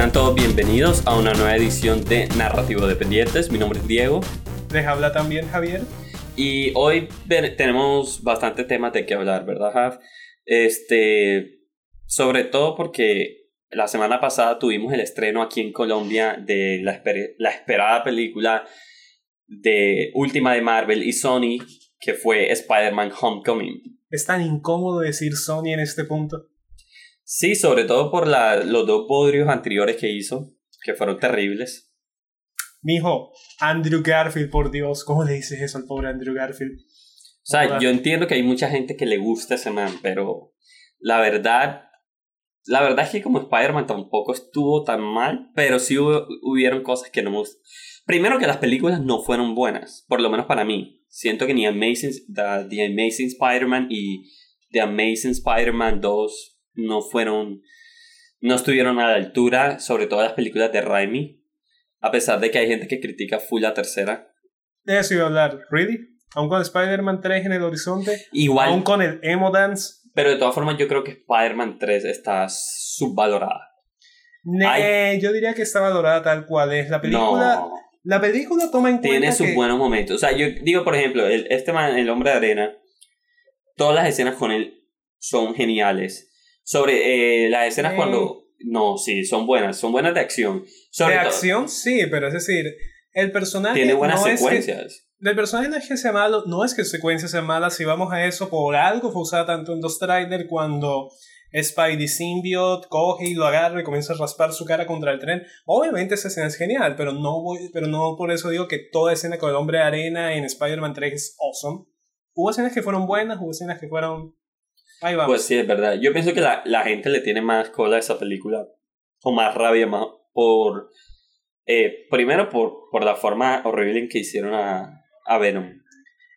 Sean todos bienvenidos a una nueva edición de Narrativo Dependientes. Mi nombre es Diego. Les habla también Javier. Y hoy tenemos bastante temas de qué hablar, ¿verdad, Jav? Este, sobre todo porque la semana pasada tuvimos el estreno aquí en Colombia de la, la esperada película de última de Marvel y Sony, que fue Spider-Man Homecoming. Es tan incómodo decir Sony en este punto. Sí, sobre todo por la, los dos podrios anteriores que hizo, que fueron terribles. Mijo, Andrew Garfield, por Dios, ¿cómo le dices eso al pobre Andrew Garfield? O sea, yo entiendo que hay mucha gente que le gusta ese man, pero la verdad, la verdad es que como Spider-Man tampoco estuvo tan mal, pero sí hubieron cosas que no me gustaron. Primero que las películas no fueron buenas, por lo menos para mí. Siento que ni Amazing, The, The Amazing Spider-Man y The Amazing Spider-Man 2 no fueron, no estuvieron a la altura, sobre todo las películas de Raimi, a pesar de que hay gente que critica full la tercera. De eso iba a hablar, ¿really? Aún con Spider-Man 3 en el horizonte, Igual, aún con el Emo Dance. Pero de todas formas yo creo que Spider-Man 3 está subvalorada. yo diría que está valorada tal cual es. La película... La película toma en cuenta Tiene sus buenos momentos. O sea, yo digo, por ejemplo, el, este man, el hombre de arena, todas las escenas con él son geniales sobre eh, las escenas cuando... No, sí, son buenas, son buenas de acción. de acción, sí, pero es decir, el personaje... Tiene buenas secuencias. el personaje no es que sea malo, no es que su secuencia sea mala, si vamos a eso, por algo fue usada tanto en dos trailers cuando Spidey Symbiote coge y lo agarra y comienza a raspar su cara contra el tren. Obviamente esa escena es genial, pero no, voy, pero no por eso digo que toda escena con el hombre de arena en Spider-Man 3 es awesome. Hubo escenas que fueron buenas, hubo escenas que fueron pues sí, es verdad. Yo pienso que la, la gente le tiene más cola a esa película, o más rabia, más por... Eh, primero por, por la forma horrible en que hicieron a, a Venom.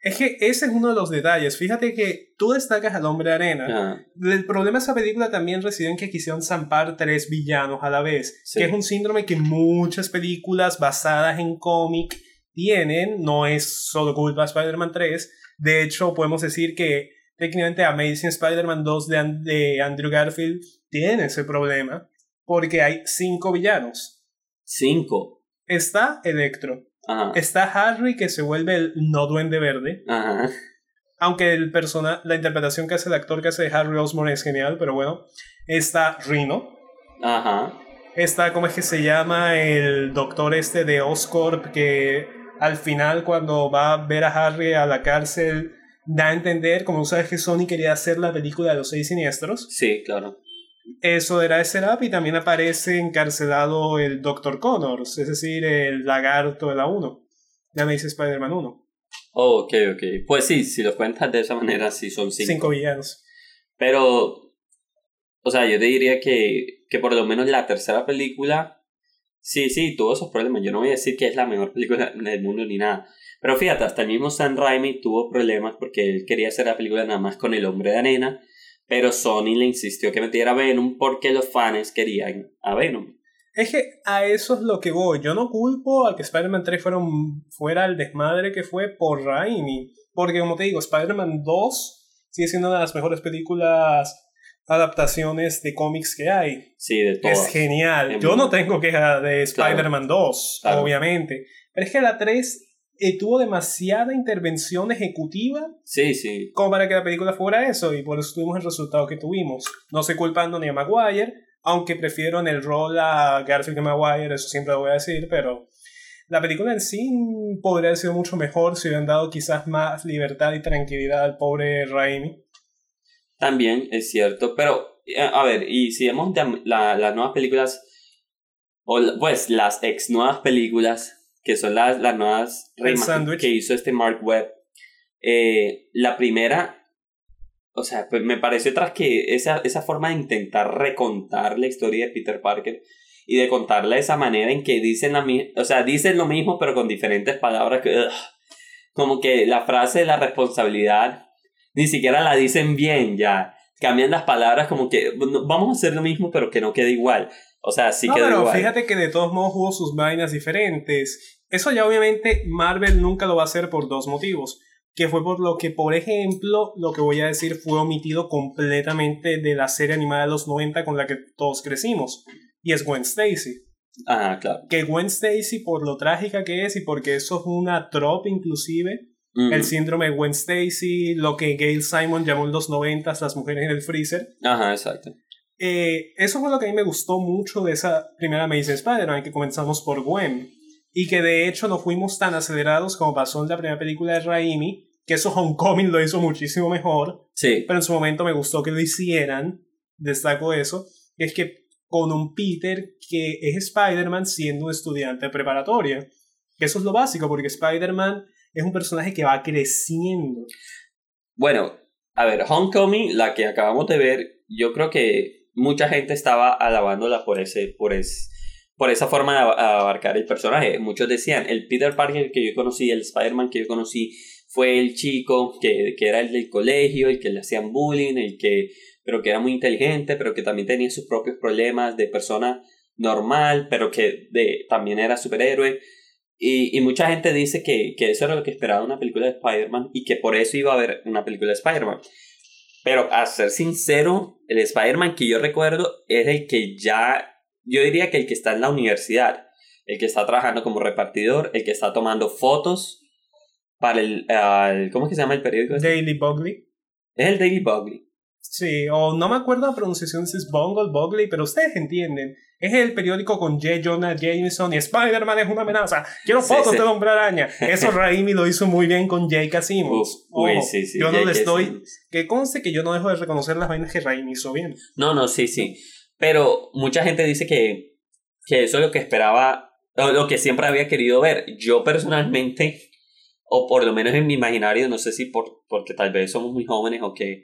Es que ese es uno de los detalles. Fíjate que tú destacas al hombre arena. El problema de esa película también reside en que quisieron zampar tres villanos a la vez. Que es un síndrome que muchas películas basadas en cómic tienen. No es solo culpa de Spider-Man 3. De hecho, podemos decir que técnicamente Amazing Spider-Man 2 de, Andrew Garfield tiene ese problema porque hay cinco villanos. Cinco. Está Electro. Está Harry que se vuelve el no duende verde. Aunque el persona, la interpretación que hace el actor que hace Harry Osborn es genial, pero bueno. Está Rhino. Ajá. Está, ¿cómo es que se llama? El doctor este de Oscorp que al final cuando va a ver a Harry a la cárcel da a entender, como sabes que Sony quería hacer la película de los seis siniestros. Sí, claro. Eso era ese rap y también aparece encarcelado el Dr. Connors, es decir, el lagarto de la 1. Ya me dice Spider-Man 1. Oh, ok, ok. Pues sí, si lo cuentas de esa manera, sí son cinco. Cinco villanos. Pero, o sea, yo te diría que, que por lo menos la tercera película, sí, sí, tuvo esos problemas. Yo no voy a decir que es la mejor película del mundo ni nada. Pero fíjate, hasta el mismo Sam Raimi tuvo problemas porque él quería hacer la película nada más con el hombre de arena, pero Sony le insistió que metiera a Venom porque los fans querían a Venom. Es que a eso es lo que voy. Yo no culpo a que Spider-Man 3 fuera, fuera el desmadre que fue por Raimi. Porque como te digo, Spider-Man 2 sigue siendo una de las mejores películas adaptaciones de cómics que hay. Sí, de todas. Es genial. Yo no tengo queja de Spider-Man 2, obviamente. Pero es que la 3 eh, tuvo demasiada intervención ejecutiva. Sí, sí. Como para que la película fuera eso, y por eso tuvimos el resultado que tuvimos. No estoy culpando ni a Maguire, aunque prefiero en el rol a Garfield que Maguire, eso siempre lo voy a decir, pero la película en sí podría haber sido mucho mejor si hubieran dado quizás más libertad y tranquilidad al pobre Raimi. También es cierto, pero eh, a ver, y si vemos las nuevas películas, o pues las ex nuevas películas que son las, las nuevas que hizo este Mark Webb. Eh, la primera, o sea, pues me pareció tras que esa, esa forma de intentar recontar la historia de Peter Parker y de contarla de esa manera en que dicen, la, o sea, dicen lo mismo pero con diferentes palabras que... como que la frase de la responsabilidad ni siquiera la dicen bien ya. Cambian las palabras como que vamos a hacer lo mismo pero que no quede igual. O sea, sí no, queda pero fíjate que de todos modos hubo sus vainas diferentes. Eso ya obviamente Marvel nunca lo va a hacer por dos motivos. Que fue por lo que, por ejemplo, lo que voy a decir fue omitido completamente de la serie animada de los 90 con la que todos crecimos. y es Gwen Stacy. Ah, claro. Que Gwen Stacy, por lo trágica que es y porque eso es una trope inclusive, el síndrome de Gwen Stacy, lo que Gail Simon llamó en los 90 las mujeres en el freezer. Ajá, exacto. Eh, eso fue lo que a mí me gustó mucho de esa primera Amazing Spider-Man, que comenzamos por Gwen. Y que de hecho no fuimos tan acelerados como pasó en la primera película de Raimi, que eso Homecoming lo hizo muchísimo mejor. Sí. Pero en su momento me gustó que lo hicieran. Destaco eso. Es que con un Peter que es Spider-Man siendo un estudiante de preparatoria. Que eso es lo básico, porque Spider-Man es un personaje que va creciendo. Bueno, a ver, Homecoming, la que acabamos de ver, yo creo que mucha gente estaba alabándola por ese, por por esa forma de abarcar el personaje. Muchos decían, el Peter Parker que yo conocí, el Spider-Man que yo conocí, fue el chico que, que era el del colegio, el que le hacían bullying, el que, pero que era muy inteligente, pero que también tenía sus propios problemas de persona normal, pero que de, también era superhéroe. Y, y mucha gente dice que, que eso era lo que esperaba una película de Spider-Man y que por eso iba a haber una película de Spider-Man. Pero a ser sincero, el Spider-Man que yo recuerdo es el que ya, yo diría que el que está en la universidad, el que está trabajando como repartidor, el que está tomando fotos para el, ¿cómo es que se llama el periódico? Daily Bugley. Es el Daily Bugley. Sí, o no me acuerdo la pronunciación si es Bungle, Bugley, pero ustedes entienden. Es el periódico con J. Jonah Jameson y Spider-Man es una amenaza. Quiero fotos de Hombre Araña. Eso Raimi lo hizo muy bien con Jake Simmons. sí, sí, yo no les doy. Que conste que yo no dejo de reconocer las vainas que Raimi hizo bien. No, no, sí, sí. Pero mucha gente dice que, que eso es lo que esperaba, o lo que siempre había querido ver. Yo personalmente, o por lo menos en mi imaginario, no sé si por, porque tal vez somos muy jóvenes o qué,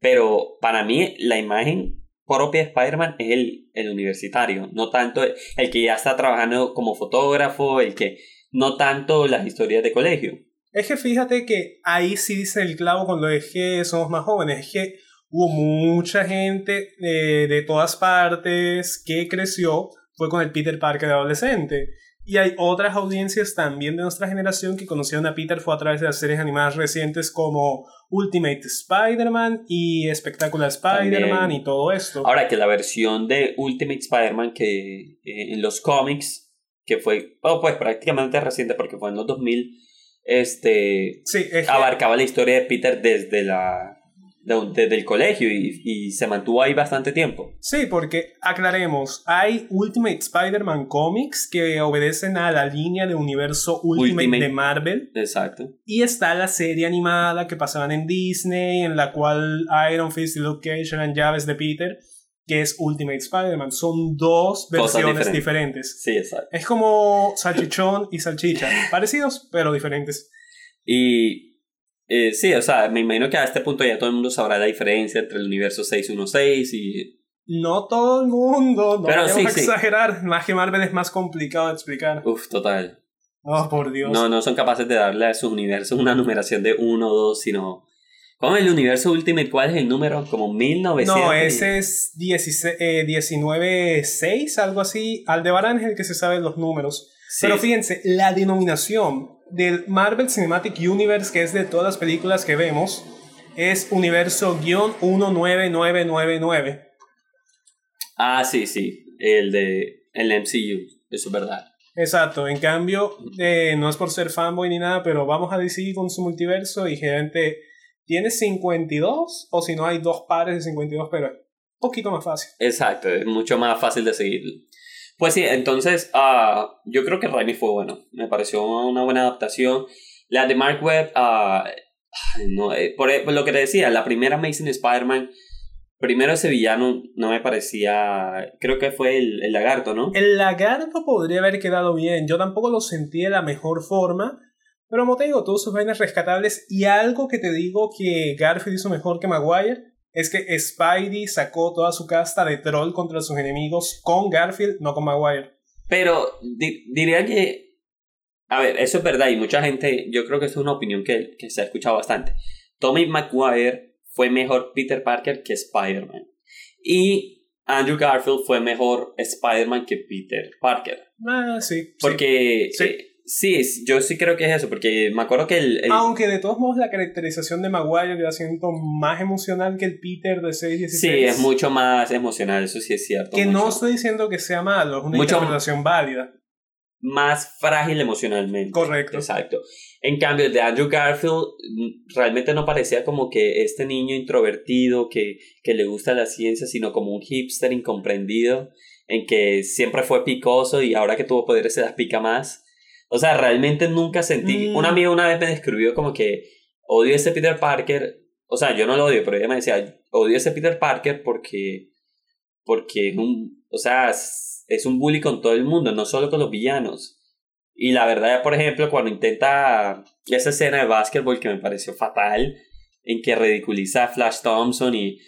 pero para mí la imagen propia de Spider-Man es el, el universitario, no tanto el, que ya está trabajando como fotógrafo, el que no tanto las historias de colegio. Es que fíjate que ahí sí dice el clavo lo de que somos más jóvenes, es que hubo mucha gente eh, de todas partes que creció, fue con el Peter Parker de adolescente. Y hay otras audiencias también de nuestra generación que conocieron a Peter fue a través de las series animadas recientes como Ultimate Spider-Man y Spectacular Spider-Man y todo esto. Ahora que la versión de Ultimate Spider-Man que eh, en los cómics, que fue oh, pues prácticamente reciente porque fue en los 2000, este, sí, abarcaba la historia de Peter desde la desde el colegio y, se mantuvo ahí bastante tiempo. Sí, porque aclaremos, hay Ultimate Spider-Man Comics que obedecen a la línea de universo Ultimate, de Marvel. Exacto. Y está la serie animada que pasaban en Disney, en la cual Iron Fist y Luke Cage eran llaves de Peter, que es Ultimate Spider-Man. Son dos versiones diferentes. Sí, exacto. Es como salchichón y salchicha, parecidos pero diferentes. Y eh, sí, o sea, me imagino que a este punto ya todo el mundo sabrá la diferencia entre el universo 616 y... No todo el mundo, no Pero sí, exagerar. Más que Marvel es más complicado de explicar. Uf, total. Oh, por Dios. No, no son capaces de darle a sus universos una numeración de 1 o 2, sino... ¿Cómo el universo Ultimate? ¿Cuál es el número? Como 1900. No, ese es 19.6, eh, algo así. Aldebarán es el que se sabe los números. Pero fíjense, la denominación del Marvel Cinematic Universe, que es de todas las películas que vemos, es universo-19999. Ah, sí, sí, el de el MCU, eso es verdad. Exacto, en cambio, eh, no es por ser fanboy ni nada, pero vamos a decir con su multiverso y gente tiene 52 o si no hay dos pares de 52, pero es un poquito más fácil. Exacto, es mucho más fácil de seguir. Pues sí, entonces uh, yo creo que Raimi fue bueno. Me pareció una buena adaptación. La de Mark Webb, uh, no, eh, por, lo que te decía, la primera Amazing Spider-Man, primero ese villano no me parecía. Creo que fue el, el, lagarto, ¿no? El lagarto podría haber quedado bien. Yo tampoco lo sentí de la mejor forma. Pero como te digo, todos sus vainas rescatables. Y algo que te digo que Garfield hizo mejor que Maguire es que Spidey sacó toda su casta de troll contra sus enemigos con Garfield, no con Maguire. Pero diría que, a ver, eso es verdad y mucha gente, yo creo que es una opinión que, que se ha escuchado bastante. Tommy Maguire fue mejor Peter Parker que Spider-Man. Y Andrew Garfield fue mejor Spider-Man que Peter Parker. Ah, sí. Porque sí. Eh, Sí, yo sí creo que es eso, porque me acuerdo que el, Aunque de todos modos la caracterización de Maguire yo la siento más emocional que el Peter de 616. Sí, es mucho más emocional, eso sí es cierto. Que no estoy diciendo que sea malo, es una interpretación válida. Más frágil emocionalmente. Correcto. Exacto. En cambio, el de Andrew Garfield mm, realmente no parecía como que este niño introvertido que, que le gusta la ciencia, sino como un hipster incomprendido en que siempre fue picoso y ahora que tuvo poderes se las pica más. O sea, realmente nunca sentí. Un mm. amigo una vez me describió como que odio a ese Peter Parker. O sea, yo no lo odio, pero ella me decía, odio a ese Peter Parker porque. Porque es un. O sea, es un bully con todo el mundo, no solo con los villanos. Y la verdad, por ejemplo, cuando intenta esa escena de básquetbol que me pareció fatal, en que ridiculiza a Flash Thompson y.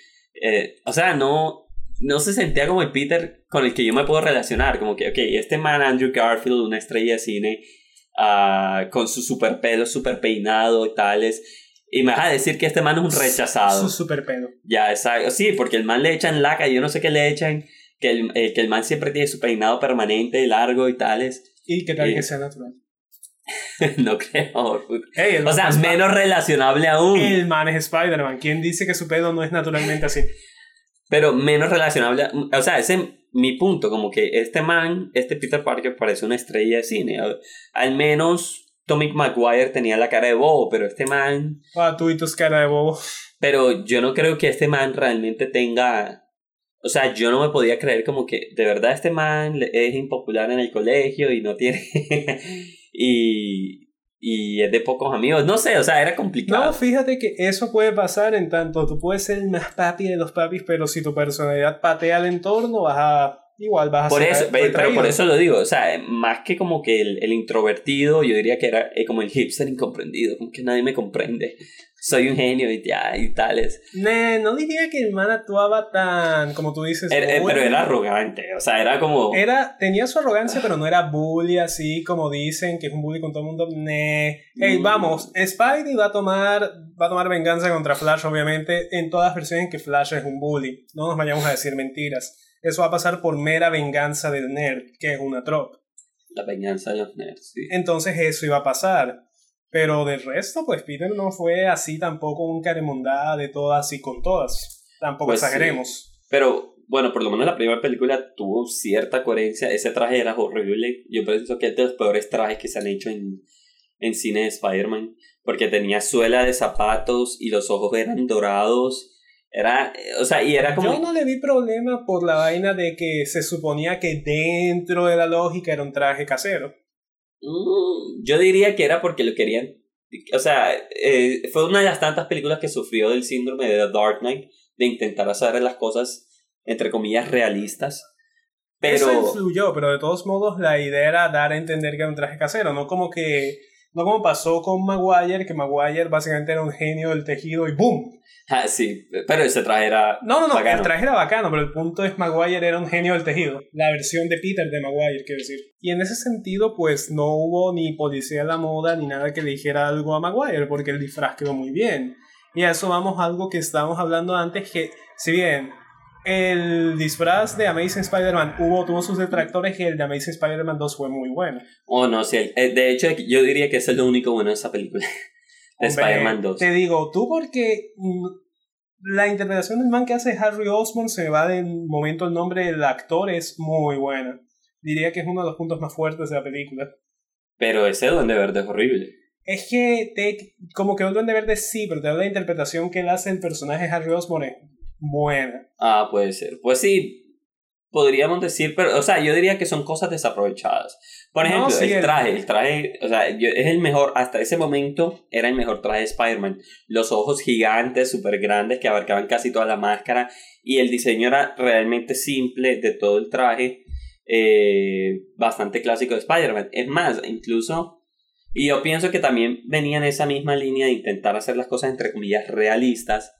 Eh, o sea, no, no se sentía como el Peter con el que yo me puedo relacionar. Como que, ok, este man Andrew Garfield, una estrella de cine, uh, con su super pelo, super peinado y tales. Y me vas a decir que este man es un rechazado. Su super pelo. Ya, exacto. Sí, porque el man le echan laca, yo no sé qué le echan. Que el, eh, que el man siempre tiene su peinado permanente, largo y tales. Y que tal que sea natural. no creo. o sea, menos relacionable aún. El man es Spider-Man. ¿Quién dice que su pelo no es naturalmente así? Pero menos relacionable. O sea, ese es mi punto, como que este man, este Peter Parker parece una estrella de cine. Al menos Tommy Maguire tenía la cara de bobo, pero este man... Ah, tú y tus cara de bobo. Pero yo no creo que este man realmente tenga... O sea, yo no me podía creer como que de verdad este man es impopular en el colegio y no tiene... y, y es de pocos amigos. No sé, o sea, era complicado. No, fíjate que eso puede pasar en tanto tú puedes ser el más papi de los papis, pero si tu personalidad patea al entorno, vas a. Igual vas a por eso, Pero por eso lo digo, o sea, más que como que el, el introvertido, yo diría que era eh, como el hipster incomprendido, como que nadie me comprende soy un genio y, ya, y tales. no diría que el man actuaba tan, como tú dices. Er, er, pero era arrogante, o sea, era como. Era, tenía su arrogancia, pero no era bully así como dicen, que es un bully con todo el mundo. Ne. Hey, mm. vamos, Spidey va a tomar, va a tomar venganza contra Flash, obviamente, en todas las versiones en que Flash es un bully. No nos vayamos a decir mentiras. Eso va a pasar por mera venganza del nerd, que es una tropa. La venganza de los nerds, sí. Entonces eso iba a pasar. Pero del resto, pues Peter no fue así tampoco un caremondada de todas y con todas. Tampoco pues exageremos. Pero bueno, por lo menos la primera película tuvo cierta coherencia. Ese traje era horrible. Yo pienso que es de los peores trajes que se han hecho en, en cine de Spider-Man. Porque tenía suela de zapatos y los ojos eran dorados. Era, o sea, y era como... Yo no le vi problema por la vaina de que se suponía que dentro de la lógica era un traje casero. Mm, yo diría que era porque lo querían. O sea, eh, fue una de las tantas películas que sufrió del síndrome de The Dark Knight, de intentar hacer las cosas, entre comillas, realistas. Pero... Eso influyó, pero de todos modos la idea era dar a entender que era un traje casero, no como que no como pasó con Maguire, que Maguire básicamente era un genio del tejido y ¡boom! Ah, sí, pero ese traje era. No, no, no, el traje era bacano, pero el punto es Maguire era un genio del tejido. La versión de Peter de Maguire, quiero decir. Y en ese sentido, pues no hubo ni policía de la moda ni nada que le dijera algo a Maguire, porque el disfraz quedó muy bien. Y a eso vamos a algo que estábamos hablando antes, que si bien el disfraz de Amazing Spider-Man hubo, tuvo sus detractores y el de Amazing Spider-Man 2 fue muy bueno. Oh, no, sí. Eh, de hecho, yo diría que es el único bueno de esa película. de Spider-Man 2. Te digo, tú porque mm, la interpretación del man que hace Harry Osborn se me va del momento el nombre del actor es muy buena. Diría que es uno de los puntos más fuertes de la película. Pero ese Duende Verde es horrible. Es que te, como que el Duende Verde sí, pero te da la interpretación que él hace el personaje Harry Osborn buena. Ah, puede ser. Pues sí, podríamos decir, pero, o sea, yo diría que son cosas desaprovechadas. Por ejemplo, el traje, el traje, o sea, es el mejor, hasta ese momento era el mejor traje de Spider-Man. Los ojos gigantes, súper grandes, que abarcaban casi toda la máscara, y el diseño era realmente simple de todo el traje, eh, bastante clásico de Spider-Man. Es más, incluso, y yo pienso que también venía en esa misma línea de intentar hacer las cosas entre comillas realistas,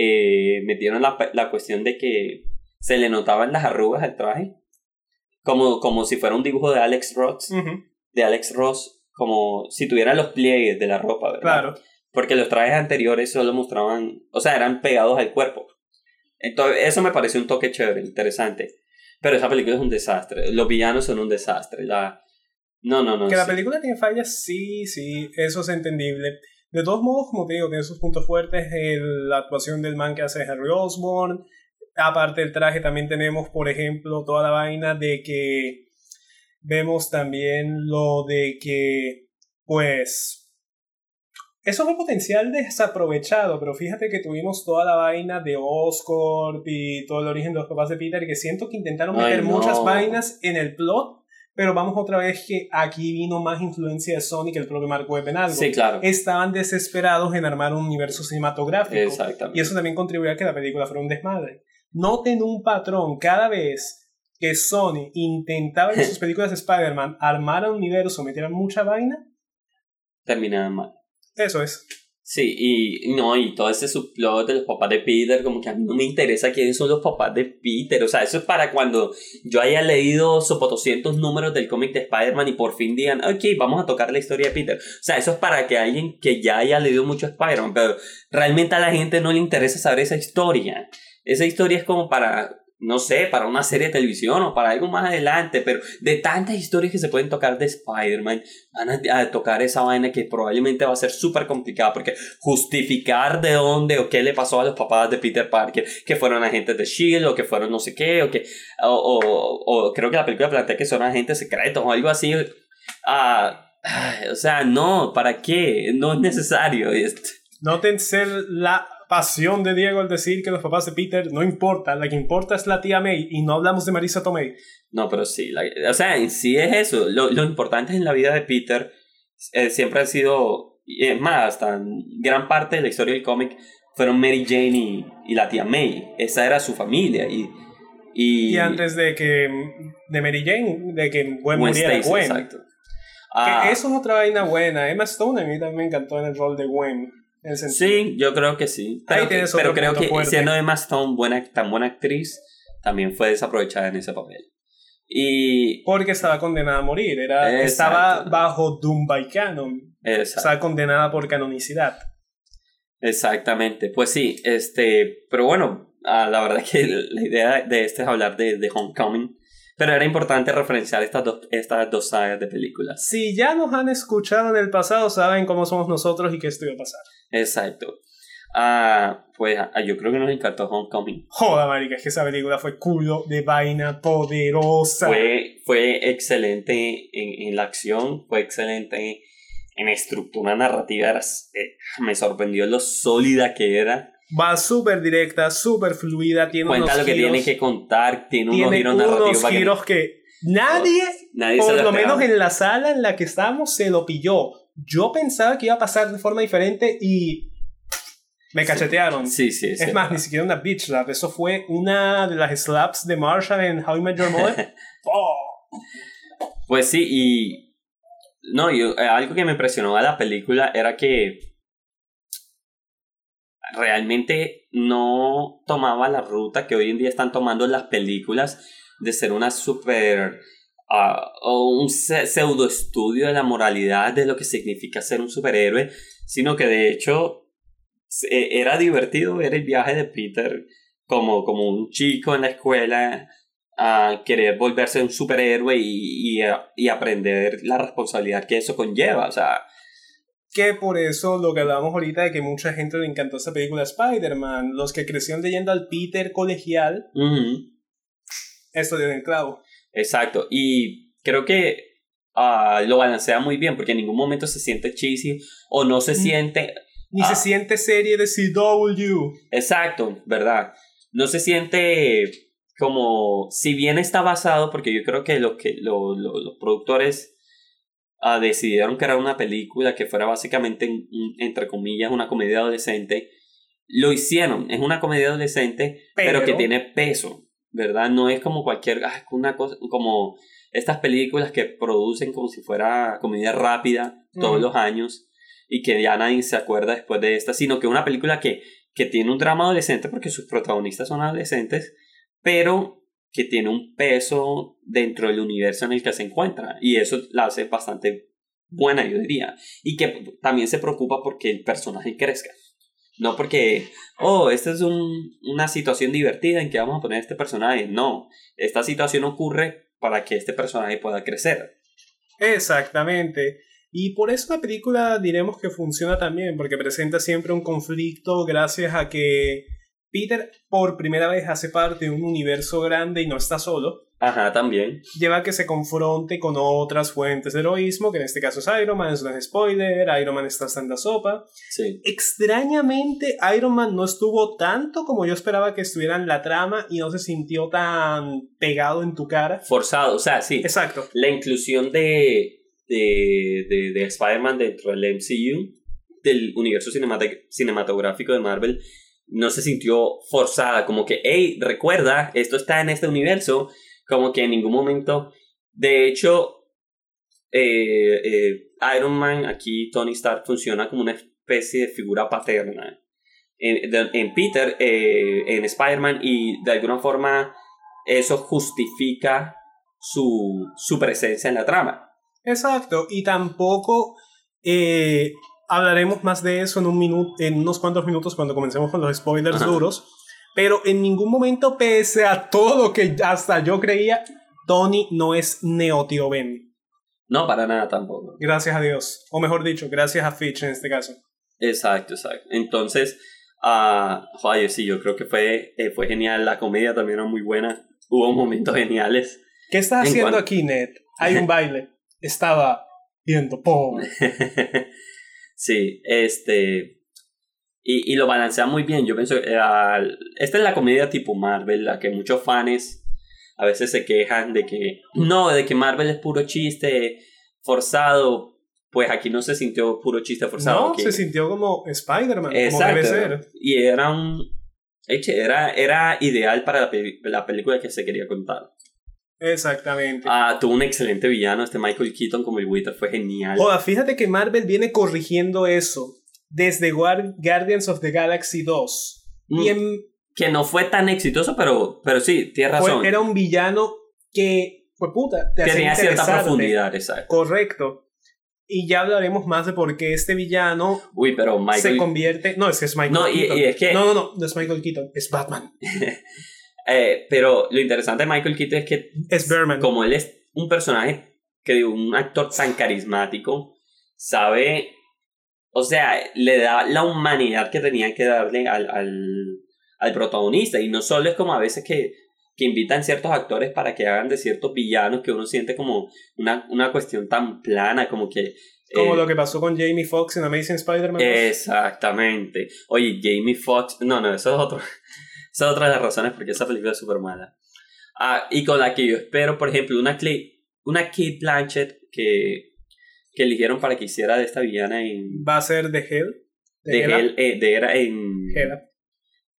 eh, metieron la, la, cuestión de que se le notaban las arrugas al traje, como, como si fuera un dibujo de Alex Ross, de Alex Ross, como si tuviera los pliegues de la ropa, ¿verdad? Claro. Porque los trajes anteriores solo mostraban, o sea, eran pegados al cuerpo. Entonces, eso me pareció un toque chévere, interesante. Pero esa película es un desastre. Los villanos son un desastre. La, No, no, no. Que la película tiene fallas, sí, sí, eso es entendible. De todos modos, como te digo, tiene sus puntos fuertes. la actuación del man que hace Harry Osborn. Aparte del traje, también tenemos, por ejemplo, toda la vaina de que vemos también lo de que, pues, eso fue potencial desaprovechado, pero fíjate que tuvimos toda la vaina de Oscorp y todo el origen de los papás de Peter, que siento que intentaron meter muchas vainas en el plot, pero vamos otra vez que aquí vino más influencia de Sony que el propio Mark Webb en algo. Sí, claro. Estaban desesperados en armar un universo cinematográfico. Exactamente. Y eso también contribuyó a que la película fuera un desmadre. Noten un patrón cada vez que Sony intentaba en sus películas de Spider-Man armar un universo, metieran mucha vaina, terminaban mal. Eso es. Sí, y no, y todo ese subplot de los papás de Peter, como que a mí no me interesa quiénes son los papás de Peter. O sea, eso es para cuando yo haya leído 200 números del cómic de Spider-Man y por fin digan, ok, vamos a tocar la historia de Peter. O sea, eso es para que alguien que ya haya leído mucho Spider-Man, pero realmente a la gente no le interesa saber esa historia. Esa historia es como para no sé, para una serie de televisión o para algo más adelante, pero de tantas historias que se pueden tocar de Spider-Man, van a, tocar esa vaina que probablemente va a ser súper complicada porque justificar de dónde o qué le pasó a los papás de Peter Parker, que fueron agentes de Shield o que fueron no sé qué, o que, o, o, creo que la película plantea que son agentes secretos o algo así. Ah, o sea, no, ¿para qué? No es necesario. Noten ser la pasión de Diego al decir que los papás de Peter no importa, la que importa es la tía May y no hablamos de Marisa Tomei. No, pero sí, o sea, en sí es eso. Lo, lo importante en la vida de Peter eh, siempre ha sido, es más, hasta gran parte de la historia del cómic fueron Mary Jane y, y, la tía May. Esa era su familia y... Y, y antes de que de Mary Jane, de que Gwen, muriera Gwen. Exacto. Ah, eso es otra vaina buena. Emma Stone a mí también me encantó en el rol de Gwen. Sí, yo creo que sí. Pero, pero creo que siendo Emma Stone buena, tan buena actriz, también fue desaprovechada en ese papel. Y... Porque estaba condenada a morir, era, estaba bajo Doom by Canon. Estaba condenada por canonicidad. Exactamente, pues sí, este, pero bueno, ah, la verdad que la idea de este es hablar de, de Homecoming, pero era importante referenciar estas dos, estas dos sagas de películas. Si ya nos han escuchado en el pasado, saben cómo somos nosotros y qué esto iba a pasar. Exacto. Ah, pues ah, yo creo que nos encantó Homecoming. Joda, marica, es que esa película fue culo de vaina poderosa. Fue, fue excelente en, en la acción, fue excelente en estructura narrativa. Eh, me sorprendió lo sólida que era. Va súper directa, súper fluida, tiene Cuenta lo que tiene que contar, tiene, unos giros narrativos. Unos giros que, nadie, nadie por lo menos en la sala en la que estábamos, se lo pilló yo pensaba que iba a pasar de forma diferente y me cachetearon. Sí, sí, sí. Es más, ni siquiera una bitch slap. Eso fue una de las slaps de Marshall en How I Met Your Mother. oh. Pues sí, y. No, yo, eh, algo que me impresionó a la película era que. Realmente no tomaba la ruta que hoy en día están tomando las películas de ser una super o un pseudo estudio de la moralidad de lo que significa ser un superhéroe, sino que de hecho e, era divertido ver el viaje de Peter como, como un chico en la escuela a querer volverse un superhéroe y, y, y aprender la responsabilidad que eso conlleva, o sea, que por eso lo que hablábamos ahorita de que mucha gente le encantó esa película Spider-Man, los que crecieron leyendo al Peter colegial, esto dio en clavo. Exacto, y creo que uh, lo balancea muy bien porque en ningún momento se siente cheesy o no se siente... Ni se ah, siente serie de CW. Exacto, ¿verdad? No se siente como, si bien está basado, porque yo creo que, lo que lo, los productores uh, decidieron crear una película que fuera básicamente, entre comillas, una comedia adolescente, lo hicieron, es una comedia adolescente, pero que tiene peso. ¿Verdad? No es como cualquier, ah, una cosa, como estas películas que producen como si fuera comedia rápida todos los años y que ya nadie se acuerda después de esta, sino que una película que, que tiene un drama adolescente porque sus protagonistas son adolescentes, pero que tiene un peso dentro del universo en el que se encuentra y eso la hace bastante buena, yo diría, y que también se preocupa porque el personaje crezca. No porque, oh, esta es un, una situación divertida en que vamos a poner este personaje. No, esta situación ocurre para que este personaje pueda crecer. Exactamente. Y por eso la película diremos que funciona también, porque presenta siempre un conflicto gracias a que Peter por primera vez hace parte de un universo grande y no está solo. Ajá, también. Lleva a que se confronte con otras fuentes de heroísmo, que en este caso es Iron Man, es un spoiler, Iron Man está hasta en la sopa. Sí. Extrañamente, Iron Man no estuvo tanto como yo esperaba que estuviera en la trama y no se sintió tan pegado en tu cara. Forzado, o sea, sí. Exacto. La inclusión de, de, de, de Spider-Man dentro del MCU, del universo cinematográfico de Marvel, no se sintió forzada, como que, hey, recuerda, esto está en este universo, como que en ningún momento, de hecho, eh, eh, Iron Man, aquí Tony Stark funciona como una especie de figura paterna. En, en Peter, eh, en Spider-Man, y de alguna forma eso justifica su, su presencia en la trama. Exacto, y tampoco hablaremos más de eso en, un minuto, en unos cuantos minutos cuando comencemos con los spoilers duros. Pero en ningún momento, pese a todo lo que hasta yo creía, Tony no es Neo Ben. No, para nada tampoco. Gracias a Dios. O mejor dicho, gracias a Fitch en este caso. Exacto, exacto. Entonces, uh, sí, yo creo que fue, eh, fue genial. La comedia también era muy buena. Hubo momentos geniales. ¿Qué estás haciendo aquí, Ned? Hay un baile. Estaba viendo ¡pum! Sí, este. Y, y, lo balancea muy bien. Yo pienso. Eh, esta es la comedia tipo Marvel, la que muchos fans a veces se quejan de que. No, de que Marvel es puro chiste forzado. Pues aquí no se sintió puro chiste forzado. No, se sintió como Spider-Man, como debe ser. Y era un. Era, era ideal para la, la película que se quería contar. Exactamente. Ah, tuvo un excelente villano, este Michael Keaton como el Wither, fue genial. Joda, fíjate que Marvel viene corrigiendo eso desde Guardians of the Galaxy 2. Mm, que no fue tan exitoso, pero, pero sí, tienes razón. era un villano que, fue puta, tenía cierta profundidad, exacto. Correcto. Y ya hablaremos más de por qué este villano Uy, pero Michael... se convierte... No, es que es Michael no, Keaton. Y, es que... No, no, no, no es Michael Keaton, es Batman. Eh, pero lo interesante de Michael Keaton es que, es Berman. como él es un personaje, que un actor tan carismático, sabe, o sea, le da la humanidad que tenía que darle al, al, al protagonista. Y no solo es como a veces que, que invitan ciertos actores para que hagan de ciertos villanos que uno siente como una, una cuestión tan plana, como que como eh, lo que pasó con Jamie Foxx en Amazing Spider-Man. Exactamente. Oye, Jamie Foxx. No, no, eso es otro. Esa es otra de las razones porque esa película es súper mala. Ah, y con la que yo espero, por ejemplo, una, una Kate Blanchett que, que eligieron para que hiciera de esta villana en... ¿Va a ser de Hell? De, Hell, eh, de era en...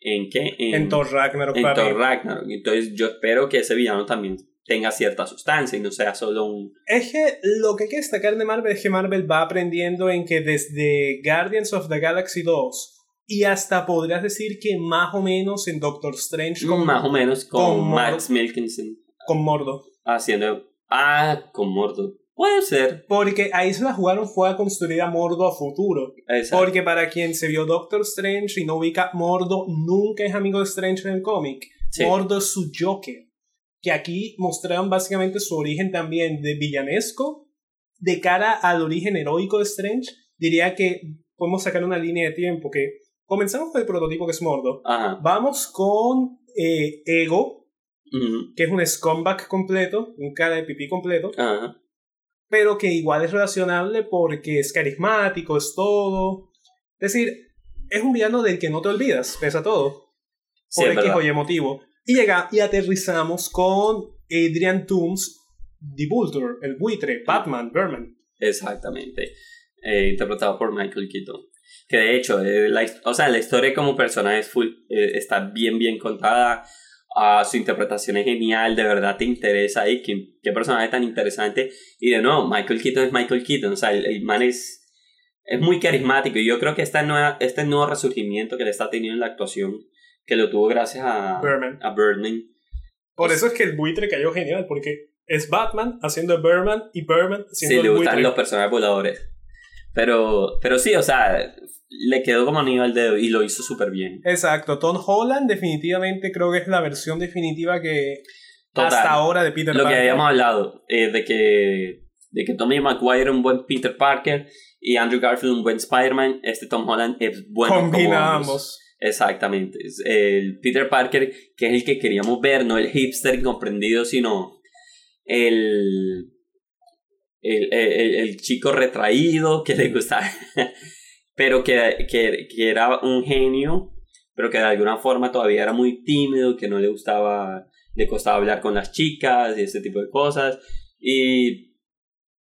¿En qué? En, Thor Ragnarok. En Thor Ragnarok. Entonces yo espero que ese villano también tenga cierta sustancia y no sea solo un... Es que lo que hay que destacar de Marvel es que Marvel va aprendiendo en que desde Guardians of the Galaxy 2 y hasta podrías decir que más o menos en Doctor Strange. Con, más o menos con, Max Milkinson. Con Mordo. Haciendo. Ah, con Mordo. Puede ser. Porque ahí se la jugaron fue a construir a Mordo a futuro. Porque para quien se vio Doctor Strange y no ubica Mordo, nunca es amigo de Strange en el cómic. Mordo es su Joker. Que aquí mostraron básicamente su origen también de villanesco. De cara al origen heroico de Strange, diría que podemos sacar una línea de tiempo que Comenzamos con el prototipo que es Mordo. Vamos con eh, Ego, que es un scumbag completo, un cara de pipí completo. Pero que igual es relacionable porque es carismático, es todo. Es decir, es un villano del que no te olvidas, pese a todo. Por X o Y motivo. Y llega y aterrizamos con Adrian Toomes, The Vulture, el buitre, Batman, Berman. Exactamente. Eh, interpretado por Michael Keaton. Que de hecho, eh, la, o sea, la historia como personaje full, eh, está bien, bien contada. Uh, su interpretación es genial, de verdad te interesa ahí. Qué, qué personaje tan interesante. Y de nuevo, Michael Keaton es Michael Keaton. O sea, el, man es, es muy carismático. Y yo creo que esta nueva, este nuevo resurgimiento que le está teniendo en la actuación, que lo tuvo gracias a Birdman. Por eso es que el buitre cayó genial, porque es Batman haciendo a Birdman y Birdman haciendo sí, le gustan los personajes voladores. Pero, pero sí, o sea, le quedó como anillo al dedo y lo hizo súper bien. Exacto, Tom Holland definitivamente creo que es la versión definitiva que hasta ahora de Peter Lo que habíamos hablado, eh, de que de que Tommy Maguire era un buen Peter Parker y Andrew Garfield un buen Spider-Man, este Tom Holland es bueno Combina ambos. Exactamente. El Peter Parker, que es el que queríamos ver, no el hipster incomprendido, sino el, el, el, chico retraído que le gustaba, pero que, que, que, era un genio, pero que de alguna forma todavía era muy tímido, que no le gustaba, le costaba hablar con las chicas y ese tipo de cosas. Y,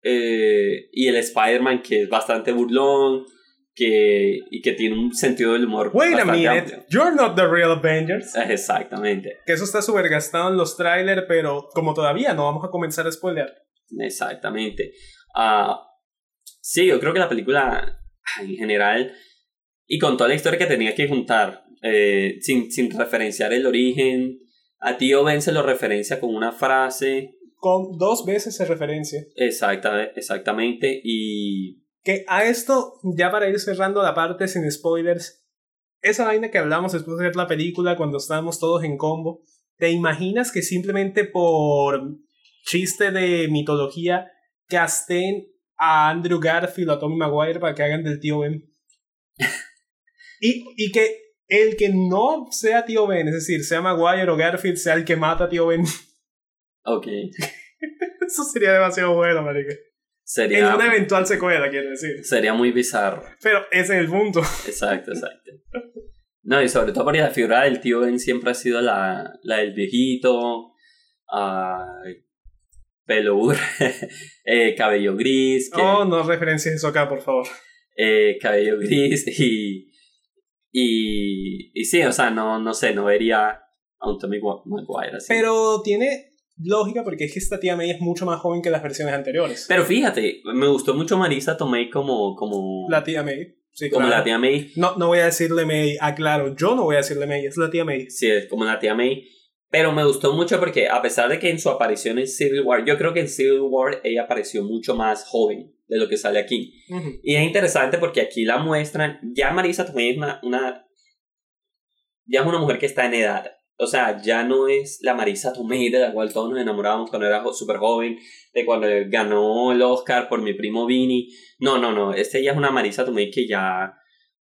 eh, y el Spider-Man, que es bastante burlón que, y que tiene un sentido del humor. Wait a minute, you're not the real Avengers. Exactamente. Que eso está súper gastado en los trailers, pero como todavía no vamos a comenzar a spoiler. Exactamente. Uh, sí, yo creo que la película en general, y con toda la historia que tenía que juntar, eh, sin, sin referenciar el origen, a Tío Ben se lo referencia con una frase. Con dos veces se referencia. Exacta, exactamente. Y que a esto, ya para ir cerrando la parte sin spoilers, esa vaina que hablamos después de ver la película cuando estábamos todos en combo, ¿te imaginas que simplemente por chiste de mitología casten a Andrew Garfield o a Tommy Maguire para que hagan del tío Ben? y, y que el que no sea tío Ben, es decir, sea Maguire o Garfield, sea el que mata a tío Ben. Ok. Eso sería demasiado bueno, marica. Sería, en una eventual secuela, quiero decir. Sería muy bizarro. Pero ese es el punto. Exacto, exacto. No, y sobre todo porque la figura del tío Ben siempre ha sido la, la del viejito, pelo eh, cabello gris. Que, oh, no referencias eso acá, por favor. Eh, cabello gris y, y. Y sí, o sea, no, no sé, no vería a un Tommy Maguire así. Pero tiene lógica porque es que esta tía May es mucho más joven que las versiones anteriores. Pero fíjate, me gustó mucho Marisa Tomei como... como... La tía May. Sí, como la tía May. No, no voy a decirle May, aclaro, yo no voy a decirle May, es la tía May. Sí, es como la tía May. Pero me gustó mucho porque a pesar de que en su aparición en Civil War, yo creo que en Civil War ella apareció mucho más joven de lo que sale aquí. Y es interesante porque aquí la muestran, ya Marisa Tomei es una, una, ya es una mujer que está en edad. O sea, ya no es la Marisa Tomei de la cual todos nos enamorábamos cuando era súper joven, de cuando ganó el Oscar por mi primo Vini. No, no, no. Este ya es una Marisa Tomei que ya,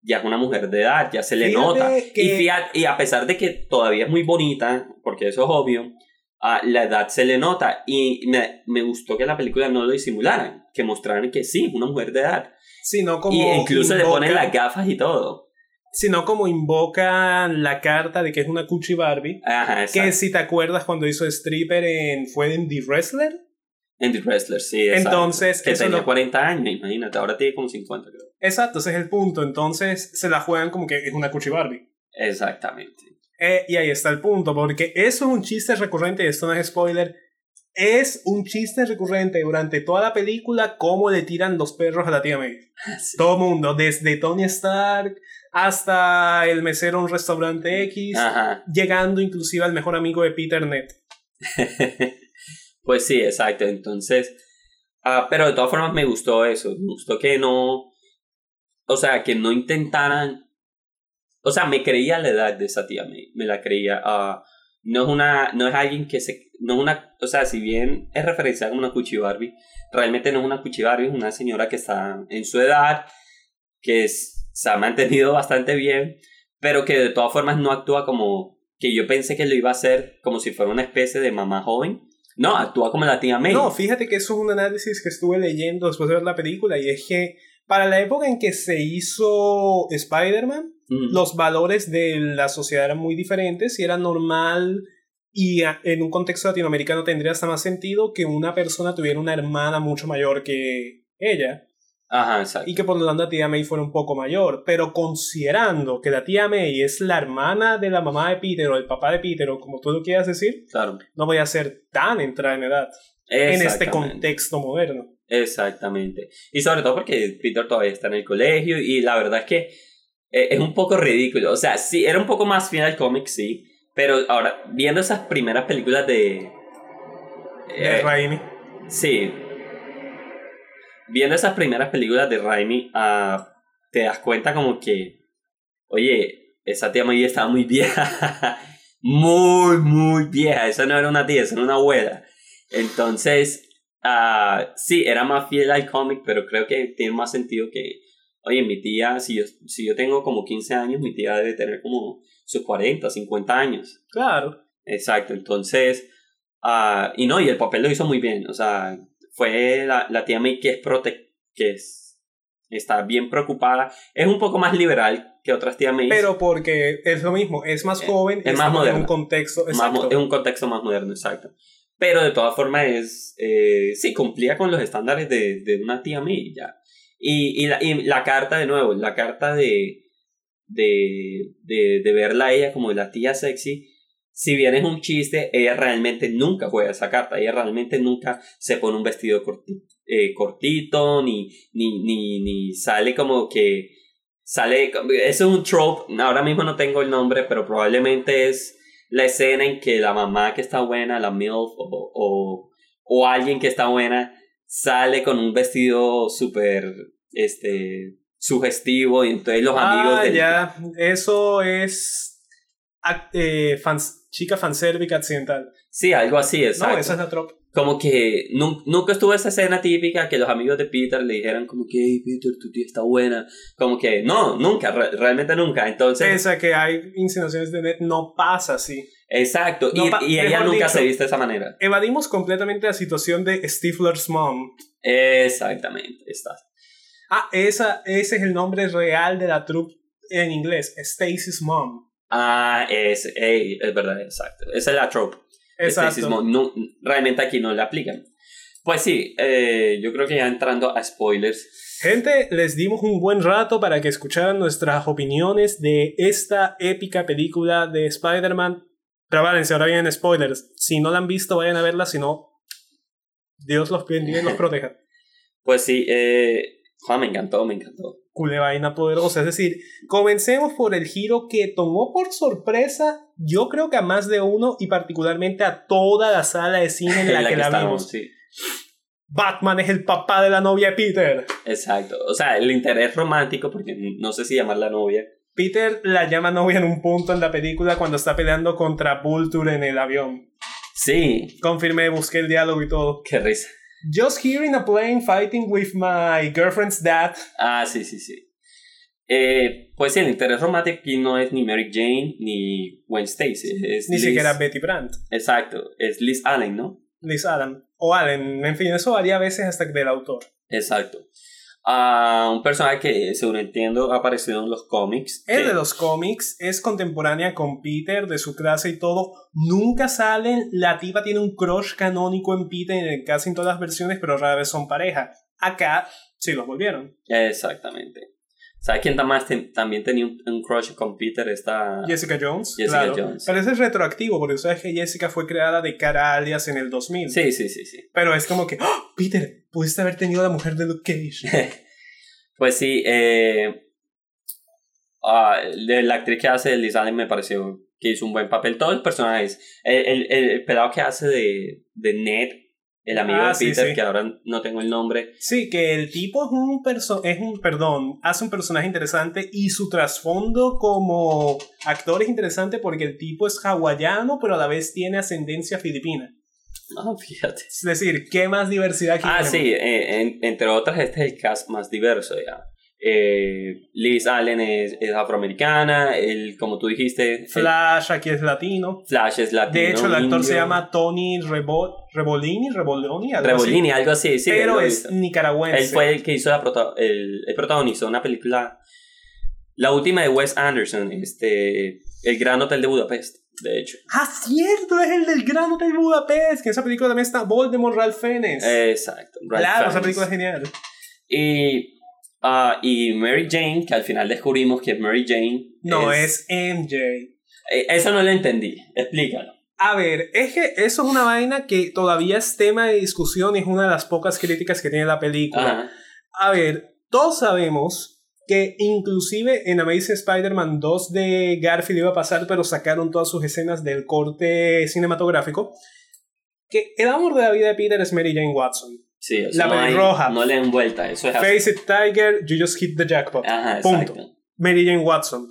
ya es una mujer de edad, ya se le nota. Y, y a pesar de que todavía es muy bonita, porque eso es obvio, a la edad se le nota. Y me, me gustó que la película no lo disimularan, que mostraran que sí, es una mujer de edad. no como y incluso le ponen las gafas y todo sino como invoca la carta de que es una Cuchi Barbie. Ajá, que si te acuerdas cuando hizo stripper en fue en The Wrestler. En The Wrestler, sí. Entonces, que tenía 40 años, imagínate, ahora tiene como 50, creo. Exacto, ese es el punto. Entonces se la juegan como que es una Cuchi Barbie. Exactamente. Eh, y ahí está el punto, porque eso es un chiste recurrente, y esto no es spoiler. Es un chiste recurrente durante toda la película cómo le tiran los perros a la tía May. Todo mundo, desde Tony Stark hasta el mesero en un restaurante X, llegando inclusive al mejor amigo de Peter Net. pues sí, exacto. Entonces, ah, pero de todas formas me gustó eso. Me gustó que no, o sea, que no intentaran, o sea, me creía la edad de esa tía, me, me la creía. Ah, no es una, no es alguien que se, no es una, o sea, si bien es referenciada como una Cuchi Barbie, realmente no es una Cuchi Barbie, es una señora que está en su edad, que es se ha mantenido bastante bien, pero que de todas formas no actúa como que yo pensé que lo iba a hacer como si fuera una especie de mamá joven. No, actúa como la tía May. No, fíjate que eso es un análisis que estuve leyendo después de ver la película y es que para la época en que se hizo Spider-Man, los valores de la sociedad eran muy diferentes y era normal y en un contexto latinoamericano tendría hasta más sentido que una persona tuviera una hermana mucho mayor que ella. Y que por lo tanto la tía May fuera un poco mayor. Pero considerando que la tía May es la hermana de la mamá de Peter o el papá de Peter o como tú lo quieras decir, claro. no voy a ser tan entrada en edad en este contexto moderno. Exactamente. Y sobre todo porque Peter todavía está en el colegio y la verdad es que eh, es un poco ridículo. O sea, sí, era un poco más fiel al cómic, sí. Pero ahora, viendo esas primeras películas de... de eh, Raimi. Sí, viendo esas primeras películas de Raimi, uh, te das cuenta como que, oye, esa tía May estaba muy vieja. muy, muy vieja. Esa no era una tía, esa era una abuela. Entonces, Ah, sí, era más fiel al cómic, pero creo que tiene más sentido que, oye, mi tía, si yo, si yo tengo como 15 años, mi tía debe tener como sus 40, 50 años. Claro. Exacto, entonces, uh, y no, y el papel lo hizo muy bien, o sea, fue la, la tía May que es prote que es, está bien preocupada, es un poco más liberal que otras tías May. Pero porque es lo mismo, es más eh, joven, es, más moderno. un contexto, exacto. es un contexto más moderno, exacto. Pero de todas formas es, eh, sí, cumplía con los estándares de, de una tía May. Y, la, carta de nuevo, la carta de, de, de, verla a ella como la tía sexy, si bien es un chiste, ella realmente nunca juega esa carta, ella realmente nunca se pone un vestido eh, cortito ni, ni, ni, ni sale como que sale, es un trope, ahora mismo no tengo el nombre, pero probablemente es la escena en que la mamá que está buena, la MILF o, o, o alguien que está buena, sale con un vestido súper, este, sugestivo y entonces los ah, amigos... ya, eso es eh, fans, chica fansérvica accidental. Sí, algo así, exacto. No, esa es la tropa. Como que nunca estuvo esa escena típica que los amigos de Peter le dijeran como que, hey, Peter, tu tía está buena. Como que, no, nunca, realmente nunca. Entonces... Esa que hay insinuaciones de net no pasa así. Exacto, y, ella nunca se viste de esa manera. Evadimos completamente la situación de Stifler's mom. Exactamente, está. Ah, esa, ese es el nombre real de la troupe en inglés, Stacy's mom. Ah, es, es verdad, exacto. Esa es la trope. Exacto. No, realmente aquí no le aplican. Pues sí, eh, yo creo que ya entrando a spoilers. Gente, les dimos un buen rato para que escucharan nuestras opiniones de esta épica película de Spider-Man. Prepárense, ahora vienen spoilers. Si no la han visto, vayan a verla. Si no, Dios los bendiga y los proteja. Pues sí, eh, me encantó, me encantó cule vaina poderosa. Es decir, comencemos por el giro que tomó por sorpresa, yo creo que a más de uno y particularmente a toda la sala de cine en la, que, la vimos. Batman es el papá de la novia de Peter. Exacto. O sea, el interés romántico, porque no sé si llamarla novia. Peter la llama novia en un punto en la película cuando está peleando contra Vulture en el avión. Sí. Confirmé, busqué el diálogo y todo. Qué risa. Just hearing a plane fighting with my girlfriend's dad. Ah, sí, sí, sí. Eh, pues sí, el interés romántico aquí no es ni Mary Jane ni Gwen Stacy. Es ni siquiera Betty Brandt. Exacto, es Liz Allen, ¿no? Liz Allen. O Allen, en fin, eso varía a veces hasta del autor. Exacto a un personaje que, según entiendo, ha aparecido en los cómics. Es de los cómics, es contemporánea con Peter, de su clase y todo. Nunca salen, la tipa tiene un crush canónico en Peter en casi en todas las versiones, pero rara vez son pareja. Acá sí los volvieron. Exactamente. ¿Sabes quién también tenía un, crush con Peter? Esta... Jessica Jones. Jessica Jones. Pero ese es retroactivo, porque sabes que Jessica fue creada de cara a alias en el 2000. Sí, sí, sí, sí. Pero es como que, ¡Oh, Peter, pudiste haber tenido a la mujer de Luke Cage. pues sí, eh, ah, la actriz que hace Liz Allen me pareció que hizo un buen papel. Todos los personajes. El, el, el, pelado que hace de, de Ned el amigo ah, de Peter, que ahora no tengo el nombre. Sí, que el tipo es un, perso es un, perdón, hace un personaje interesante y su trasfondo como actor es interesante porque el tipo es hawaiano, pero a la vez tiene ascendencia filipina. Ah, fíjate. Es decir, ¿qué más diversidad Ah, sí, eh, entre otras, este es el cast más diverso ya. Eh, Liz Allen es, afroamericana, el, como tú dijiste... Flash aquí es latino. Flash es latino. De hecho, el actor se llama Tony Rebolini, Reboloni, algo Rebolini, algo así, sí. Pero es nicaragüense. Él fue el que hizo la prota el, el protagonizó una película, la última de Wes Anderson, este, El Gran Hotel de Budapest, de hecho. Ah, cierto, es el del Gran Hotel de Budapest, que en esa película también está Voldemort Ralph Fiennes. Exacto. claro, esa película es genial. Y Ah, y Mary Jane, que al final descubrimos que es Mary Jane. No, es, MJ. Eh, eso no lo entendí. Explícalo. A ver, es que eso es una vaina que todavía es tema de discusión y es una de las pocas críticas que tiene la película. A ver, todos sabemos que inclusive en Amazing Spider-Man 2 de Garfield iba a pasar, pero sacaron todas sus escenas del corte cinematográfico. Que el amor de la vida de Peter es Mary Jane Watson. Sí, la no roja. No le den vuelta. Eso es Face it, Tiger, you just hit the jackpot. Ajá, Punto. Mary Jane Watson.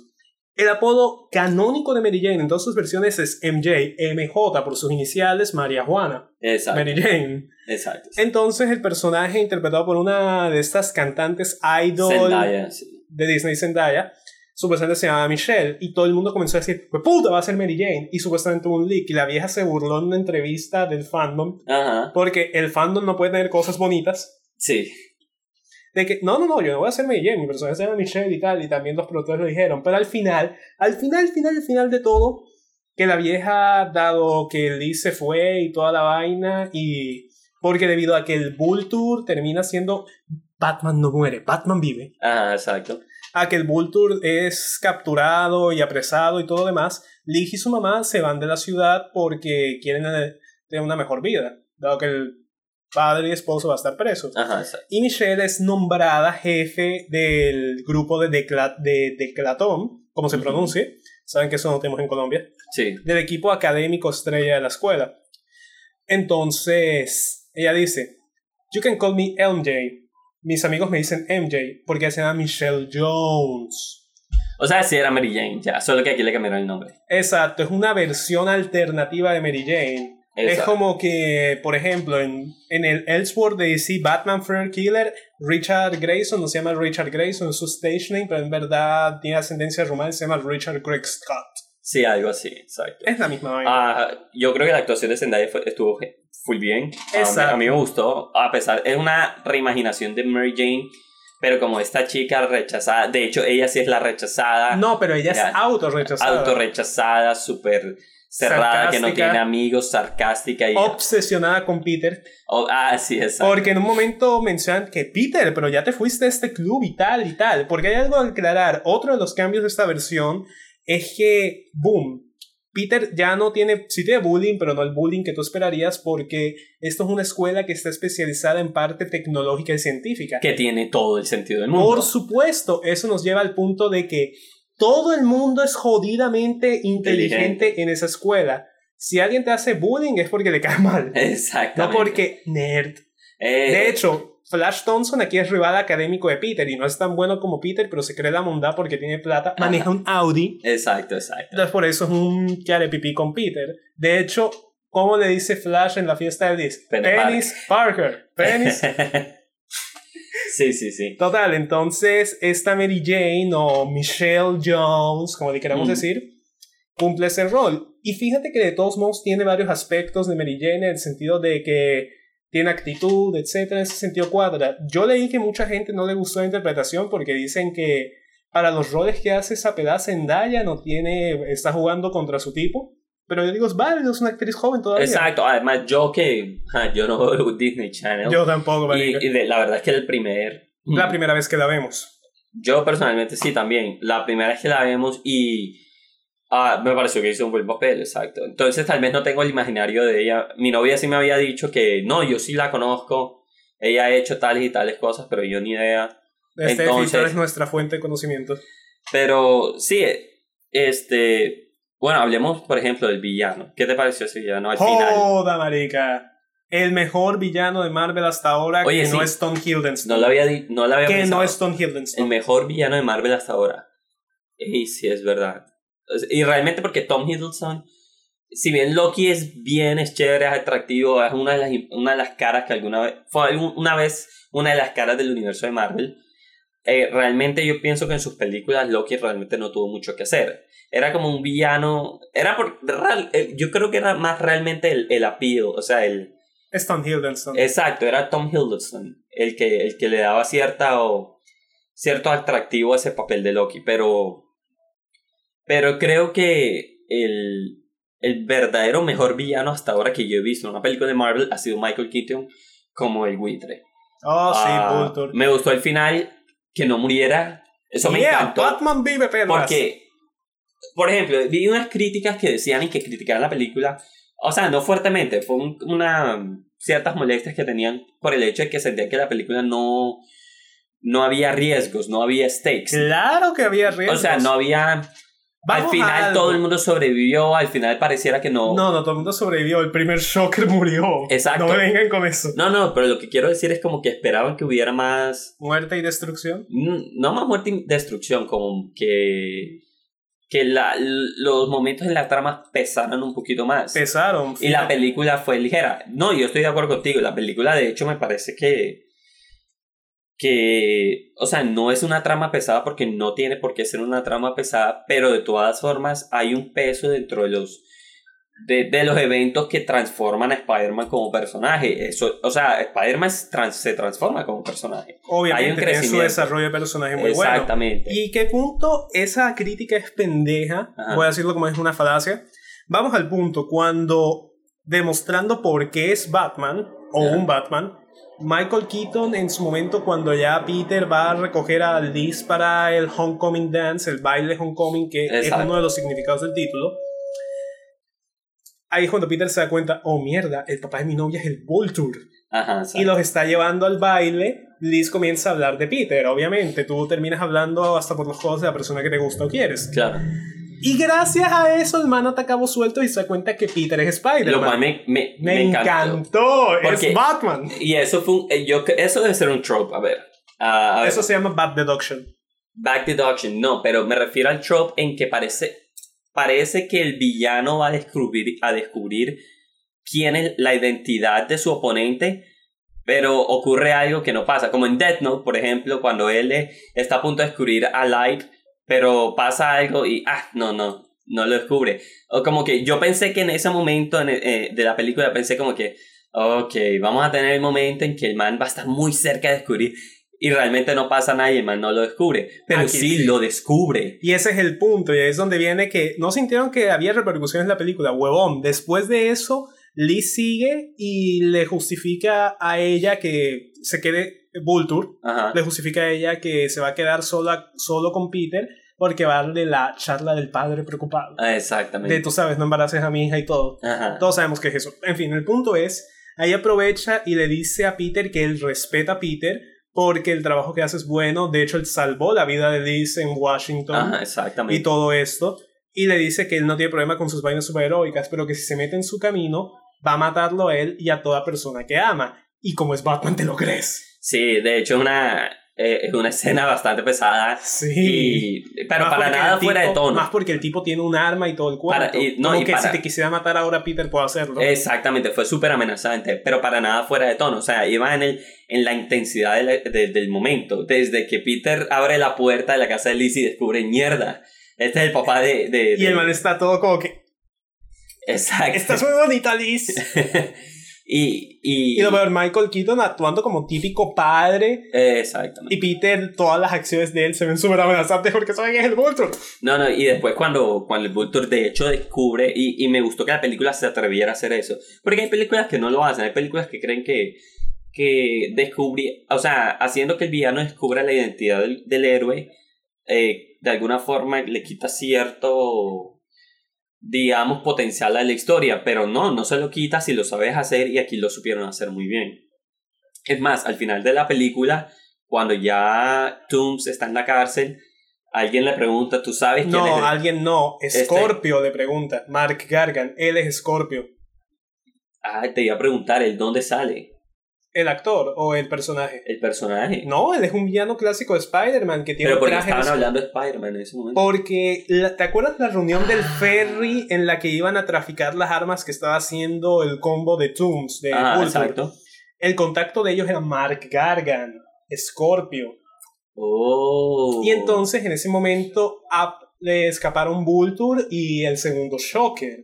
El apodo canónico de Mary Jane en todas sus versiones es MJ, MJ por sus iniciales, María Juana. Exacto. Mary Jane. Exacto. Entonces el personaje interpretado por una de estas cantantes idol de Disney, Zendaya, supuestamente se llama Michelle y todo el mundo comenzó a decir, pues puta, va a ser Mary Jane y supuestamente un leak y la vieja se burló en una entrevista del fandom Ajá. porque el fandom no puede tener cosas bonitas. Sí de que, no, no, no, yo no voy a ser Mary Jane, mi personaje se llama Michelle y tal, y también los productores lo dijeron, pero al final, al final, al final, al final de todo, que la vieja, dado que Liz se fue y toda la vaina, y porque debido a que el Bull Tour termina siendo Batman no muere, Batman vive. Ah, exacto. A que el Bull Tour es capturado y apresado y todo demás, Liz y su mamá se van de la ciudad porque quieren tener una mejor vida, dado que el padre y esposo va a estar preso. y Michelle es nombrada jefe del grupo de, de Declatón, como se pronuncie. Saben que eso no tenemos en Colombia. Sí. Del equipo académico estrella de la escuela. Entonces, ella dice, You can call me MJ. Mis amigos me dicen MJ porque se llama Michelle Jones. O sea, sí era Mary Jane, ya, solo que aquí le cambiaron el nombre. Exacto, es una versión alternativa de Mary Jane es como que, por ejemplo, en, en el Elseworld de DC Batman Fair Killer, Richard Grayson no se llama Richard Grayson, es su stage name, pero en verdad tiene ascendencia romana y se llama Richard Greg Scott. Sí, algo así, exacto. Es la misma ah, yo creo que la actuación de Zendaya estuvo muy bien. Exacto. A mí, me gustó, a pesar, es una reimaginación de Mary Jane pero como esta chica rechazada, de hecho ella sí es la rechazada. No, pero ella es autorrechazada. Autorrechazada, súper cerrada, que no tiene amigos, sarcástica y... Obsesionada con Peter. Oh, ah, sí, exacto. Porque en un momento mencionan que Peter, pero ya te fuiste a este club y tal y tal. Porque hay algo a aclarar. Otro de los cambios de esta versión es que, boom, Peter ya no tiene, sí tiene bullying, pero no el bullying que tú esperarías porque esto es una escuela que está especializada en parte tecnológica y científica. Que tiene todo el sentido del mundo. Por supuesto, eso nos lleva al punto de que todo el mundo es jodidamente inteligente, en esa escuela. Si alguien te hace bullying es porque le cae mal. Exacto. No porque nerd. Eh, de hecho, Flash Thompson aquí es rival académico de Peter y no es tan bueno como Peter, pero se cree la bondad porque tiene plata. Maneja un Audi. Exacto, exacto. Entonces por eso es un que pipí con Peter. De hecho, ¿cómo le dice Flash en la fiesta del disc? Penis Parker. Penis. Sí, sí, sí. Total, entonces esta Mary Jane o Michelle Jones, como le queramos decir, cumple ese rol. Y fíjate que de todos modos tiene varios aspectos de Mary Jane en el sentido de que tiene actitud, etcétera, en ese sentido cuadra. Yo leí que mucha gente no le gustó la interpretación porque dicen que para los roles que hace esa pedazo Zendaya no tiene, está jugando contra su tipo. Pero yo digo, es válido, es una actriz joven todavía. Exacto, además yo que yo no veo Disney Channel. Yo tampoco, Y, y la verdad es que el primer... La primera vez que la vemos. Yo personalmente sí también. La primera vez que la vemos y... Ah, me pareció que hizo un buen papel, exacto. Entonces tal vez no tengo el imaginario de ella. Mi novia sí me había dicho que no, yo sí la conozco. Ella ha hecho tales y tales cosas, pero yo ni idea. Este Entonces, es nuestra fuente de conocimiento. Pero sí, este bueno, hablemos, por ejemplo, del villano. ¿Qué te pareció ese villano al final? ¡Joda, marica! El mejor villano de Marvel hasta ahora que no es Tom Hiddleston. No lo había, no lo había Que no es Tom Hiddleston. El mejor villano de Marvel hasta ahora. Y sí, es verdad. Y realmente porque Tom Hiddleston, si bien Loki es bien, es chévere, es atractivo, es una de las, una de las caras que alguna vez, fue una vez una de las caras del universo de Marvel, eh, realmente yo pienso que en sus películas Loki realmente no tuvo mucho que hacer era como un villano. Era por. Eh, yo creo que era más realmente el, el appeal, o sea, el. Es Tom Hiddleston. Exacto, era Tom Hiddleston el que, el que le daba cierta o, cierto atractivo a ese papel de Loki, pero. Pero creo que el, el verdadero mejor villano hasta ahora que yo he visto en una película de Marvel ha sido Michael Keaton como el buitre. Oh, sí, ah, Me gustó el final, que no muriera. Eso me encantó. Batman vive, Porque por ejemplo, vi unas críticas que decían y que criticaban la película, o sea, no fuertemente, fue una ciertas molestias que tenían por el hecho de que sentían que la película no no había riesgos, no había stakes. Claro que había riesgos. O sea, no había al final todo el mundo sobrevivió, al final pareciera que no. No, no, todo el mundo sobrevivió, el primer Shocker murió. Exacto. No me vengan con eso. No, no, pero lo que quiero decir es como que esperaban que hubiera más... Muerte y destrucción. No más muerte y destrucción, como que que la, los momentos en la trama pesaron un poquito más. Pesaron. Y la película fue ligera. No, yo estoy de acuerdo contigo. La película, de hecho, me parece que. Que. O sea, no es una trama pesada porque no tiene por qué ser una trama pesada, pero de todas formas hay un peso dentro de los de, de, los eventos que transforman a Spider-Man como personaje. Eso, o sea, Spider-Man se transforma como personaje. Obviamente, Hay un su desarrollo de personaje muy bueno. Exactamente. ¿Y qué punto esa crítica es pendeja? Voy a decirlo como es una falacia. Vamos al punto, cuando demostrando por qué es Batman, o un Batman, Michael Keaton en su momento cuando ya Peter va a recoger a Liz para el Homecoming Dance, el baile Homecoming, que es uno de los significados del título, ahí es cuando Peter se da cuenta, oh mierda, el papá de mi novia es el Vulture. Ajá, y los está llevando al baile. Liz comienza a hablar de Peter, obviamente. Tú terminas hablando hasta por los juegos de la persona que te gusta o quieres. Claro. Y gracias a eso el man te acabó suelto y se da cuenta que Peter es Spider-Man. Lo cual me, me, me, encantó. es Batman. Y eso fue un, eh, yo, eso debe ser un trope, a ver. a eso se llama Bat Deduction. Back Deduction, no, pero me refiero al trope en que parece parece que el villano va a descubrir, a descubrir quién es la identidad de su oponente, pero ocurre algo que no pasa, como en Death Note, por ejemplo, cuando él está a punto de descubrir a Light, pero pasa algo y, ah, no, no, no lo descubre. O como que yo pensé que en ese momento eh, de la película, pensé como que, ok, vamos a tener el momento en que el man va a estar muy cerca de descubrir y realmente no pasa nada y el man no lo descubre. Pero sí, lo descubre. Y ese es el punto, y es donde viene que no sintieron que había repercusiones en la película, huevón. Después de eso, Liz sigue y le justifica a ella que se quede Vulture, le justifica a ella que se va a quedar sola, solo con Peter porque va a darle la charla del padre preocupado. Ah, exactamente. De tú sabes, no embaraces a mi hija y todo. Todos sabemos que es eso. En fin, el punto es, ahí aprovecha y le dice a Peter que él respeta a Peter porque el trabajo que hace es bueno. De hecho, él salvó la vida de Liz en Washington. exactamente. Y todo esto. Y le dice que él no tiene problema con sus vainas superheroicas, pero que si se mete en su camino, va a matarlo a él y a toda persona que ama. Y como es Batman, te lo crees. Sí, de hecho, una, eh, es una escena bastante pesada. Sí. pero para nada fuera de tono. Más porque el tipo tiene un arma y todo el cuerpo. no, que si te quisiera matar ahora Peter puede hacerlo. Exactamente, fue súper amenazante, pero para nada fuera de tono. O sea, iba en, el, en la intensidad del momento. Desde que Peter abre la puerta de la casa de Liz y descubre mierda. Este es el papá de... de, Y el man está todo como que... Exacto. Estás muy bonita, Liz. Y, y, y lo peor, Michael Keaton actuando como típico padre. exactamente. Y Peter, todas las acciones de él se ven súper amenazantes porque saben que es el Vulture. No, no, y después cuando, cuando el Vulture de hecho descubre, y, y me gustó que la película se atreviera a hacer eso. Porque hay películas que no lo hacen, hay películas que creen que, que descubrir, o sea, haciendo que el villano descubra la identidad del, del héroe, eh, de alguna forma le quita cierto digamos, potencial a la historia, pero no, no se lo quita si lo sabes hacer y aquí lo supieron hacer muy bien. Es más, al final de la película, cuando ya Tooms está en la cárcel, alguien le pregunta, ¿tú sabes quién no, es? No, alguien no, este Scorpio le pregunta, Mark Gargan, él es Scorpio. Ah, te iba a preguntar, ¿el dónde sale? ¿El actor o el personaje? El personaje. No, él es un villano clásico de Spider-Man que tiene Pero porque estaban hablando de Spider-Man en ese momento. Porque, ¿te acuerdas la reunión del ferry en la que iban a traficar las armas que estaba haciendo el combo de Tooms, de ah, exacto. El contacto de ellos era Mark Gargan, Scorpio. Oh. Y entonces en ese momento le escaparon Vulture y el segundo Shocker.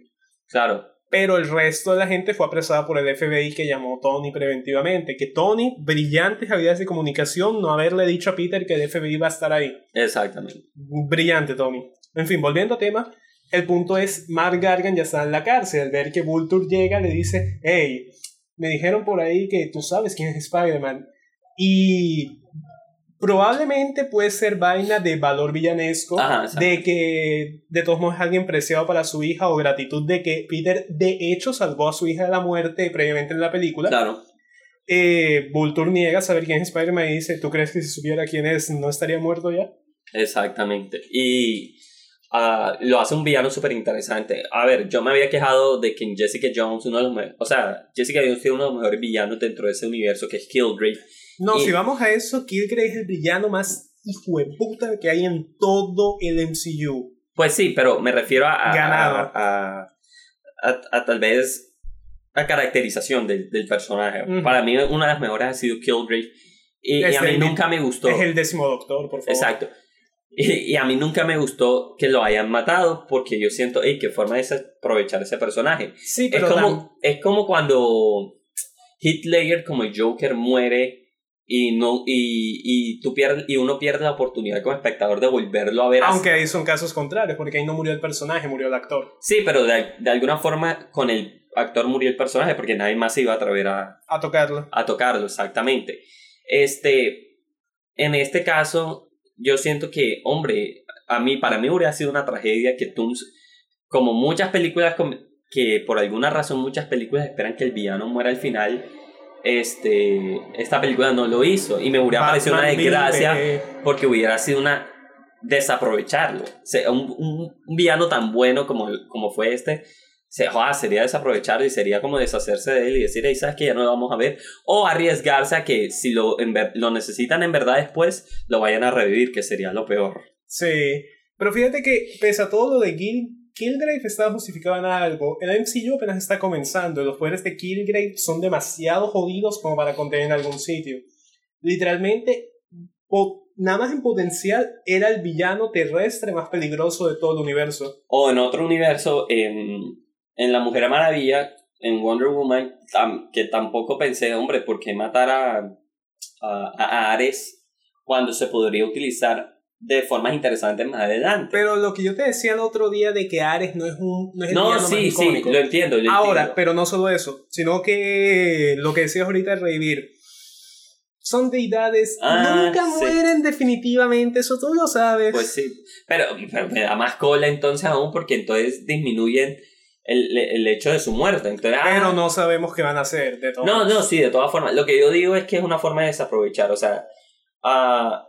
Claro pero el resto de la gente fue apresada por el FBI que llamó Tony preventivamente. Que Tony, brillantes habilidades de comunicación, no haberle dicho a Peter que el FBI va a estar ahí. Exactamente. Brillante, Tony. En fin, volviendo al tema, el punto es, Mark Gargan ya está en la cárcel. Al ver que Vulture llega, le dice, hey, me dijeron por ahí que tú sabes quién es Spider-Man. Y Probablemente puede ser vaina de valor villanesco, de que de todos modos es alguien preciado para su hija o gratitud de que Peter de hecho salvó a su hija de la muerte previamente en la película. Claro. Eh, Vulture niega saber quién es Spider-Man y dice, ¿tú crees que si supiera quién es no estaría muerto ya? Exactamente. Y uh, lo hace un villano súper interesante. A ver, yo me había quejado de que en Jessica Jones, uno de los o sea, Jessica Jones tiene uno de los mejores villanos dentro de ese universo que es Killgrave no, si vamos a eso, Killgrave es el villano más hijo de puta que hay en todo el MCU. Pues sí, pero me refiero a. Ganado. A, a, tal vez. A caracterización del, del personaje. Para mí, una de las mejores ha sido Killgrave. Y, a mí nunca me gustó. Es el décimo doctor, por favor. Exacto. Y, a mí nunca me gustó que lo hayan matado porque yo siento, hey, qué forma de aprovechar ese personaje. Sí, pero es como, es como cuando Hitler como Joker muere y no y, y tú pierdes y uno pierde la oportunidad como espectador de volverlo a ver aunque ahí son casos contrarios porque ahí no murió el personaje murió el actor. Sí pero de, de alguna forma con el actor murió el personaje porque nadie más se iba a atrever a a tocarlo. a tocarlo exactamente. Este en este caso yo siento que hombre a mí para mí hubiera sido una tragedia que tú como muchas películas que por alguna razón muchas películas esperan que el villano muera al final este, esta película no lo hizo y me hubiera parecido una desgracia porque hubiera sido una desaprovecharlo. un, un, villano tan bueno como, como fue este, se, sería desaprovecharlo y sería como deshacerse de él y decir, sabes que ya no lo vamos a ver. O arriesgarse a que si lo, lo necesitan en verdad después, lo vayan a revivir, que sería lo peor. Sí, pero fíjate que pese a todo lo de Gil Killgrave estaba justificado en algo. El MCU apenas está comenzando los poderes de Killgrave son demasiado jodidos como para contener en algún sitio. Literalmente, nada más en potencial, era el villano terrestre más peligroso de todo el universo. O en otro universo, en, en La Mujer Maravilla, en Wonder Woman, que tampoco pensé, hombre, ¿por qué matar a, a Ares cuando se podría utilizar de formas interesantes más adelante. Pero lo que yo te decía el otro día de que Ares no es un no, es no sí, sí, lo entiendo, Ahora, pero no solo eso, sino que lo que decías ahorita es revivir. Son deidades, ah, nunca mueren definitivamente, eso tú lo sabes. Pues sí, pero, me da más cola entonces aún porque entonces disminuyen el, el, hecho de su muerte. Entonces, pero ah. no sabemos qué van a hacer, de No, no, sí, de todas formas. Lo que yo digo es que es una forma de desaprovechar, o sea, uh,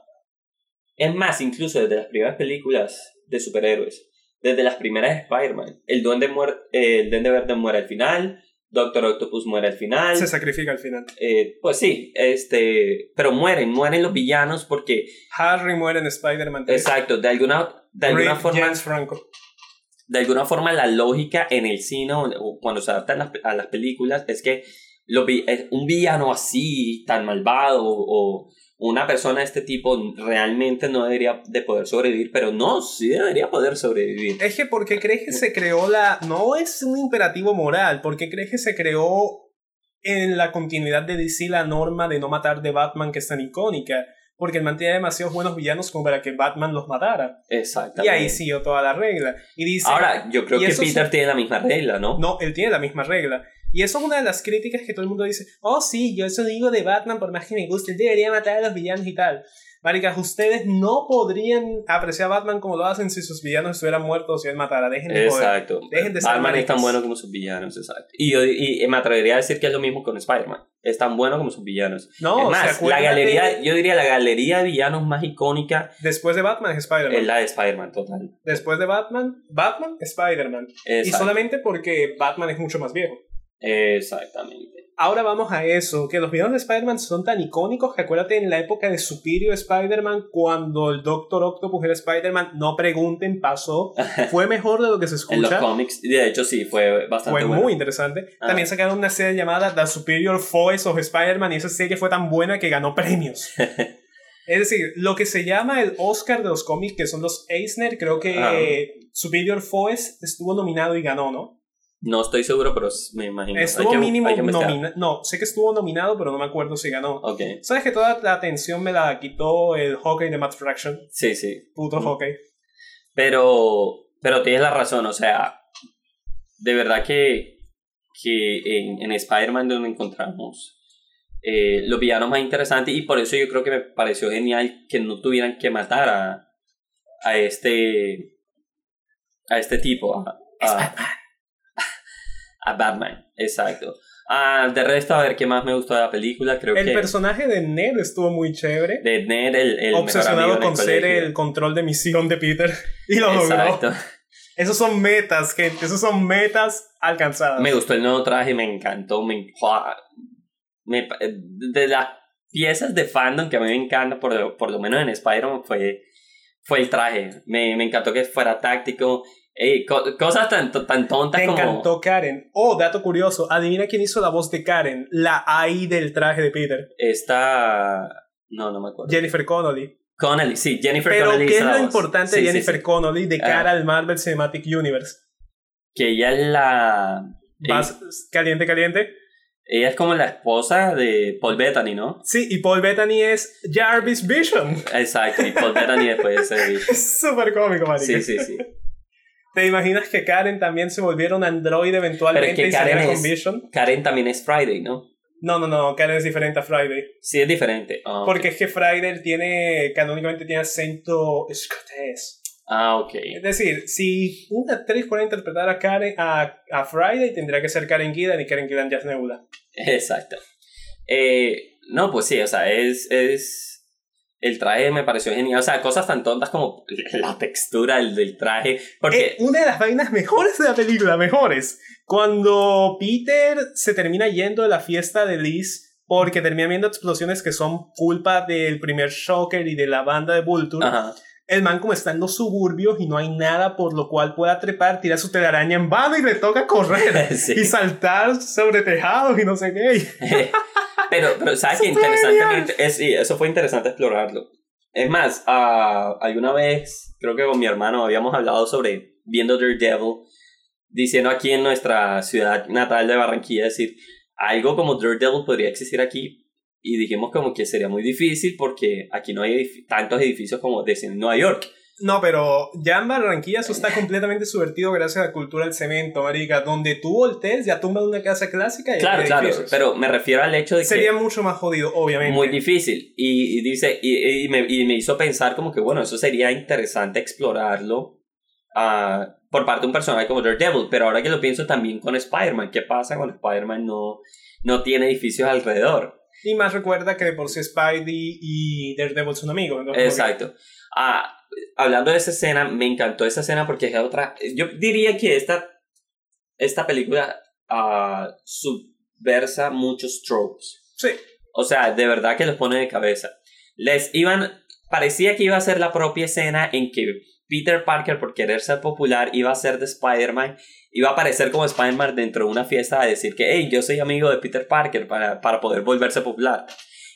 es más, incluso desde las primeras películas de superhéroes, desde las primeras Spider-Man, el Duende, el Duende Verde muere al final, Doctor Octopus muere al final. Se sacrifica al final. Eh, pues sí, este, pero mueren, mueren los villanos porque... Harry muere en Spider-Man. Exacto, de alguna, de alguna forma... Franco. De alguna forma la lógica en el cine o cuando se adaptan a las películas es que un villano así, tan malvado o una persona de este tipo realmente no debería de poder sobrevivir, pero no, sí debería poder sobrevivir. Es que ¿por qué crees que se creó la... No es un imperativo moral, ¿por qué crees que se creó en la continuidad de DC la norma de no matar de Batman que es tan icónica? Porque él mantiene demasiados buenos villanos como para que Batman los matara. Exactamente. Y ahí siguió toda la regla. Y dice, Ahora, yo creo que Peter tiene la misma regla, ¿no? No, él tiene la misma regla. Y eso es una de las críticas que todo el mundo dice, oh sí, yo eso digo de Batman por más que me guste, él debería matar a los villanos y tal. Maricas, ustedes no podrían apreciar a Batman como lo hacen si sus villanos estuvieran muertos si él matara. Dejen de Exacto. Dejen de Batman es tan bueno como sus villanos, exacto. Y, yo, y me atrevería a decir que es lo mismo con Spider-Man. Es tan bueno como sus villanos. No, es más, la galería, yo diría la galería de villanos más icónica. Después de Batman es Spider-Man. Es la de Spider-Man, total. Después de Batman, Batman, Spider-Man. Y solamente porque Batman es mucho más viejo. Exactamente. Ahora vamos a eso, que los villanos de Spider-Man son tan icónicos que acuérdate en la época de Superior Spider-Man, cuando el Doctor Octopus era Spider-Man, no pregunten, pasó, fue mejor de lo que se escucha. en los cómics, de hecho sí, fue bastante Fue muy interesante. Ah. También sacaron una serie llamada The Superior Voice of Spider-Man y esa serie fue tan buena que ganó premios. es decir, lo que se llama el Oscar de los cómics, que son los Eisner, creo que Superior Voice estuvo nominado y ganó, ¿no? No estoy seguro, pero me imagino. Estuvo mínimo nominado. No, sé que estuvo nominado, pero no me acuerdo si ganó. Ok. ¿Sabes que toda la atención me la quitó el hockey de Matt Fraction? Sí, sí. Puto hockey. Pero, pero tienes la razón, o sea, de verdad que, que en, en Spider-Man donde encontramos eh, los villanos más interesantes y por eso yo creo que me pareció genial que no tuvieran que matar a, a este a este tipo, a, a Batman, exacto. Ah, de resto, a ver qué más me gustó de la película. Creo el personaje de Ned estuvo muy chévere. De Ned, el. Obsesionado con ser el control de misión de Peter. Y lo Exacto. logró. Esos son metas, gente. Esos son metas alcanzadas. Me gustó el nuevo traje, me encantó. Me, me, de las piezas de fandom que a mí me encanta, por, por lo menos en Spider-Man, fue fue el traje. Me, me encantó que fuera táctico. Cosas tan, tan tontas como... Me encantó Karen. Oh, dato curioso. Adivina quién hizo la voz de Karen. La AI del traje de Peter. Está... No, no me acuerdo. Jennifer Connolly. Connolly, sí, Jennifer Pero Connolly. Pero ¿qué es lo importante de Jennifer Connolly de cara ah. al Marvel Cinematic Universe? Que ella es la... caliente, caliente. Ella es como la esposa de Paul Bettany, ¿no? Sí, y Paul Bettany es Jarvis Vision. Exacto, y Paul Bettany después de ser Vision. Es súper cómico, marica. Sí, sí, sí. ¿Te imaginas que Karen también se volviera un android eventualmente Pero es que Karen con Vision? Karen también es Friday, ¿no? No, no, no, Karen es diferente a Friday. Sí, es diferente. Ah, Porque es que Friday tiene, canónicamente tiene acento escocés. Ah, ok. Es decir, si una actriz fuera a interpretar a, Karen, a, a Friday, tendría que ser Karen Gillan y Karen Gillan ya es Nebula. Exacto. Eh, no, pues sí, o sea, es, es... El traje me pareció genial. O sea, cosas tan tontas como la textura del, del traje. Porque... Eh, una de las vainas mejores de la película, mejores. Cuando Peter se termina yendo de la fiesta de Liz porque termina viendo explosiones que son culpa del primer Shocker y de la banda de Vulture. Ajá el man como está en los suburbios y no hay nada por lo cual pueda trepar, tira su telaraña en vano y le toca correr y saltar sobre tejados y no sé qué. pero, pero ¿sabes qué? Interesantemente, es, eso fue interesante explorarlo. Es más, uh, alguna vez, creo que con mi hermano habíamos hablado sobre viendo Daredevil, diciendo aquí en nuestra ciudad natal de Barranquilla, decir, algo como Daredevil podría existir aquí, y dijimos como que sería muy difícil porque aquí no hay tantos edificios como de Nueva York. No, pero ya en Barranquilla eso está completamente subvertido gracias a la cultura del cemento, marica. Donde tú voltees, ya tumba una casa clásica y Claro, claro, pero me refiero al hecho de que... Sería mucho más jodido, obviamente. Muy difícil. Y, dice, y, me, y, me, hizo pensar como que, bueno, eso sería interesante explorarlo uh, por parte de un personaje como Daredevil. Pero ahora que lo pienso también con Spider-Man, ¿qué pasa cuando Spider-Man no, no tiene edificios alrededor? Y más recuerda que de por sí Spidey y Daredevil son amigos. Exacto. Ah, hablando de esa escena, me encantó esa escena porque es otra. Yo diría que esta, esta película uh, subversa muchos tropes. Sí. O sea, de verdad que los pone de cabeza. Les iban. Parecía que iba a ser la propia escena en que Peter Parker, por querer ser popular, iba a ser de Spider-Man iba a aparecer como Spider-Man dentro de una fiesta a decir que, hey, yo soy amigo de Peter Parker para, para poder volverse popular.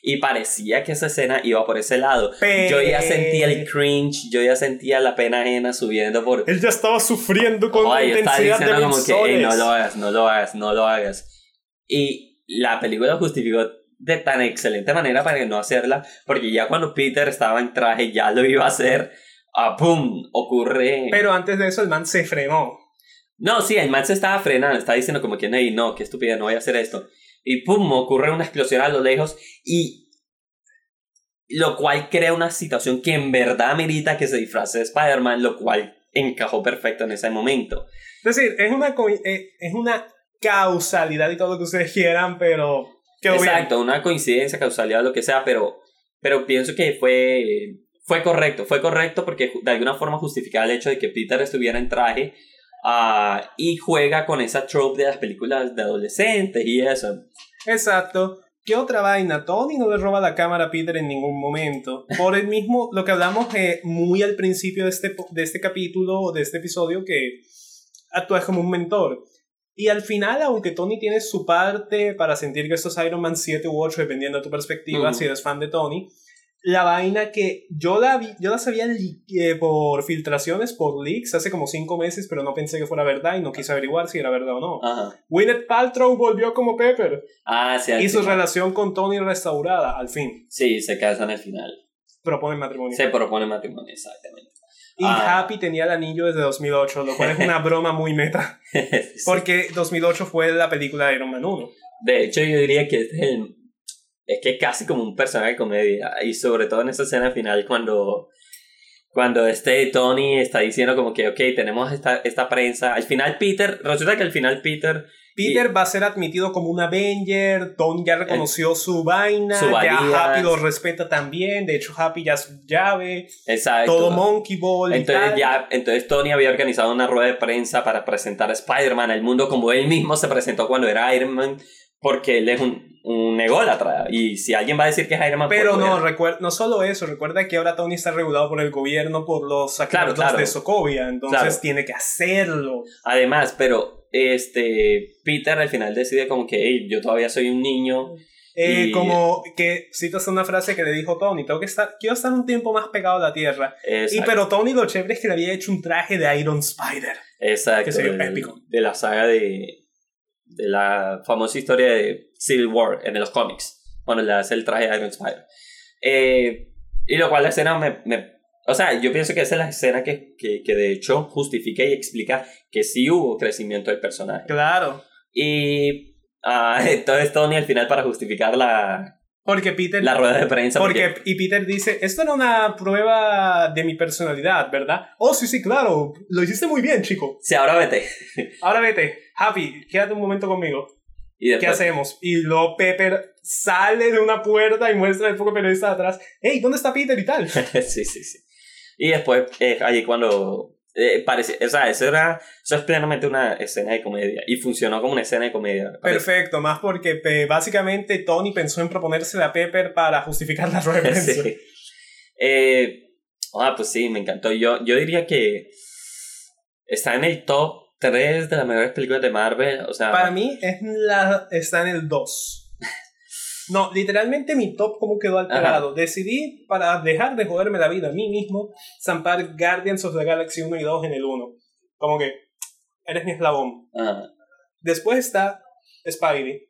Y parecía que esa escena iba por ese lado. Yo ya sentía el cringe, yo ya sentía la pena ajena subiendo por... Él ya estaba sufriendo con la intensidad de como que, hey, no lo hagas, no lo hagas, no lo hagas. Y la película justificó de tan excelente manera para no hacerla, porque ya cuando Peter estaba en traje ya lo iba a hacer, a ¡pum! ocurre... Pero antes de eso el man se frenó. No, sí, el man se estaba frenando, estaba diciendo como que, hey, no, qué estupidez, no voy a hacer esto. Y pum, ocurre una explosión a lo lejos y lo cual crea una situación que en verdad merita que se disfrace de Spider-Man, lo cual encajó perfecto en ese momento. Es decir, es una, eh, es una causalidad y todo lo que ustedes quieran, pero... Exacto, una coincidencia, causalidad, lo que sea, pero, pero pienso que fue, fue correcto, fue correcto porque de alguna forma justificaba el hecho de que Peter estuviera en traje Ah, y juega con esa trope de las películas de adolescentes y eso. Exacto. ¿Qué otra vaina? Tony no le roba la cámara a Peter en ningún momento. Por el mismo, lo que hablamos eh, muy al principio de este, de este capítulo, de este episodio, que actúa como un mentor. Y al final, aunque Tony tiene su parte para sentir que esto es Iron Man 7 u 8, dependiendo de tu perspectiva, si eres fan de Tony, la vaina que yo la vi, yo la sabía eh, por filtraciones, por leaks, hace como cinco meses, pero no pensé que fuera verdad y no quise averiguar si era verdad o no. Ajá. Gwyneth Paltrow volvió como Pepper. Ah, sí. Y su relación con Tony restaurada, al fin. Sí, se casan al final. Propone matrimonio. Se propone matrimonio, exactamente. Y ah. Happy tenía el anillo desde 2008, lo cual es una broma muy meta. Porque 2008 fue la película de Iron Man 1. De hecho, yo diría que es el es que casi como un personaje de comedia. Y sobre todo en esa escena final cuando, cuando este Tony está diciendo como que, ok, tenemos esta, esta prensa. Al final Peter, resulta que al final Peter... Peter va a ser admitido como un Avenger, Tony ya reconoció su vaina, ya Happy lo respeta también, de hecho Happy ya es llave, Exacto. todo Monkey Ball. Entonces, Ya, entonces Tony había organizado una rueda de prensa para presentar a Spider-Man al mundo como él mismo se presentó cuando era Iron Man porque él es un, un ególatra. Y si alguien va a decir que es Iron Man... Pues Pero no, recuerda, no solo eso, recuerda que ahora Tony está regulado por el gobierno por los acuerdos de Sokovia, entonces tiene que hacerlo. Además, pero este Peter al final decide como que yo todavía soy un niño. Eh, como que citas una frase que le dijo Tony, tengo que estar, quiero estar un tiempo más pegado a la Tierra. Y pero Tony lo chévere es que le había hecho un traje de Iron Spider. Exacto. Que sería épico. De la saga de, de la famosa historia de Civil War en los cómics. Bueno, le hace el traje de Iron Spider. Eh, y lo cual la escena me, me, O sea, yo pienso que esa es la escena que, que, que, de hecho justifica y explica que sí hubo crecimiento del personaje. Claro. Y uh, entonces Tony al final para justificar la, porque Peter. La rueda de prensa. Porque, y Peter dice: Esto era una prueba de mi personalidad, ¿verdad? Oh, sí, sí, claro. Lo hiciste muy bien, chico. Sí, ahora vete. ahora vete. Happy, quédate un momento conmigo. ¿Y ¿Qué hacemos? Y luego Pepper sale de una puerta y muestra el poco periodista atrás. ¡Hey, ¿dónde está Peter y tal? sí, sí, sí. Y después, eh, allí cuando eh, parece, o sea, eso, era, eso es plenamente una escena de comedia y funcionó como una escena de comedia. Perfecto, más porque básicamente Tony pensó en proponerse a Pepper para justificar la rueda sí. eh, ah, pues sí, me encantó. Yo, yo diría que está en el top 3 de las mejores películas de Marvel. O sea, para mí es la, está en el 2. No, literalmente mi top como quedó alterado. Decidí, para dejar de joderme la vida a mí mismo, zampar Guardians of the Galaxy 1 y 2 en el 1. Como que, eres mi eslabón. Después está Spidey.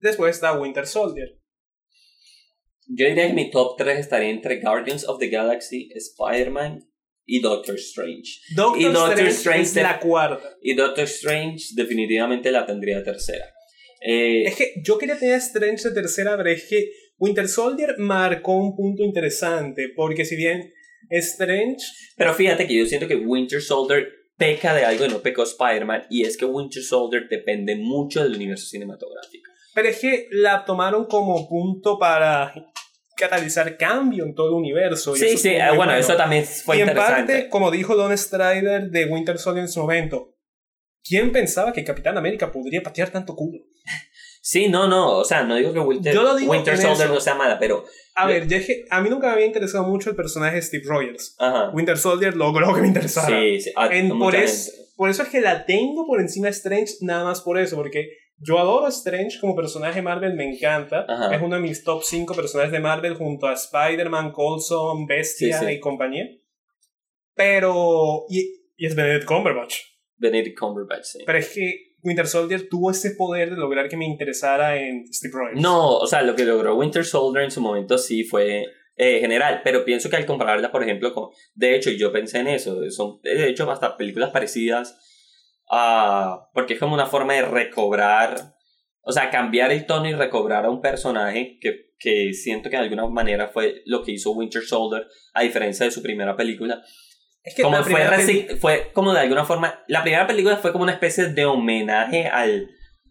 Después está Winter Soldier. Yo diría que mi top 3 estaría entre Guardians of the Galaxy, Spider-Man y Doctor Strange. Doctor, y Doctor Strange, es la cuarta. Y Doctor Strange definitivamente la tendría tercera. Eh, es que yo quería tener Strange de tercera, pero es que Winter Soldier marcó un punto interesante, porque si bien Strange... Pero fíjate que yo siento que Winter Soldier peca de algo y no pecó Spider-Man, y es que Winter Soldier depende mucho del universo cinematográfico. Pero es que la tomaron como punto para catalizar cambio en todo el universo. sí, sí, eh, bueno, eso también fue interesante. Y en parte, como dijo Don Strider de Winter Soldier en su momento, ¿Quién pensaba que Capitán América podría patear tanto culo? Sí, no, no, o sea, no digo que Winter, Soldier no sea mala, pero... A ver, a mí nunca me había interesado mucho el personaje de Steve Rogers. Winter Soldier logro que me interesara. Sí, sí. por, por, eso es que la tengo por encima de Strange, nada más por eso, porque yo adoro a Strange como personaje Marvel, me encanta. Es uno de mis top 5 personajes de Marvel junto a Spider-Man, Coulson, Bestia y compañía. Pero... Y, y es Benedict Cumberbatch. Benedict Cumberbatch, sí. Pero es que Winter Soldier tuvo ese poder de lograr que me interesara en Steve Rogers. No, o sea, lo que logró Winter Soldier en su momento sí fue eh, general, pero pienso que al compararla, por ejemplo, con... De hecho, yo pensé en eso, son de hecho hasta películas parecidas a... porque es como una forma de recobrar, o sea, cambiar el tono y recobrar a un personaje que, que siento que de alguna manera fue lo que hizo Winter Soldier, a diferencia de su primera película es que como fue, fue como de alguna forma, la primera película fue como una especie de homenaje al,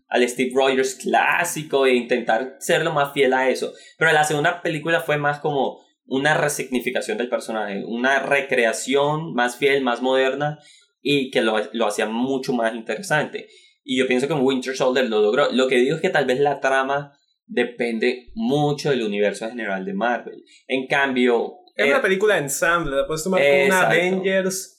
al Steve Rogers clásico e intentar ser lo más fiel a eso. Pero la segunda película fue más como una resignificación del personaje, una recreación más fiel, más moderna y que lo, lo hacía mucho más interesante. Y yo pienso que Winter Soldier lo logró. Lo que digo es que tal vez la trama depende mucho del universo general de Marvel. En cambio, es una eh, película de ensamble, la puedes tomar como una Avengers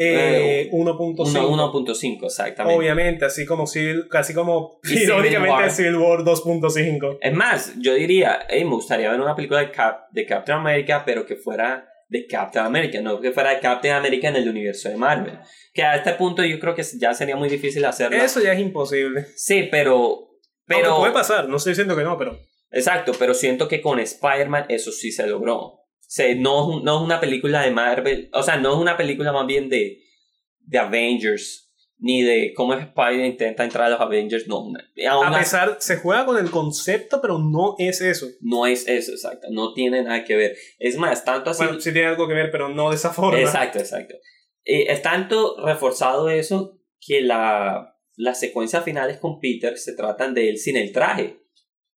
eh, 1.5. 1.5, exactamente. Obviamente, así como Civil, casi como irónicamente Civil War 2.5. Es más, yo diría, me gustaría ver una película de, Cap, de Captain America, pero que fuera de Captain America, no que fuera de Captain America en el universo de Marvel. Que a este punto yo creo que ya sería muy difícil hacerlo. Eso ya es imposible. Sí, pero... Pero puede pasar, no estoy diciendo que no, pero... Exacto, pero siento que con Spider-Man eso sí se logró no, no es una película de Marvel, o sea, no es una película más bien de, de Avengers, ni de cómo Spider intenta entrar a los Avengers, no. a pesar, se juega con el concepto, pero no es eso. No es eso, exacto, no tiene nada que ver. Es más, tanto así... Bueno, sí tiene algo que ver, pero no de esa forma. Exacto, exacto. Eh, es tanto reforzado eso que la, las secuencias finales con Peter se tratan de él sin el traje.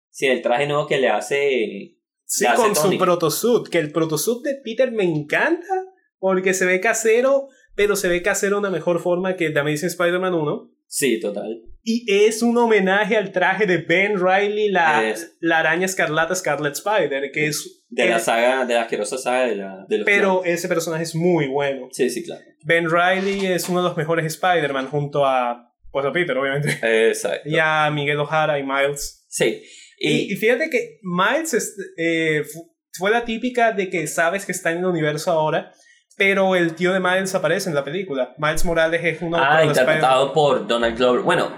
Sin el traje nuevo que le hace Sí, con su protosuit, que el protosuit de Peter me encanta porque se ve casero, pero se ve casero de una mejor forma que The Amazing Spider-Man 1. Sí, total. Y es un homenaje al traje de Ben Riley, la, la araña escarlata Scarlet Spider, que es... De la saga, de la asquerosa saga de, la, de los Pero ese personaje es muy bueno. Sí, sí, claro. Ben Riley es uno de los mejores Spider-Man junto a, pues a Peter, obviamente. Exacto. Y a Miguel O'Hara y Miles. Sí. Y, fíjate que Miles eh, fue la típica de que sabes que está en el universo ahora, pero el tío de Miles aparece en la película. Miles Morales es uno ah, interpretado por Donald Glover. Bueno,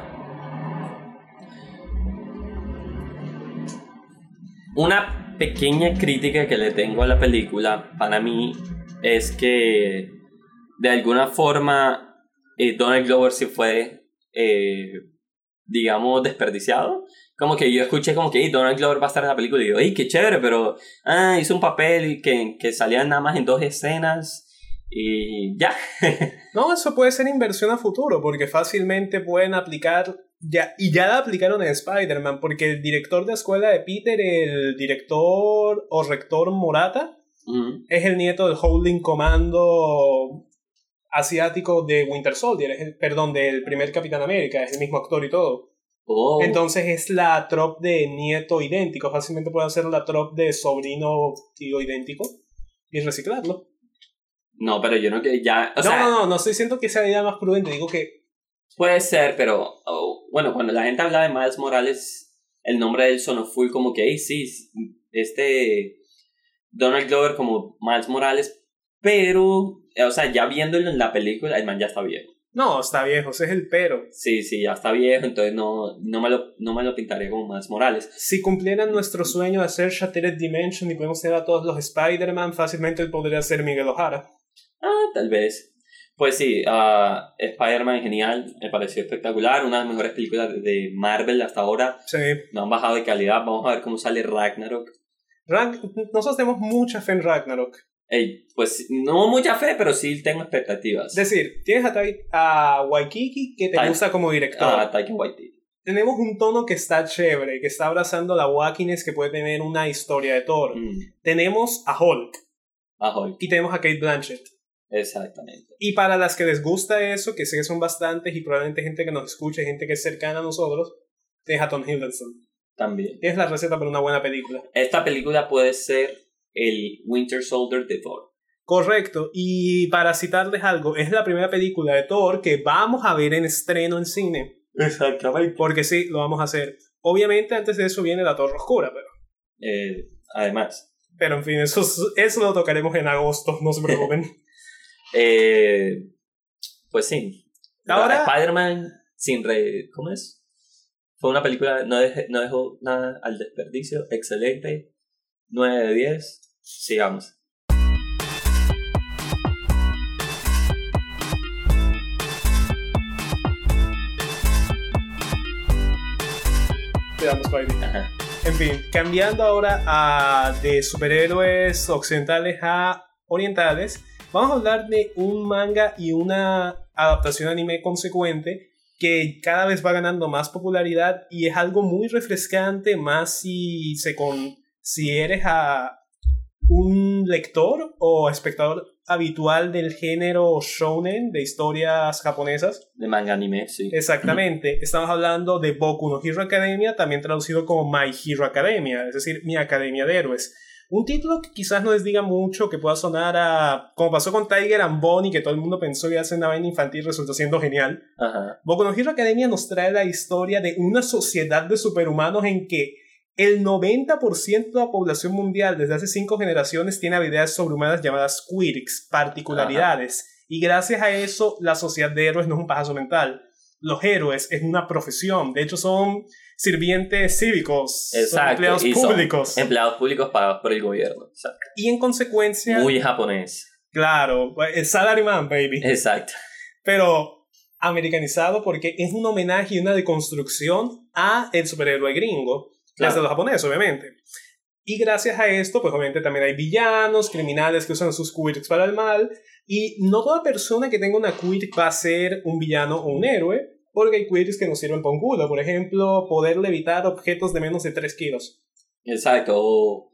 una pequeña crítica que le tengo a la película para mí es que de alguna forma eh, Donald Glover sí fue, eh, digamos, desperdiciado. Como que yo escuché como que Donald Glover va a estar en la película y digo, ¡ay, qué chévere! Pero ah, hizo un papel que, que salía nada más en dos escenas y ya. no, eso puede ser inversión a futuro, porque fácilmente pueden aplicar, ya, y ya la aplicaron en Spider-Man, porque el director de escuela de Peter, el director o rector Morata, es el nieto del Holding Comando asiático de Winter Soldier, es perdón, del primer Capitán América, es el mismo actor y todo. Oh. Entonces es la trop de nieto idéntico, fácilmente puede ser la trop de sobrino tío idéntico y reciclarlo. No, pero yo no que ya. no, no, no, no estoy diciendo que sea la idea más prudente, digo que. Puede ser, pero. Oh, bueno, cuando la gente habla de Miles Morales, el nombre de él sonó full como que, hey, sí, este. Donald Glover como Miles Morales, pero. O sea, ya viéndolo en la película, el man ya está viejo. No, está viejo, ese es el pero. Sí, sí, ya está viejo, entonces no, no, me, lo, no me lo pintaré como Miles Morales. Si cumplieran nuestro sueño de hacer Shattered Dimension y podemos tener a todos los Spider-Man, fácilmente él podría ser Miguel O'Hara. Ah, tal vez. Pues sí, uh, Spider-Man genial, me pareció espectacular, una de las mejores películas de Marvel hasta ahora. Sí. No han bajado de calidad, vamos a ver cómo sale Ragnarok. Nosotros tenemos mucha fe en Ragnarok. Ey, pues no mucha fe, pero sí tengo expectativas. Es decir, tienes a, a Waikiki que te gusta como director. Ah, Taika Waititi. Tenemos un tono que está chévere, que está abrazando la wackiness que puede tener una historia de Thor. Mm. Tenemos a Hulk. A Hulk. Y tenemos a Kate Blanchett. Exactamente. Y para las que les gusta eso, que sé que son bastantes y probablemente gente que nos escucha, gente que es cercana a nosotros, tienes a Tom Hiddleston. También. Es la receta para una buena película. Esta película puede ser el Winter Soldier de Thor. Correcto, y para citarles algo, es la primera película de Thor que vamos a ver en estreno en cine. Exactamente. Porque sí, lo vamos a hacer. Obviamente antes de eso viene la Torre Oscura, pero... Eh, además. Pero en fin, eso, eso lo tocaremos en agosto, no se preocupen. Eh, pues sí. Ahora. Spider-Man sin re. ¿Cómo es? Fue una película, no, no dejó nada al desperdicio. Excelente. 9 de 10. Sigamos. En fin, cambiando ahora a de superhéroes occidentales a orientales, Vamos a hablar de un manga y una adaptación anime consecuente que cada vez va ganando más popularidad y es algo muy refrescante, más si, se con, si eres a un lector o espectador habitual del género shounen, de historias japonesas. De manga anime, sí. Exactamente. Estamos hablando de Boku no Hero Academia, también traducido como My Hero Academia, es decir, mi Academia de Héroes. Un título que quizás no les diga mucho, que pueda sonar a. Como pasó con Tiger and Bonnie, que todo el mundo pensó que iba a ser una vaina infantil, resultó siendo genial. Ajá. Boku no Hero Academia nos trae la historia de una sociedad de superhumanos en que el 90% de la población mundial desde hace cinco generaciones tiene habilidades sobrehumanas llamadas quirks, particularidades. Y gracias a eso, la sociedad de héroes no es un pajazo mental. Los héroes es una profesión. De hecho, son sirvientes cívicos, empleados públicos. empleados públicos pagados por el gobierno. Y en consecuencia... Muy japonés. Claro, el salaryman, baby. Exacto. Pero americanizado porque es un homenaje y una deconstrucción a el superhéroe gringo, claro. desde los japoneses, obviamente. Y gracias a esto, pues obviamente también hay villanos, criminales que usan sus quirks para el mal, y no toda persona que tenga una quirk va a ser un villano o un héroe, porque hay queries que nos sirven para un culo. Por ejemplo, poder levitar objetos de menos de 3 kilos. Exacto. O,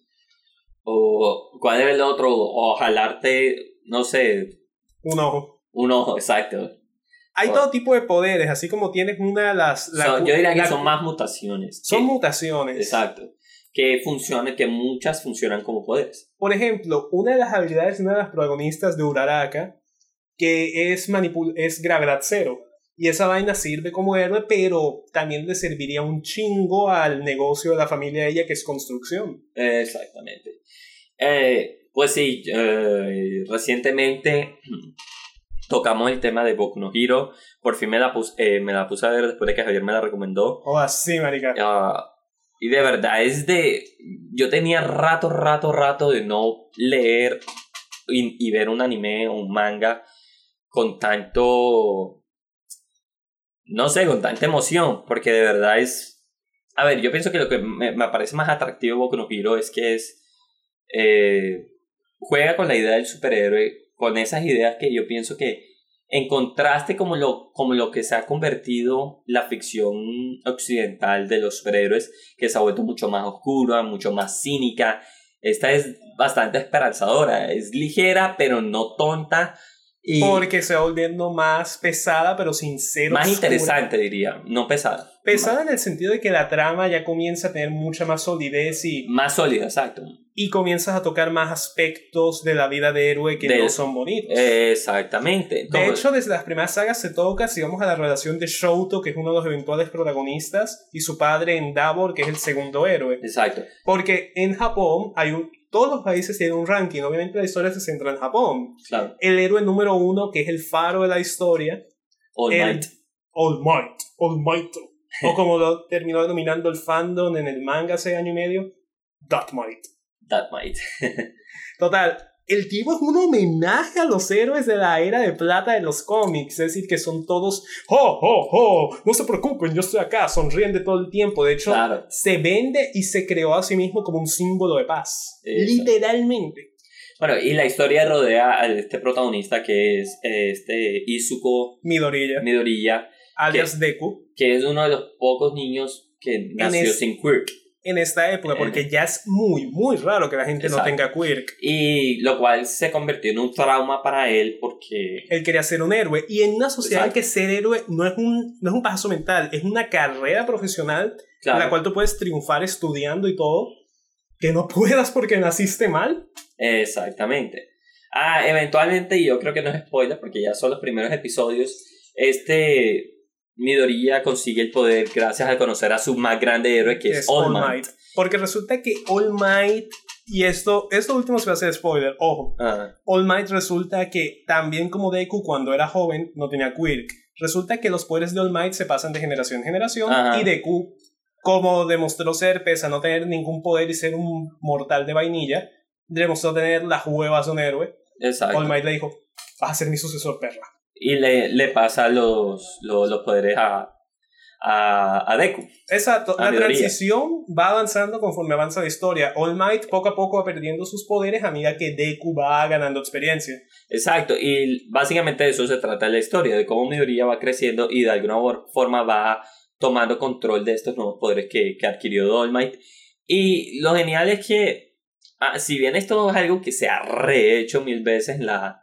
o ¿cuál es el otro? O jalarte, no sé. Un ojo. Un ojo, exacto. Hay todo tipo de poderes, así como tienes una de las... yo diría que son más mutaciones. Son mutaciones. Exacto. Que funcionan, que muchas funcionan como poderes. Por ejemplo, una de las habilidades de una de las protagonistas de Uraraka, que es, manipul es gravedad cero. Y esa vaina sirve como héroe, pero también le serviría un chingo al negocio de la familia de ella, que es construcción. Exactamente. Eh, pues sí, eh, recientemente tocamos el tema de Boku no Hero. Por fin me la, puse, eh, me la puse a ver después de que Javier me la recomendó. Oh, así, marica. Ah, y de verdad, es de... Yo tenía rato, rato, rato de no leer y, y ver un anime o un manga con tanto... No sé, con tanta emoción, porque de verdad es... A ver, yo pienso que lo que me, me parece más atractivo de Boku no Hero es que es... Eh, juega con la idea del superhéroe con esas ideas que yo pienso que en contraste como lo, como lo que se ha convertido la ficción occidental de los superhéroes, que se ha vuelto mucho más oscura, mucho más cínica, esta es bastante esperanzadora, es ligera pero no tonta, porque se va volviendo más pesada, pero sin ser Más interesante, diría, no pesada. Pesada en el sentido de que la trama ya comienza a tener mucha más solidez y... Más sólida, exacto. Y comienzas a tocar más aspectos de la vida de héroe que no son bonitos. exactamente. De hecho, desde las primeras sagas se toca, si vamos a la relación de Shouto, que es uno de los eventuales protagonistas, y su padre Endeavor, que es el segundo héroe. Exacto. Porque en Japón hay un todos los países tienen un ranking. Obviamente la historia se centra en Japón. Claro. El héroe número uno, que es el faro de la historia. All Might. All Might. All Might. o como lo terminó denominando el fandom en el manga hace año y medio. That Might. That Might. Total, el tipo es un homenaje a los héroes de la era de plata de los cómics, es decir, que son todos, oh, oh, oh, no se preocupen, yo estoy acá, sonríen de todo el tiempo. De hecho, se vende y se creó a sí mismo como un símbolo de paz, literalmente. Bueno, y la historia rodea a este protagonista que es este Izuko Midoriya. Midoriya alias Deku. Que es uno de los pocos niños que nació sin quirk en esta época, porque ya es muy, muy raro que la gente no tenga quirk. Y lo cual se convirtió en un trauma para él porque... Él quería ser un héroe. Y en una sociedad en que ser héroe no es un, no es un paso mental, es una carrera profesional en la cual tú puedes triunfar estudiando y todo, que no puedas porque naciste mal. Exactamente. Ah, eventualmente, y yo creo que no es spoiler porque ya son los primeros episodios, este Midoriya consigue el poder gracias a conocer a su más grande héroe que es, All, Might. Porque resulta que All Might, y esto, esto último se va a hacer spoiler, ojo. All Might resulta que también como Deku cuando era joven no tenía quirk. Resulta que los poderes de All Might se pasan de generación en generación y Deku, como demostró ser, pese a no tener ningún poder y ser un mortal de vainilla, demostró tener las huevas de un héroe. Exacto. All Might le dijo, vas a ser mi sucesor, perra y le, le pasa los, los, los poderes a, a, a, Deku. Exacto, la transición va avanzando conforme avanza la historia. All Might poco a poco va perdiendo sus poderes a medida que Deku va ganando experiencia. Exacto, y básicamente de eso se trata la historia, de cómo Midoriya va creciendo y de alguna forma va tomando control de estos nuevos poderes que, que adquirió All Might. Y lo genial es que, ah, si bien esto es algo que se ha rehecho mil veces en la,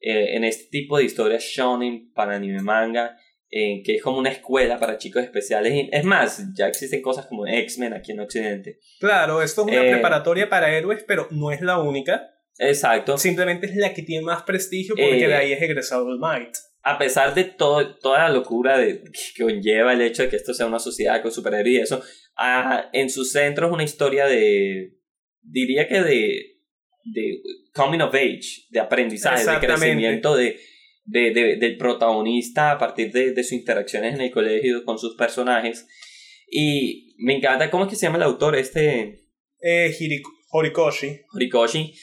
eh, en este tipo de historias shonen para anime manga, que es como una escuela para chicos especiales. Es más, ya existen cosas como X-Men aquí en Occidente. Claro, esto es una eh, preparatoria para héroes, pero no es la única. Exacto. Simplemente es la que tiene más prestigio porque de eh, ahí es egresado el Might. A pesar de todo, toda la locura de, que conlleva el hecho de que esto sea una sociedad con superhéroes y eso, ah, en su centro es una historia de, diría que de de coming of age, de aprendizaje, de crecimiento de, de, del protagonista a partir de, de sus interacciones en el colegio con sus personajes. Y me encanta, ¿cómo es que se llama el autor? Este... Eh, Horikoshi. Horikoshi.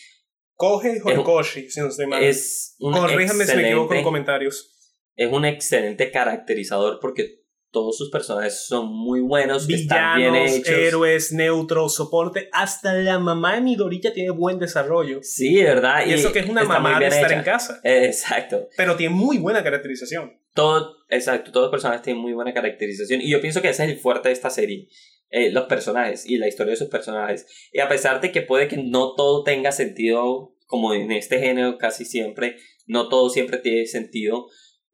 Coge Horikoshi, si no estoy mal. Es Corríjame si me equivoco en comentarios. Es un excelente caracterizador porque todos sus personajes son muy buenos, Villanos, están bien hechos. héroes, neutros, soporte. Hasta la mamá de Midorilla tiene buen desarrollo. Sí, ¿verdad? Y, eso que es una mamá de estar en casa. Exacto. Pero tiene muy buena caracterización. Todo, exacto, todos los personajes tienen muy buena caracterización. Y yo pienso que ese es el fuerte de esta serie. Eh, los personajes y la historia de sus personajes. Y a pesar de que puede que no todo tenga sentido, como en este género casi siempre, no todo siempre tiene sentido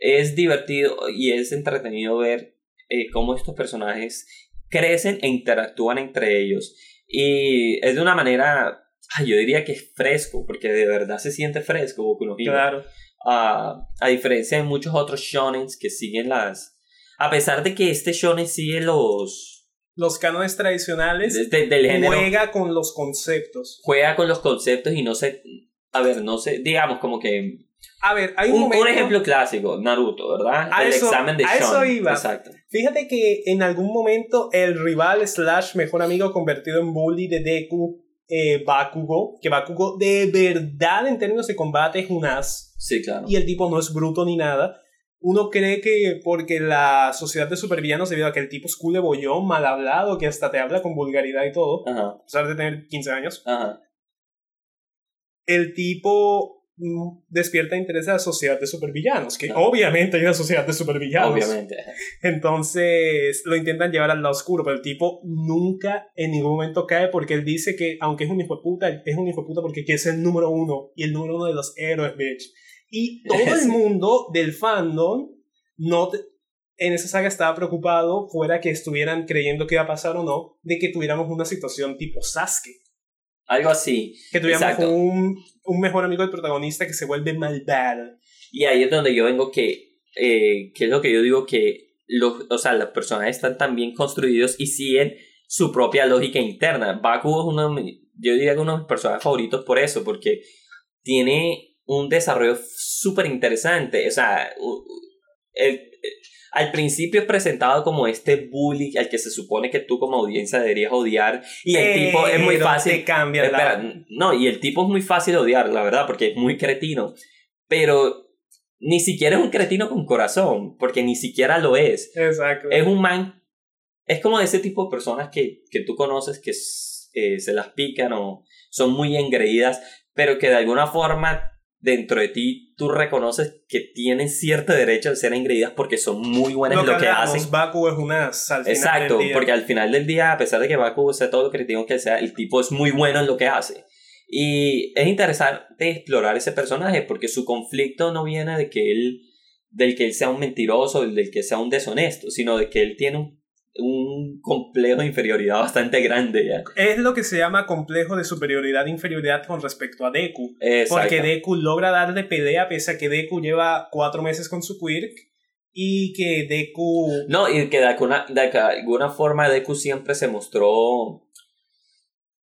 es divertido y es entretenido ver eh, cómo estos personajes crecen e interactúan entre ellos. Y es de una manera, yo diría que es fresco, porque de verdad se siente fresco Boku no Claro. a diferencia de muchos otros shonens que siguen las... A pesar de que este shonen sigue los los cánones tradicionales del género, juega con los conceptos. Juega con los conceptos y no sé, a ver, no sé, digamos como que... A ver, hay un, un, ejemplo clásico, Naruto, ¿verdad? el examen de a eso iba. Exacto. Fíjate que en algún momento el rival slash mejor amigo convertido en bully de Deku, eh, Bakugo, que Bakugo de verdad en términos de combate es un as. Sí, claro. Y el tipo no es bruto ni nada uno cree que porque la sociedad de supervillanos, debido a que el tipo es cool de bollón, mal hablado, que hasta te habla con vulgaridad y todo, a pesar de tener 15 años, el tipo despierta interés a la sociedad de supervillanos, que obviamente hay una sociedad de supervillanos. Obviamente. Entonces lo intentan llevar al lado oscuro, pero el tipo nunca en ningún momento cae porque él dice que aunque es un hijo de puta, es un hijo de puta porque quiere ser el número uno y el número uno de los héroes, bitch. Y todo el mundo del fandom no en esa saga estaba preocupado, fuera que estuvieran creyendo que iba a pasar o no, de que tuviéramos una situación tipo Sasuke. Algo así. Que tuviéramos un, un, mejor amigo del protagonista que se vuelve malvado. Y ahí es donde yo vengo que, eh, que es lo que yo digo que los, o sea, los personajes están tan bien construidos y siguen su propia lógica interna. Baku es uno, yo diría que uno de mis personajes favoritos por eso, porque tiene un desarrollo súper interesante. O sea, al principio es presentado como este bully al que se supone que tú como audiencia deberías odiar. Y el tipo es muy fácil. cambia No, y el tipo es muy fácil de odiar, la verdad, porque es muy cretino. Pero ni siquiera es un cretino con corazón, porque ni siquiera lo es. Exacto. Es un man. Es como de ese tipo de personas que, que tú conoces que eh, se las pican o son muy engreídas, pero que de alguna forma dentro de ti tú reconoces que tienen cierto derecho de ser engreídas porque son muy buenas en lo que hacen. Baku es una Exacto, porque al final del día, a pesar de que Baku sea todo lo que sea, el tipo es muy bueno en lo que hace. Y es interesante explorar ese personaje porque su conflicto no viene de que él del que él sea un mentiroso, del que sea un deshonesto, sino de que él tiene un un complejo de inferioridad bastante grande ya. Es lo que se llama complejo de superioridad e inferioridad con respecto a Deku. Porque Deku logra darle pelea pese a que Deku lleva cuatro meses con su quirk y que Deku... No, y que de alguna, de alguna forma Deku siempre se mostró,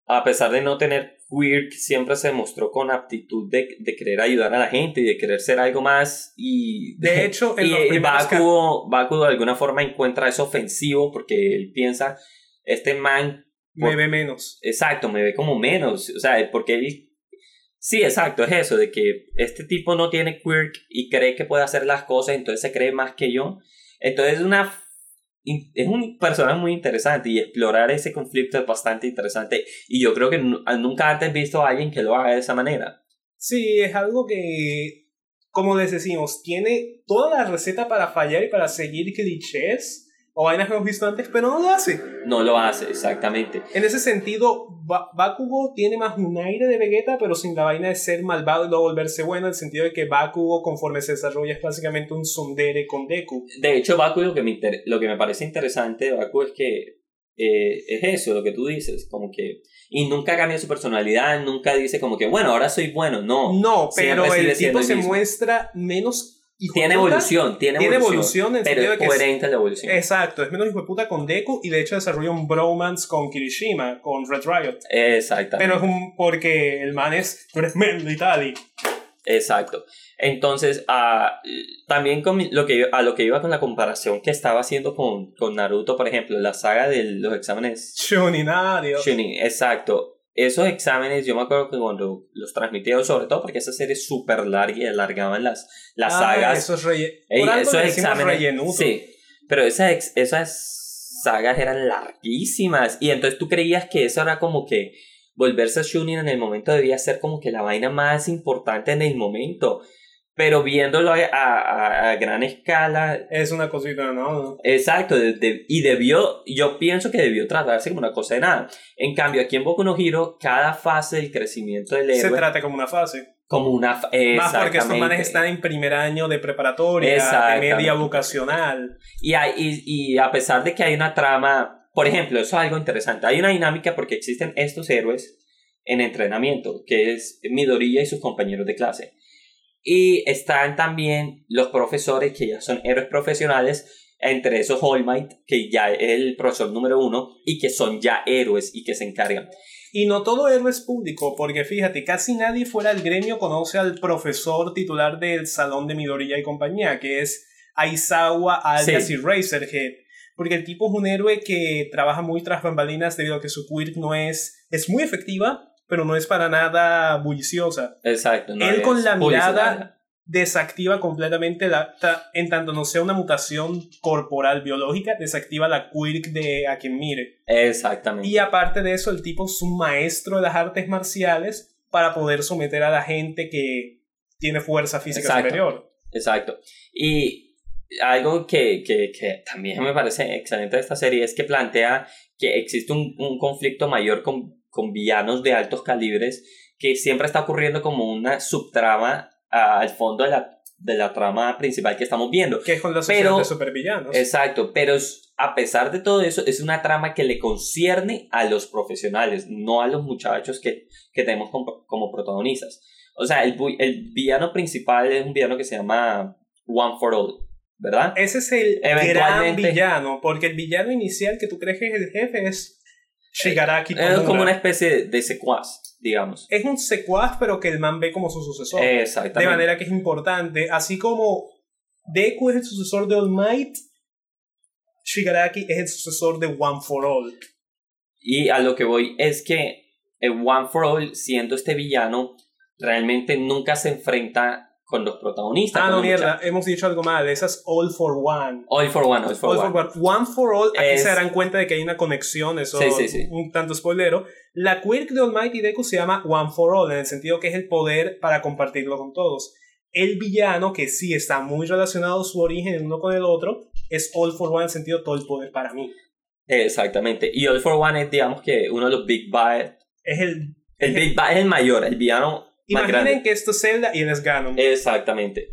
a pesar de no tener Quirk siempre se mostró con aptitud de, de, querer ayudar a la gente y de querer ser algo más y de hecho y, y Baku, de alguna forma encuentra eso ofensivo porque él piensa este man me ve menos exacto me ve como menos o sea porque él sí exacto es eso de que este tipo no tiene Quirk y cree que puede hacer las cosas entonces se cree más que yo. Entonces es una es un personaje muy interesante y explorar ese conflicto es bastante interesante y yo creo que nunca antes he visto a alguien que lo haga de esa manera. Sí, es algo que, como les decimos, tiene toda la receta para fallar y para seguir clichés o vainas que hemos visto antes, pero no lo hace. No lo hace, exactamente. En ese sentido, Bakugo tiene más un aire de Vegeta, pero sin la vaina de ser malvado y luego volverse bueno, en el sentido de que Bakugo, conforme se desarrolla, es básicamente un sondere con Deku. De hecho, Bakugo, lo que me, lo que me parece interesante de Bakugo es que eh, es eso, lo que tú dices, como que... Y nunca cambia su personalidad, nunca dice como que, bueno, ahora soy bueno, no. No, pero el tipo se muestra menos tiene evolución, tiene, tiene evolución, en pero es coherente la evolución. Exacto, es menos hijo de puta con Deku y de hecho desarrolla un bromance con Kirishima, con Red Riot. Exactamente. Pero es un porque el man es, tú eres y Exacto. Entonces, uh, también con lo que, a lo que iba con la comparación que estaba haciendo con, con Naruto, por ejemplo, la saga de los exámenes. Shuninario. Shunin, exacto esos exámenes, yo me acuerdo que cuando los transmitieron, sobre todo porque esa serie es súper larga y alargaban las, las ah, sagas. Esos, esos exámenes. Sí, pero esas, esas sagas eran larguísimas. Y entonces tú creías que eso era como que volverse a Shunin en el momento debía ser como que la vaina más importante en el momento pero viéndolo a, a, gran escala... Es una cosita, ¿no? Exacto, y debió, yo pienso que debió tratarse como una cosa de nada. En cambio, aquí en Boku no Hero, cada fase del crecimiento del héroe... Se trata como una fase. como una... Más porque estos manes están en primer año de preparatoria, de media vocacional. Y, y, y a pesar de que hay una trama, por ejemplo, eso es algo interesante, hay una dinámica porque existen estos héroes en entrenamiento, que es Midoriya y sus compañeros de clase. Y están también los profesores que ya son héroes profesionales, entre esos All Might, que ya es el profesor número uno, y que son ya héroes y que se encargan. Y no todo héroe es público, porque fíjate, casi nadie fuera del gremio conoce al profesor titular del salón de Midoriya y compañía, que es Aizawa alias Razorhead. Porque el tipo es un héroe que trabaja muy tras bambalinas debido a que su quirk no es, es muy efectiva, pero no es para nada bulliciosa. Exacto. Él con la mirada desactiva completamente la, en tanto no sea una mutación corporal biológica, desactiva la quirk de a quien mire. Exactamente. Y aparte de eso, el tipo es un maestro de las artes marciales para poder someter a la gente que tiene fuerza física superior. Exacto. Y algo que, que, que, también me parece excelente de esta serie es que plantea que existe un, un conflicto mayor con, con villanos de altos calibres que siempre está ocurriendo como una subtrama al fondo de la, de la trama principal que estamos viendo. Que es con los pero, supervillanos. Exacto, pero a pesar de todo eso, es una trama que le concierne a los profesionales, no a los muchachos que, que tenemos como, como protagonistas. O sea, el, el villano principal es un villano que se llama One for All. ¿verdad? Ese es el gran villano, porque el villano inicial que tú crees que es el jefe es Shigaraki. Es como una especie de secuaz digamos. Es un secuaz, pero que el man ve como su sucesor. Exactamente. De manera que es importante. Así como Deku es el sucesor de All Might, Shigaraki es el sucesor de One for All. Y a lo que voy es que el One for All, siendo este villano, realmente nunca se enfrenta con los protagonistas. Ah, no, mierda, hemos dicho algo mal. Esas All for One. All for One, All for, one. one. for All, aquí se darán cuenta de que hay una conexión, eso un tanto spoilero. La quirk de Almighty Deku se llama One for All, en el sentido que es el poder para compartirlo con todos. El villano, que sí está muy relacionado su origen uno con el otro, es All for One en el sentido todo el poder para mí. Exactamente. Y All for One es, digamos que uno de los Big Bad. Es el. El Big Bad es el mayor, el villano Imaginen que esto es Zelda y él es Ganon. Exactamente.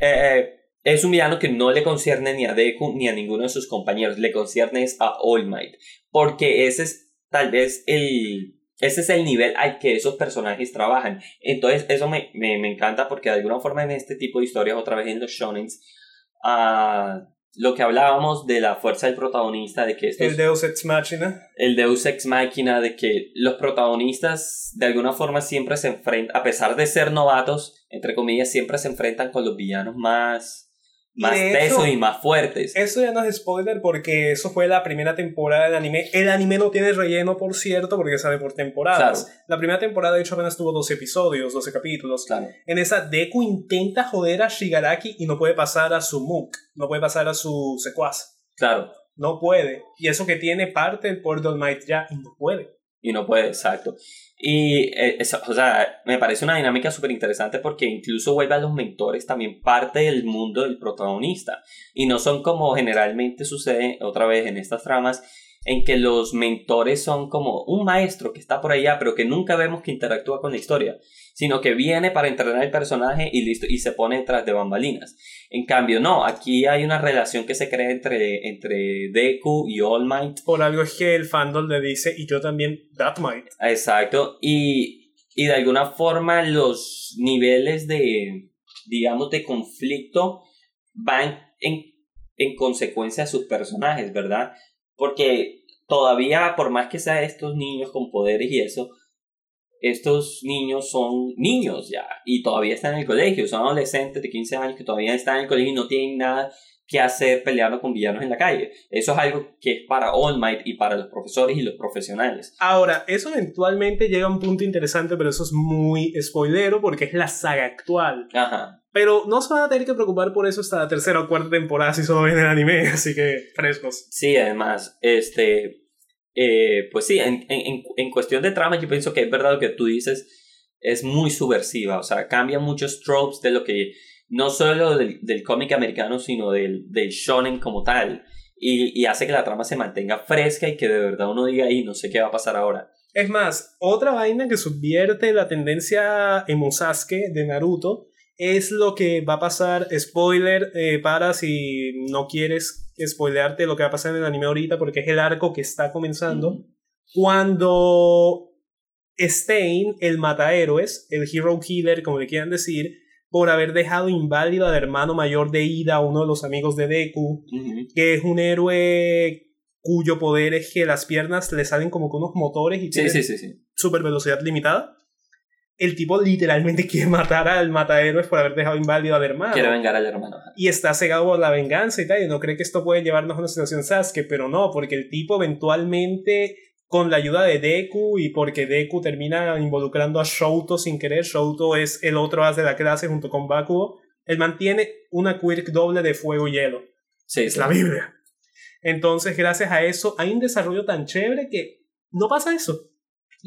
Eh, eh, es un villano que no le concierne ni a Deku ni a ninguno de sus compañeros, le concierne a All Might. Porque ese es tal vez el. Ese es el nivel al que esos personajes trabajan. Entonces, eso me, me, me encanta porque de alguna forma en este tipo de historias, otra vez en los shonens, uh, lo que hablábamos de la fuerza del protagonista, de que El Deus Ex Machina. El Deus Ex Machina, de que los protagonistas de alguna forma siempre se enfrentan, a pesar de ser novatos, entre comillas, siempre se enfrentan con los villanos más más tesos y más fuertes. Eso ya no es spoiler porque eso fue la primera temporada del anime. El anime no tiene relleno, por cierto, porque sale por temporadas. La primera temporada, de hecho, apenas tuvo 12 episodios, 12 capítulos. En esa, Deku intenta joder a Shigaraki y no puede pasar a su Mook, no puede pasar a su secuaz. Claro. No puede. Y eso que tiene parte del poder de Might ya, y no puede. Y no puede, exacto. Y, eh, o sea, me parece una dinámica súper interesante porque incluso vuelve a los mentores también parte del mundo del protagonista. Y no son como generalmente sucede otra vez en estas tramas, en que los mentores son como un maestro que está por allá, pero que nunca vemos que interactúa con la historia, sino que viene para entrenar el personaje y listo, y se pone detrás de bambalinas. En cambio, no, aquí hay una relación que se crea entre, entre Deku y All Might. Por algo es que el fandom le dice, y yo también, That Might. Exacto, y, y de alguna forma los niveles de, digamos, de conflicto van en, en consecuencia a sus personajes, ¿verdad? Porque todavía, por más que sea estos niños con poderes y eso, estos niños son niños ya y todavía están en el colegio, son adolescentes de 15 años que todavía están en el colegio y no tienen nada que hacer peleando con villanos en la calle. Eso es algo que es para All Might y para los profesores y los profesionales. Ahora, eso eventualmente llega a un punto interesante, pero eso es muy spoilero porque es la saga actual. Ajá. Pero no se van a tener que preocupar por eso hasta la tercera o cuarta temporada si solo ven el anime, así que frescos. Sí, además, este, eh, pues sí, en, en, en, cuestión de trama yo pienso que es verdad lo que tú dices, es muy subversiva, o sea, cambia muchos tropes de lo que, no solo del, del cómic americano, sino del, del shonen como tal, y, y, hace que la trama se mantenga fresca y que de verdad uno diga, no sé qué va a pasar ahora. Es más, otra vaina que subvierte la tendencia en Sasuke de Naruto es lo que va a pasar, spoiler, eh, para si no quieres spoilearte lo que va a pasar en el anime ahorita, porque es el arco que está comenzando. Cuando Stein, el matahéroes, el hero killer, como le quieran decir, por haber dejado inválido al hermano mayor de Ida, uno de los amigos de Deku, que es un héroe cuyo poder es que las piernas le salen como con unos motores y tiene super velocidad limitada. El tipo literalmente quiere matar al matahéroes por haber dejado inválido al hermano. Quiere vengar al hermano. Y está cegado por la venganza y tal. Y no cree que esto puede llevarnos a una situación Sasuke, pero no, porque el tipo eventualmente con la ayuda de Deku y porque Deku termina involucrando a Shouto sin querer. Shouto es el otro as de la clase junto con Bakugo. Él mantiene una quirk doble de fuego y hielo. Sí, es la Biblia. Entonces, gracias a eso, hay un desarrollo tan chévere que no pasa eso.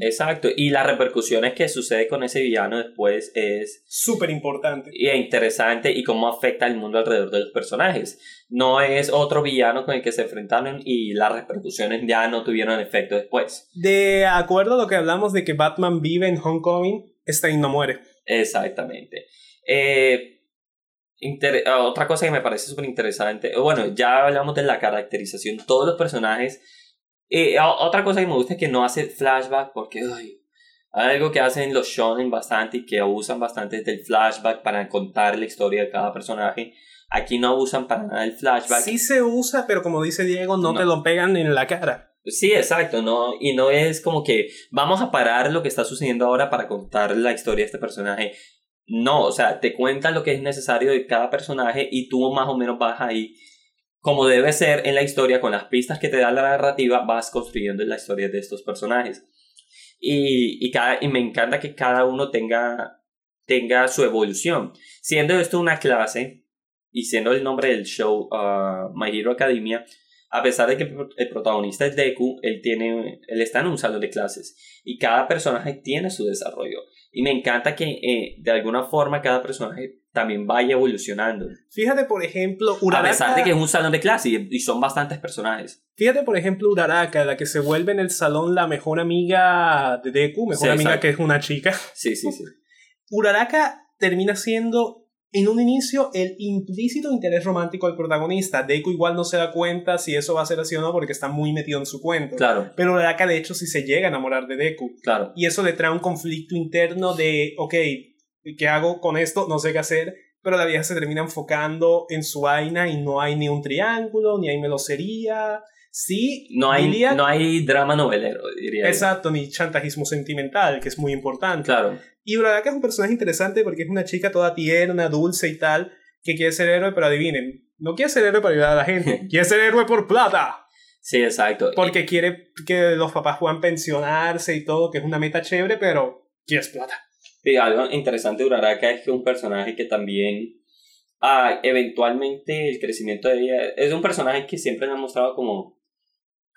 Exacto, y las repercusiones que sucede con ese villano después es súper importante y interesante y cómo afecta al mundo alrededor de los personajes. No es otro villano con el que se enfrentaron y las repercusiones ya no tuvieron efecto después. De acuerdo a lo que hablamos de que Batman vive en Homecoming, Stein no muere. Exactamente. Eh, otra cosa que me parece súper interesante, bueno, ya hablamos de la caracterización, todos los personajes y otra cosa que me gusta es que no hace flashback porque hay algo que hacen los shonen bastante y que abusan bastante del flashback para contar la historia de cada personaje. Aquí no abusan para nada del flashback. Sí se usa, pero como dice Diego, no, te lo pegan en la cara. Sí, exacto, no, y no es como que vamos a parar lo que está sucediendo ahora para contar la historia de este personaje. No, o sea, te cuentan lo que es necesario de cada personaje y tú más o menos vas ahí como debe ser en la historia, con las pistas que te da la narrativa, vas construyendo la historia de estos personajes. Y, y, cada, y me encanta que cada uno tenga, tenga su evolución. Siendo esto una clase, y siendo el nombre del show uh, My Hero Academia, a pesar de que el protagonista es Deku, él, tiene, él está en un salón de clases y cada personaje tiene su desarrollo. Y me encanta que eh, de alguna forma cada personaje también vaya evolucionando. Fíjate, por ejemplo, Uraraka... A pesar de que es un salón de clase y, son bastantes personajes. Fíjate, por ejemplo, Uraraka, la que se vuelve en el salón la mejor amiga de Deku, mejor amiga que es una chica. Sí, sí, sí. Uraraka termina siendo en un inicio el implícito interés romántico del protagonista. Deku igual no se da cuenta si eso va a ser así o no porque está muy metido en su cuento. Claro. Pero Uraraka de hecho sí se llega a enamorar de Deku. Claro. Y eso le trae un conflicto interno de, ok, ¿qué hago con esto? No sé qué hacer. Pero la vieja se termina enfocando en su vaina y no hay ni un triángulo, ni hay melosería. Sí, no hay, no hay drama novelero, diría. Exacto, ni chantajismo sentimental, que es muy importante. Claro. Y Uraraka es un personaje interesante porque es una chica toda tierna, dulce y tal, que quiere ser héroe, pero adivinen, no quiere ser héroe para ayudar a la gente, quiere ser héroe por plata. Sí, exacto. Porque quiere que los papás puedan pensionarse y todo, que es una meta chévere, pero quiere plata. Y algo interesante de Uraraka es que un personaje que también ah, eventualmente el crecimiento de ella es un personaje que siempre me ha mostrado como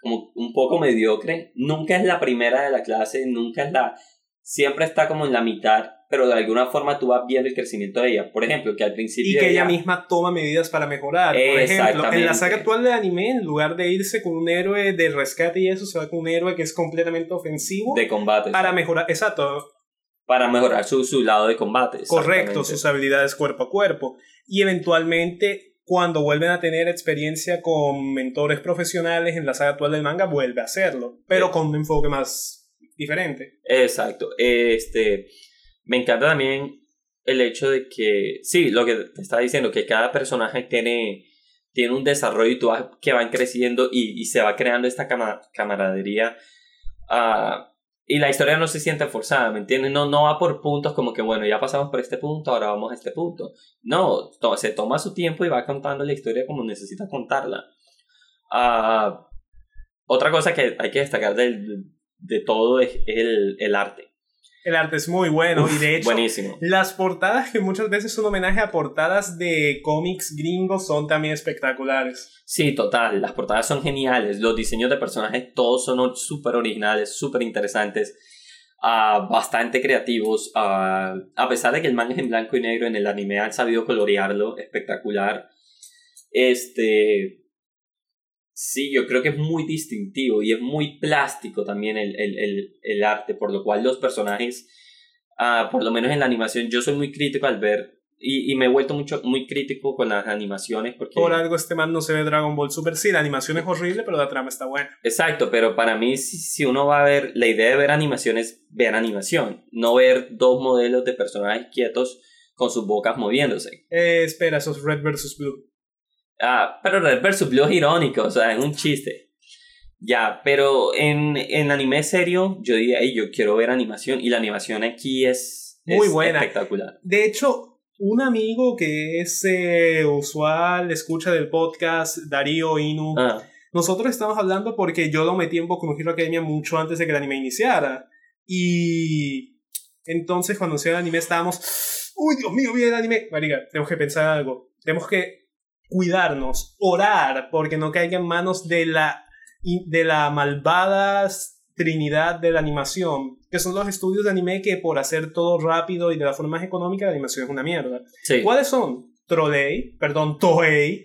como un poco mediocre. Nunca es la primera de la clase nunca es la siempre está como en la mitad pero de alguna forma tú vas viendo el crecimiento de ella. Por ejemplo que al principio y que ella, misma toma medidas para mejorar. Por ejemplo en la saga actual de anime en lugar de irse con un héroe de rescate y eso se va con un héroe que es completamente ofensivo de combate para mejorar exacto para mejorar su, su lado de combate. Correcto, sus habilidades cuerpo a cuerpo. Y eventualmente, cuando vuelven a tener experiencia con mentores profesionales en la saga actual del manga, vuelve a hacerlo, pero con un enfoque más diferente. Exacto. Este, me encanta también el hecho de que, sí, lo que te estaba diciendo, que cada personaje tiene, tiene un desarrollo y tú que van creciendo y, y se va creando esta camaradería. Uh, y la historia no se siente forzada, ¿me entiendes? No, no va por puntos como que, bueno, ya pasamos por este punto, ahora vamos a este punto. No, se toma su tiempo y va contando la historia como necesita contarla. Uh, otra cosa que hay que destacar de, de todo es el, el arte. El arte es muy bueno y de hecho buenísimo. las portadas que muchas veces son homenaje a portadas de cómics gringos son también espectaculares. Sí, total, las portadas son geniales, los diseños de personajes todos son súper originales, súper interesantes, uh, bastante creativos, uh, a pesar de que el manga es en blanco y negro, en el anime han sabido colorearlo espectacular. Este Sí, yo creo que es muy distintivo y es muy plástico también el, el, el, el arte, por lo cual los personajes, ah, por lo menos en la animación, yo soy muy crítico al ver y, y, me he vuelto mucho, muy crítico con las animaciones porque... Por algo este man no se ve Dragon Ball Super. Sí, la animación es horrible, pero la trama está buena. Exacto, pero para mí si, si uno va a ver, la idea de ver animación es ver animación, no ver dos modelos de personajes quietos con sus bocas moviéndose. Eh, espera, esos Red versus Blue. Ah, pero Red vs. Blue es irónico, o sea, es un chiste. Ya, pero en, en anime serio, yo diría, yo quiero ver animación y la animación aquí es, muy buena. espectacular. De hecho, un amigo que es eh, usual, escucha del podcast, Darío Inu, ah. nosotros estamos hablando porque yo lo metí en Boku no Hero Academia mucho antes de que el anime iniciara. Y entonces cuando se el anime estábamos, uy, Dios mío, viene el anime. Marica, tenemos que pensar algo. Tenemos que cuidarnos, orar, porque no caiga en manos de la, de la malvada trinidad de la animación, que son los estudios de anime que por hacer todo rápido y de la forma más económica, la animación es una mierda. ¿Cuáles son? Trolley, perdón, Toei,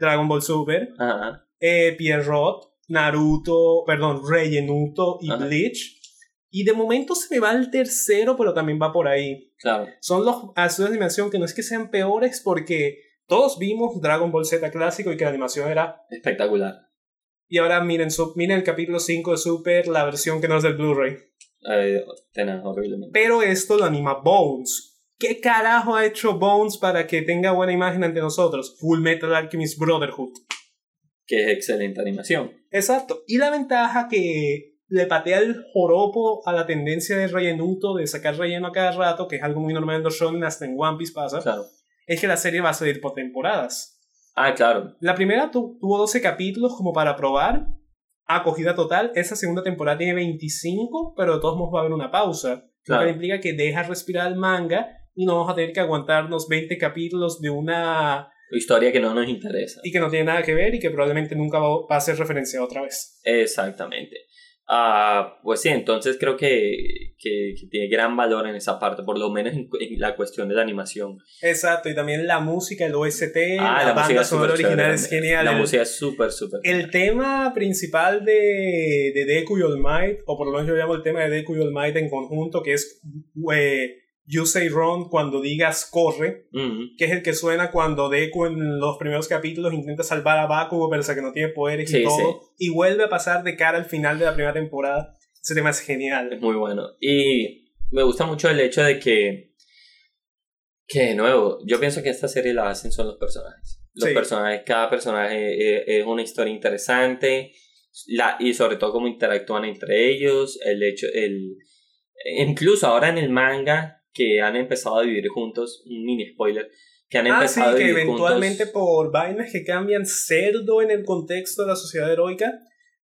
Dragon Ball Super, eh, Pierrot, Naruto, perdón, Reyenuto y Bleach. Y de momento se me va el tercero, pero también va por ahí. Claro. Son los estudios de animación que no es que sean peores porque todos vimos Dragon Ball Z clásico y que la animación era espectacular. Y ahora miren, miren el capítulo 5 de Super, la versión que no es del Blu-ray. Eh, Pero esto lo anima Bones. ¿Qué carajo ha hecho Bones para que tenga buena imagen ante nosotros? Full Metal Alchemist Brotherhood. Que es excelente animación. Exacto. Y la ventaja que le patea el joropo a la tendencia de rellenuto, de sacar relleno a cada rato, que es algo muy normal en los shonen, hasta en One Piece pasa. Claro es que la serie va a salir por temporadas. Ah, claro. La primera tuvo 12 capítulos como para probar, acogida total. Esa segunda temporada tiene 25, pero de todos modos va a haber una pausa. Lo que implica que deja respirar el manga y no vamos a tener que aguantarnos 20 capítulos de una historia que no nos interesa. Y que no tiene nada que ver y que probablemente nunca va a ser referenciada otra vez. Exactamente. Ah, pues sí, entonces creo que, que, tiene gran valor en esa parte, por lo menos en, la cuestión de la animación. Exacto, y también la música, el OST, ah, la, banda sonora original es genial. La música es súper, súper. El tema principal de, de Deku y All Might, o por lo menos yo llamo el tema de Deku y All Might en conjunto, que es eh, You Say Run cuando digas corre, que es el que suena cuando Deku en los primeros capítulos intenta salvar a Bakugo, pero que no tiene poderes y todo, y vuelve a pasar de cara al final de la primera temporada. Ese tema es genial. Es muy bueno. Y me gusta mucho el hecho de que, que de nuevo, yo pienso que esta serie la hacen son los personajes. Los personajes, cada personaje eh, es una historia interesante, la, y sobre todo cómo interactúan entre ellos, el hecho, el... Incluso ahora en el manga que han empezado a vivir juntos, un mini spoiler, que han ah, empezado sí, que eventualmente por vainas que cambian cerdo en el contexto de la sociedad heroica,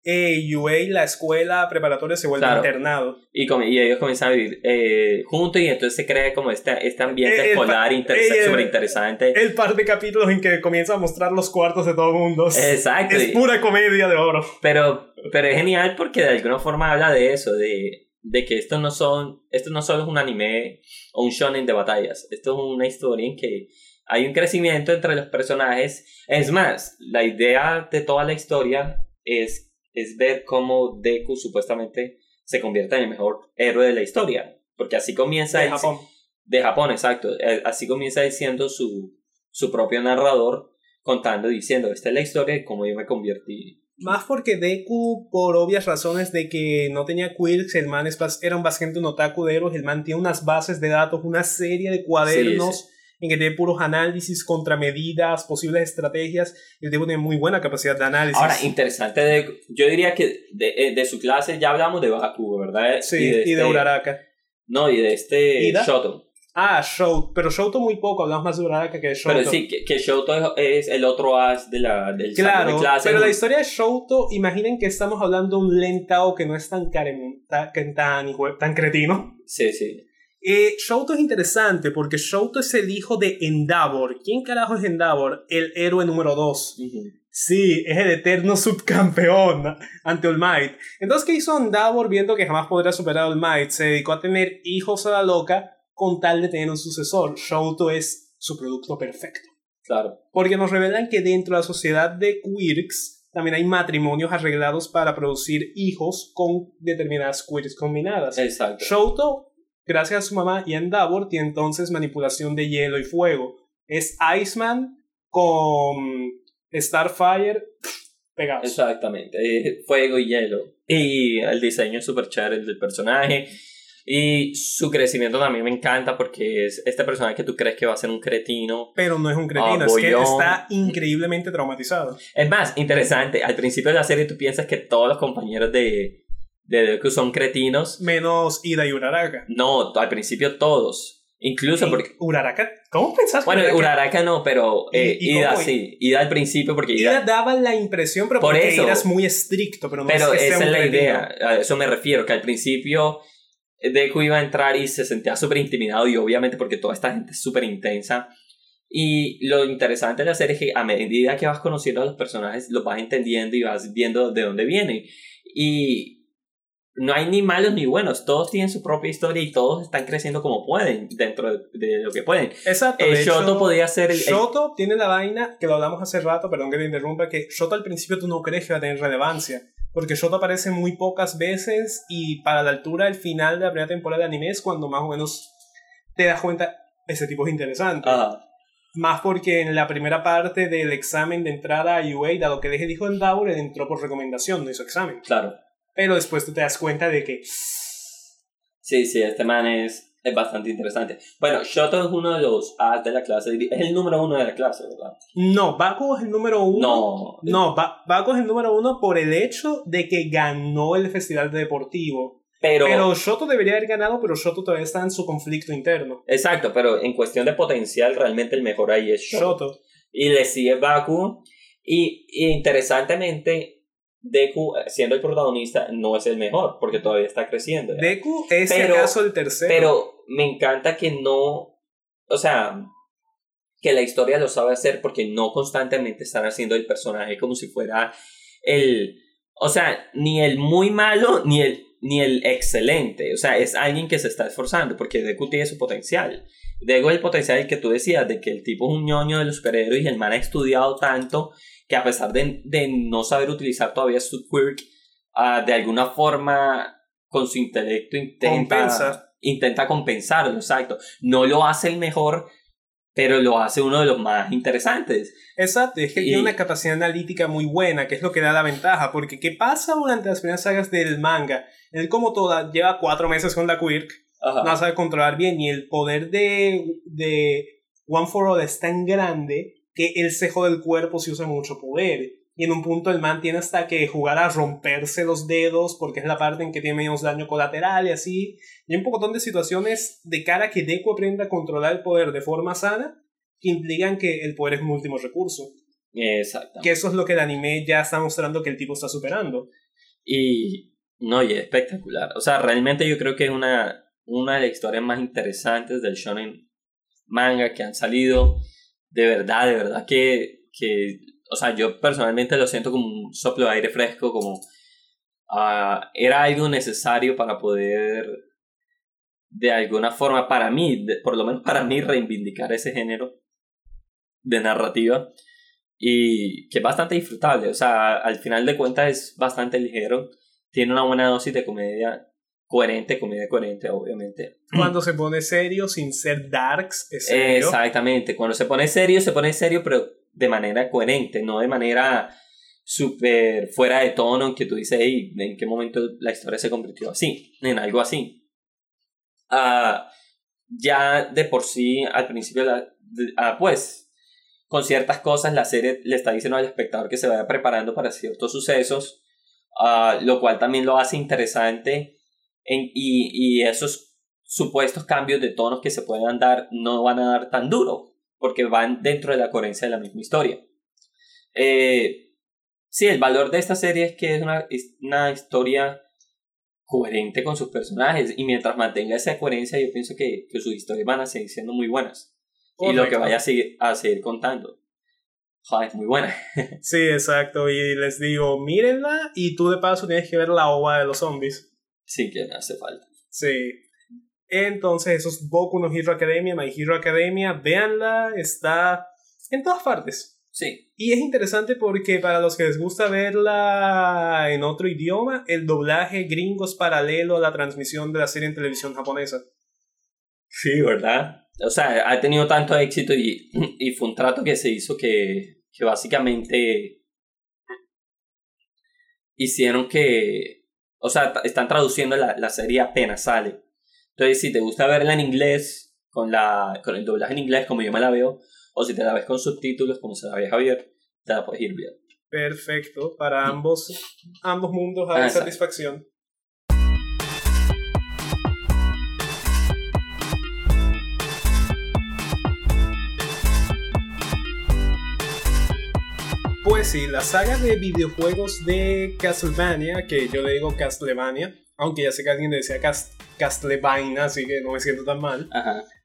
eh, UA, la escuela preparatoria, se vuelve internado. Y, y, ellos comienzan a vivir eh, juntos y entonces se crea como este, este ambiente escolar súper interesante. El par de capítulos en que comienza a mostrar los cuartos de todo el mundo. Exacto. Es pura comedia de oro. Pero, pero es genial porque de alguna forma habla de eso, de de que esto no son esto no solo es un anime o un shonen de batallas esto es una historia en que hay un crecimiento entre los personajes. Es más la idea de toda la historia es es ver cómo Deku supuestamente se convierte en el mejor héroe de la historia porque así comienza de Japón. de Japón exacto. Eh, así comienza diciendo su su propio narrador contando diciendo esta es la historia de cómo yo me convertí más porque Deku, por obvias razones de que no tenía quirks, el man era un básicamente un otaku de héroes, el man tiene unas bases de datos, una serie de cuadernos en que tiene puros análisis, contramedidas, posibles estrategias, el Deku tiene muy buena capacidad de análisis. Ahora, interesante, de, yo diría que de, eh, de, su clase ya hablamos de Baku, ¿verdad? Sí, y de, este, Uraraka. No, y de este Shoto. Ah, Shoto, pero Shoto muy poco, hablamos más de Uraraka que de Shoto. Pero sí, que, que Shoto es el otro as de la, del claro, de clase. Pero la historia de Shoto, imaginen que estamos hablando de un Lentao que no es tan, tan, tan, tan cretino. Sí, sí. Eh, Shoto es interesante porque Shoto es el hijo de Endeavor. ¿Quién carajo es Endeavor? El héroe número 2. Sí, es el eterno subcampeón ante All Might. Entonces, ¿qué hizo Endeavor viendo que jamás podría superar a All Might? Se dedicó a tener hijos a la loca con tal de tener un sucesor. Shoto es su producto perfecto. Claro. Porque nos revelan que dentro de la sociedad de Quirks también hay matrimonios arreglados para producir hijos con determinadas queries combinadas. Exacto. Shoto, gracias a su mamá y Endeavor, tiene entonces manipulación de hielo y fuego. Es Iceman con Starfire pegados. Exactamente. Fuego y hielo. Y el diseño es súper chévere del personaje. Y su crecimiento también me encanta porque es este personaje que tú crees que va a ser un cretino. Pero no es un cretino, es que está increíblemente traumatizado. Es más, interesante, al principio de la serie tú piensas que todos los compañeros de, de Deku son cretinos. Menos Ida y Uraraka. No, al principio todos. Incluso porque... Uraraka, ¿cómo pensás? Bueno, Uraraka, no, pero eh, Ida sí. Ida al principio porque Ida... daba la impresión, pero Por porque eso, Ida es muy estricto, pero no pero es que esa es la idea, a eso me refiero, que al principio Deku iba a entrar y se sentía súper intimidado y obviamente porque toda esta gente es súper intensa. Y lo interesante de la serie es que a medida que vas conociendo a los personajes, los vas entendiendo y vas viendo de dónde vienen. Y no hay ni malos ni buenos, todos tienen su propia historia y todos están creciendo como pueden, dentro de, lo que pueden. Exacto. El Shoto podía ser el. Shoto tiene la vaina, que lo hablamos hace rato, perdón que te interrumpa, que Shoto al principio tú no crees que va a tener relevancia. Porque Shoto aparece muy pocas veces y para la altura del final de la primera temporada de anime es cuando más o menos te das cuenta, ese tipo es interesante. Más porque en la primera parte del examen de entrada a UA, dado que deje dijo en Daur, él entró por recomendación, no hizo examen. Claro. Pero después tú te das cuenta de que... Sí, sí, este man es, es bastante interesante. Bueno, Shoto es uno de los As de la clase, es el número uno de la clase, ¿verdad? No, Baku es el número uno. No. No, Baku es el número uno por el hecho de que ganó el festival de deportivo. Pero, pero Shoto debería haber ganado, pero Shoto todavía está en su conflicto interno. Exacto, pero en cuestión de potencial, realmente el mejor ahí es Shoto. Y le sigue Baku. Y, y interesantemente, Deku, eh, siendo el protagonista, no es el mejor, porque todavía está creciendo. Deku es el caso el tercero. Pero me encanta que no. O sea, que la historia lo sabe hacer porque no constantemente están haciendo el personaje como si fuera el. O sea, ni el muy malo ni el, ni el excelente. O sea, es alguien que se está esforzando porque Deku tiene su potencial. Deku el potencial que tú decías de que el tipo es un ñoño de los superhéroes y el man ha estudiado tanto que a pesar de, de no saber utilizar todavía su quirk, uh, de alguna forma con su intelecto intenta, intenta compensarlo, exacto. No lo hace el mejor, pero lo hace uno de los más interesantes. Exacto, es que tiene una capacidad analítica muy buena, que es lo que da la ventaja, porque ¿qué pasa durante las primeras sagas del manga? Él como toda lleva cuatro meses con la quirk, no sabe controlar bien, y el poder de, de One for All es tan grande que el cejo del cuerpo se usa mucho poder. Y en un punto el man tiene hasta que jugar a romperse los dedos porque es la parte en que tiene menos daño colateral y así. Y hay un poco de situaciones de cara a que Deku aprenda a controlar el poder de forma sana que implican que el poder es un último recurso. Exacto. Que eso es lo que el anime ya está mostrando que el tipo está superando. Y no, y es espectacular. O sea, realmente yo creo que es una, una de las historias más interesantes del shonen manga que han salido de verdad, de verdad que, que, o sea, yo personalmente lo siento como un soplo de aire fresco, como ah, era algo necesario para poder, de alguna forma, para mí, por lo menos para mí, reivindicar ese género de narrativa. Y que es bastante disfrutable, o sea, al final de cuentas es bastante ligero, tiene una buena dosis de comedia coherente, comedia coherente, obviamente. Cuando se pone serio, sin ser darks, es serio. Exactamente, cuando se pone serio, se pone serio, pero de manera coherente, no de manera súper fuera de tono, que tú dices, hey, ¿en qué momento la historia se convirtió así? En algo así. Uh, ya de por sí, al principio, la, uh, pues, con ciertas cosas, la serie le está diciendo al espectador que se vaya preparando para ciertos sucesos, uh, lo cual también lo hace interesante y, esos supuestos cambios de tonos que se puedan dar no van a dar tan duro, porque van dentro de la coherencia de la misma historia. Eh, sí, el valor de esta serie es que es una, una historia coherente con sus personajes y mientras mantenga esa coherencia yo pienso que, que sus historias van a seguir siendo muy buenas y lo que vaya a seguir, a seguir contando. Es muy buena. Sí exacto y les digo mírenla y tú de paso tienes que ver la ova de los zombies Sí, que me hace falta. Sí. Entonces, eso es Boku no Hero Academia, My Hero Academia, véanla, está en todas partes. Sí. Y es interesante porque para los que les gusta verla en otro idioma, el doblaje gringo es paralelo a la transmisión de la serie en televisión japonesa. Sí, ¿verdad? O sea, ha tenido tanto éxito y, y fue un trato que se hizo que, que básicamente hicieron que, o sea, están traduciendo la, la serie apenas sale. Entonces, si te gusta verla en inglés, con, la, con el doblaje en inglés, como yo me la veo, o si te la ves con subtítulos, como se la ve Javier, te la puedes ir bien. Perfecto, para ambos, ambos mundos hay satisfacción. Pues sí, la saga de videojuegos de Castlevania, que yo le digo Castlevania, aunque ya sé que alguien decía Cast Castlevania, así que no me siento tan mal.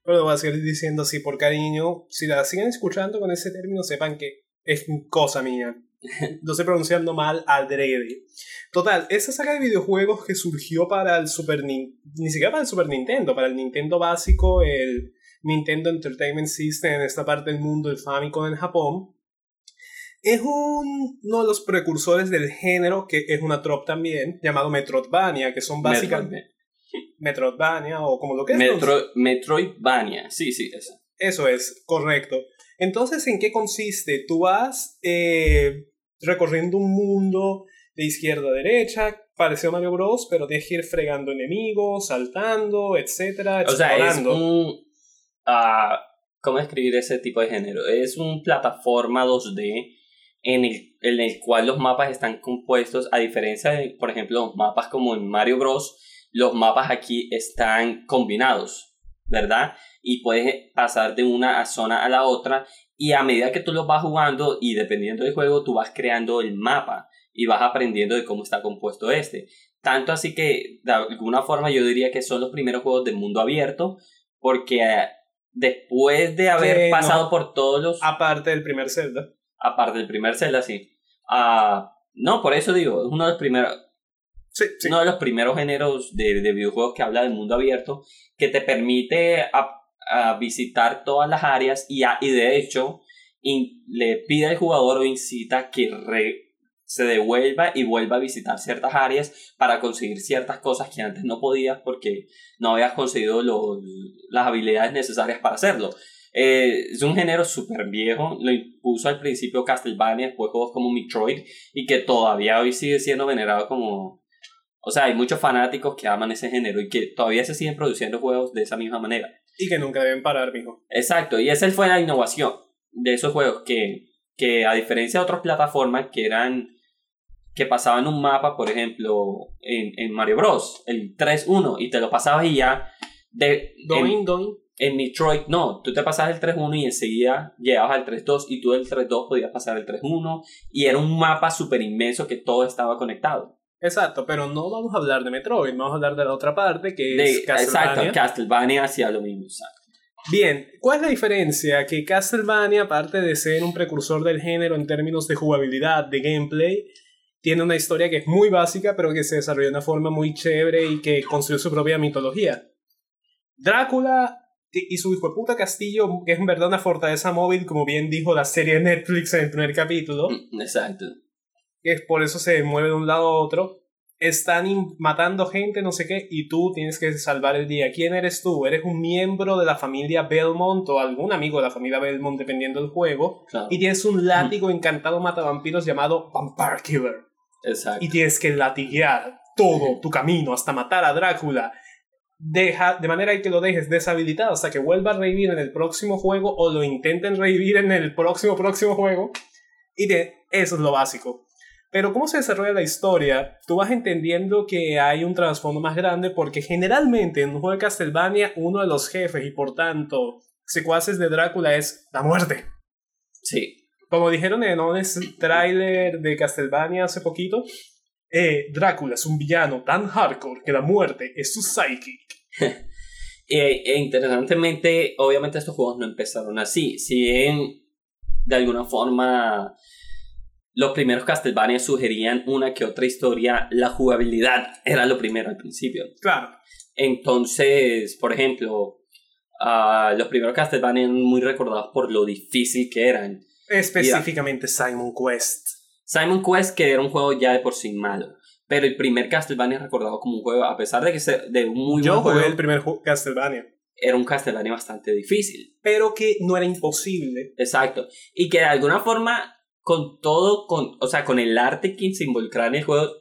Pero lo voy a seguir diciendo así por cariño. Si la siguen escuchando con ese término, sepan que es cosa mía. Lo estoy pronunciando mal adrede. Total, esa saga de videojuegos que surgió para el Super Nintendo, ni siquiera para el Super Nintendo, para el Nintendo básico, el Nintendo Entertainment System en esta parte del mundo, el Famicom en Japón, es uno de los precursores del género, que es una trop también, llamado Metroidvania, que son básicamente... Metroidvania o como lo que es. Metro, Metroidvania, sí, sí, eso. Eso es, correcto. Entonces, ¿en qué consiste? Tú vas eh, recorriendo un mundo de izquierda a derecha, parece Mario Bros, pero tienes que ir fregando enemigos, saltando, etcétera, O sea, es un... Uh, ¿Cómo escribir ese tipo de género? Es un plataforma 2D en el, en el cual los mapas están compuestos, a diferencia de, por ejemplo, mapas como en Mario Bros., los mapas aquí están combinados, ¿verdad? Y puedes pasar de una zona a la otra y a medida que tú los vas jugando y dependiendo del juego, tú vas creando el mapa y vas aprendiendo de cómo está compuesto este. Tanto así que de alguna forma yo diría que son los primeros juegos del mundo abierto porque eh, después de haber pasado por todos los... Aparte del primer Zelda. Aparte del primer Zelda, sí. Ah, no, por eso digo, es uno de los primeros uno de los primeros géneros de, de, videojuegos que habla del mundo abierto, que te permite a, visitar todas las áreas y, y de hecho le pide al jugador o incita que se devuelva y vuelva a visitar ciertas áreas para conseguir ciertas cosas que antes no podías porque no habías conseguido los, las habilidades necesarias para hacerlo. Eh, es un género súper viejo, lo impuso al principio Castlevania, después juegos como Metroid y que todavía hoy sigue siendo venerado como o sea, hay muchos fanáticos que aman ese género y que todavía se siguen produciendo juegos de esa misma manera. Y que nunca deben parar, mijo. Exacto, y esa fue la innovación de esos juegos, que, que a diferencia de otras plataformas que eran que pasaban un mapa, por ejemplo, en, en Mario Bros, el 3-1, y te lo pasabas y ya... De, en, en Metroid, no, tú te pasabas el 3-1 y enseguida llegabas al 3-2 y tú del 3-2 podías pasar el 3-1 y era un mapa súper inmenso que todo estaba conectado. Exacto, pero no vamos a hablar de Metroid, vamos a hablar de la otra parte que es Castlevania. Exacto, Castlevania hacía lo mismo. Bien, ¿cuál es la diferencia? Que Castlevania, aparte de ser un precursor del género en términos de jugabilidad, de gameplay, tiene una historia que es muy básica, pero que se desarrolla de una forma muy chévere y que construyó su propia mitología. Drácula y su hijo de puta castillo, que es en verdad una fortaleza móvil, como bien dijo la serie Netflix en el primer capítulo. Mm, exacto que por eso se mueve de un lado a otro. Están matando gente, no sé qué, y tú tienes que salvar el día. ¿Quién eres tú? ¿Eres un miembro de la familia Belmont o algún amigo de la familia Belmont, dependiendo del juego? Y tienes un látigo encantado matavampiros llamado Vampire Killer. Exacto. Y tienes que latiguear todo tu camino hasta matar a Drácula. Deja, de manera que lo dejes deshabilitado hasta que vuelva a revivir en el próximo juego o lo intenten revivir en el próximo próximo juego. Y de, eso es lo básico. Pero cómo se desarrolla la historia, tú vas entendiendo que hay un trasfondo más grande porque generalmente en un juego de Castlevania uno de los jefes y por tanto secuaces de Drácula es la muerte. Sí. Como dijeron en un trailer de Castlevania hace poquito, eh, Drácula es un villano tan hardcore que la muerte es su psychic. e, e, interesantemente, obviamente estos juegos no empezaron así. Si en, de alguna forma los primeros Castlevania sugerían una que otra historia, la jugabilidad era lo primero al principio. Claro. Entonces, por ejemplo, uh, los primeros Castlevania eran muy recordados por lo difícil que eran. Específicamente Simon Quest. Simon Quest, que era un juego ya de por sí malo. Pero el primer Castlevania recordado como un juego, a pesar de que sea de un muy Yo jugué el primer Castlevania. Era un Castlevania bastante difícil. Pero que no era imposible. Exacto. Y que de alguna forma, con todo, con, o sea, con el arte que se involucraba en el juego,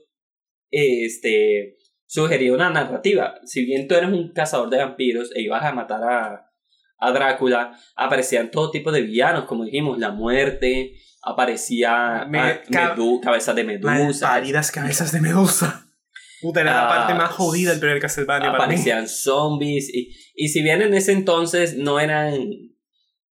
este, sugería una narrativa. Si bien tú eres un cazador de vampiros e ibas a matar a, a Drácula, aparecían todo tipo de villanos, como dijimos, la muerte, aparecía cabezas de medusa. Paridas cabezas de medusa. Puta, era la parte más jodida del primer Castlevania. Aparecían zombies. Y, y si bien en ese entonces no eran.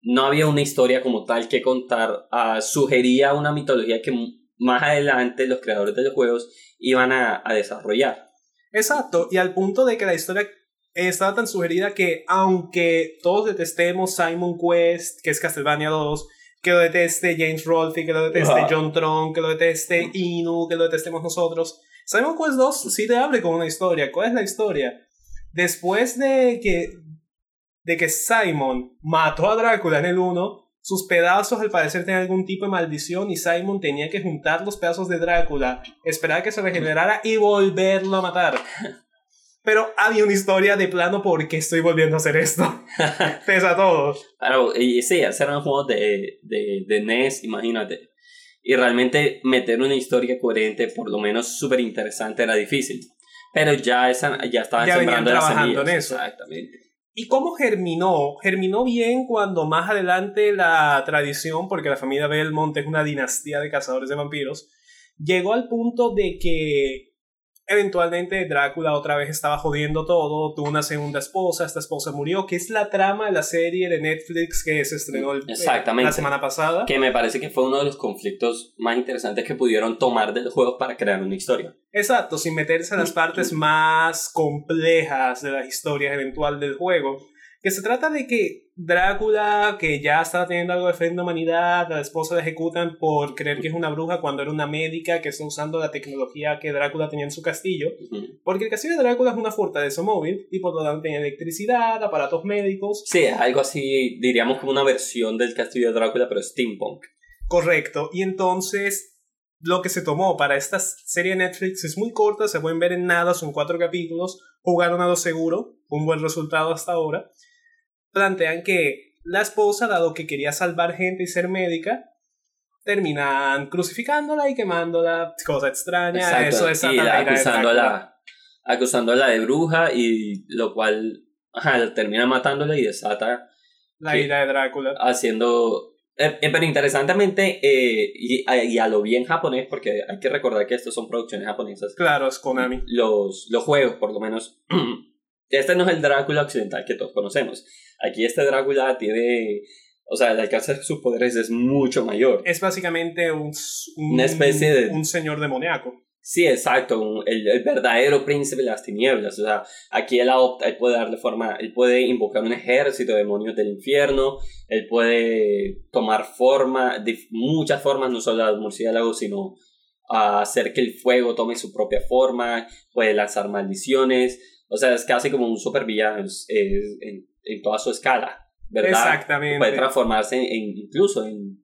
No había una historia como tal que contar, uh, sugería una mitología que más adelante los creadores de los juegos iban a, a desarrollar. Exacto, y al punto de que la historia estaba tan sugerida que aunque todos detestemos Simon Quest, que es Castlevania 2, que lo deteste James Rolfe, que lo deteste John Tron, que lo deteste Inu, que lo detestemos nosotros, Simon Quest 2 sí te abre con una historia. ¿Cuál es la historia? Después de que, de que Simon mató a Drácula en el 1, sus pedazos al parecer tenían algún tipo de maldición y Simon tenía que juntar los pedazos de Drácula, esperar a que se regenerara y volverlo a matar. Pero había una historia de plano por qué estoy volviendo a hacer esto. Pesa a todos. Claro, y sí, hacer un juego de, de, de NES, imagínate. Y realmente meter una historia coherente, por lo menos súper interesante, era difícil. Pero ya, esa, ya estaban ya sembrando trabajando en eso. Exactamente. ¿Y cómo germinó? Germinó bien cuando más adelante la tradición, porque la familia Belmont es una dinastía de cazadores de vampiros, llegó al punto de que Eventualmente Drácula otra vez estaba jodiendo todo, tuvo una segunda esposa, esta esposa murió, que es la trama de la serie de Netflix que se estrenó el, la semana pasada. Que me parece que fue uno de los conflictos más interesantes que pudieron tomar del juego para crear una historia. Exacto, sin meterse en las partes más complejas de la historia eventual del juego que se trata de que Drácula, que ya estaba teniendo algo de fe en la humanidad, a la esposa la ejecutan por creer que es una bruja cuando era una médica que está usando la tecnología que Drácula tenía en su castillo, porque el castillo de Drácula es una fortaleza móvil y por lo tanto tenía electricidad, aparatos médicos. Sí, algo así, diríamos como una versión del castillo de Drácula, pero steampunk. Correcto, y entonces lo que se tomó para esta serie Netflix es muy corta, se pueden ver en nada, son cuatro capítulos, jugaron a lo seguro, un buen resultado hasta ahora plantean que la esposa, dado que quería salvar gente y ser médica, terminan crucificándola y quemándola, cosa extraña, eso es y acusándola, acusándola de bruja y lo cual termina matándola y desata la ira de Drácula. Haciendo eh, eh, pero interesantemente, eh, y, y, a lo bien japonés, porque hay que recordar que estos son producciones japonesas. Claro, es Konami. Los, los juegos, por lo menos. este no es el Drácula occidental que todos conocemos. Aquí este Drácula tiene, o sea, el alcance de sus poderes es mucho mayor. Es básicamente un, una especie de... Un señor demoníaco. Sí, exacto, el, verdadero príncipe de las tinieblas. O sea, aquí él adopta, él puede darle forma, él puede invocar un ejército de demonios del infierno, él puede tomar forma, de muchas formas, no solo al murciélago, sino hacer que el fuego tome su propia forma, puede lanzar maldiciones. O sea, es casi como un supervillano en, en toda su escala, ¿verdad? Exactamente. Puede transformarse en, incluso en,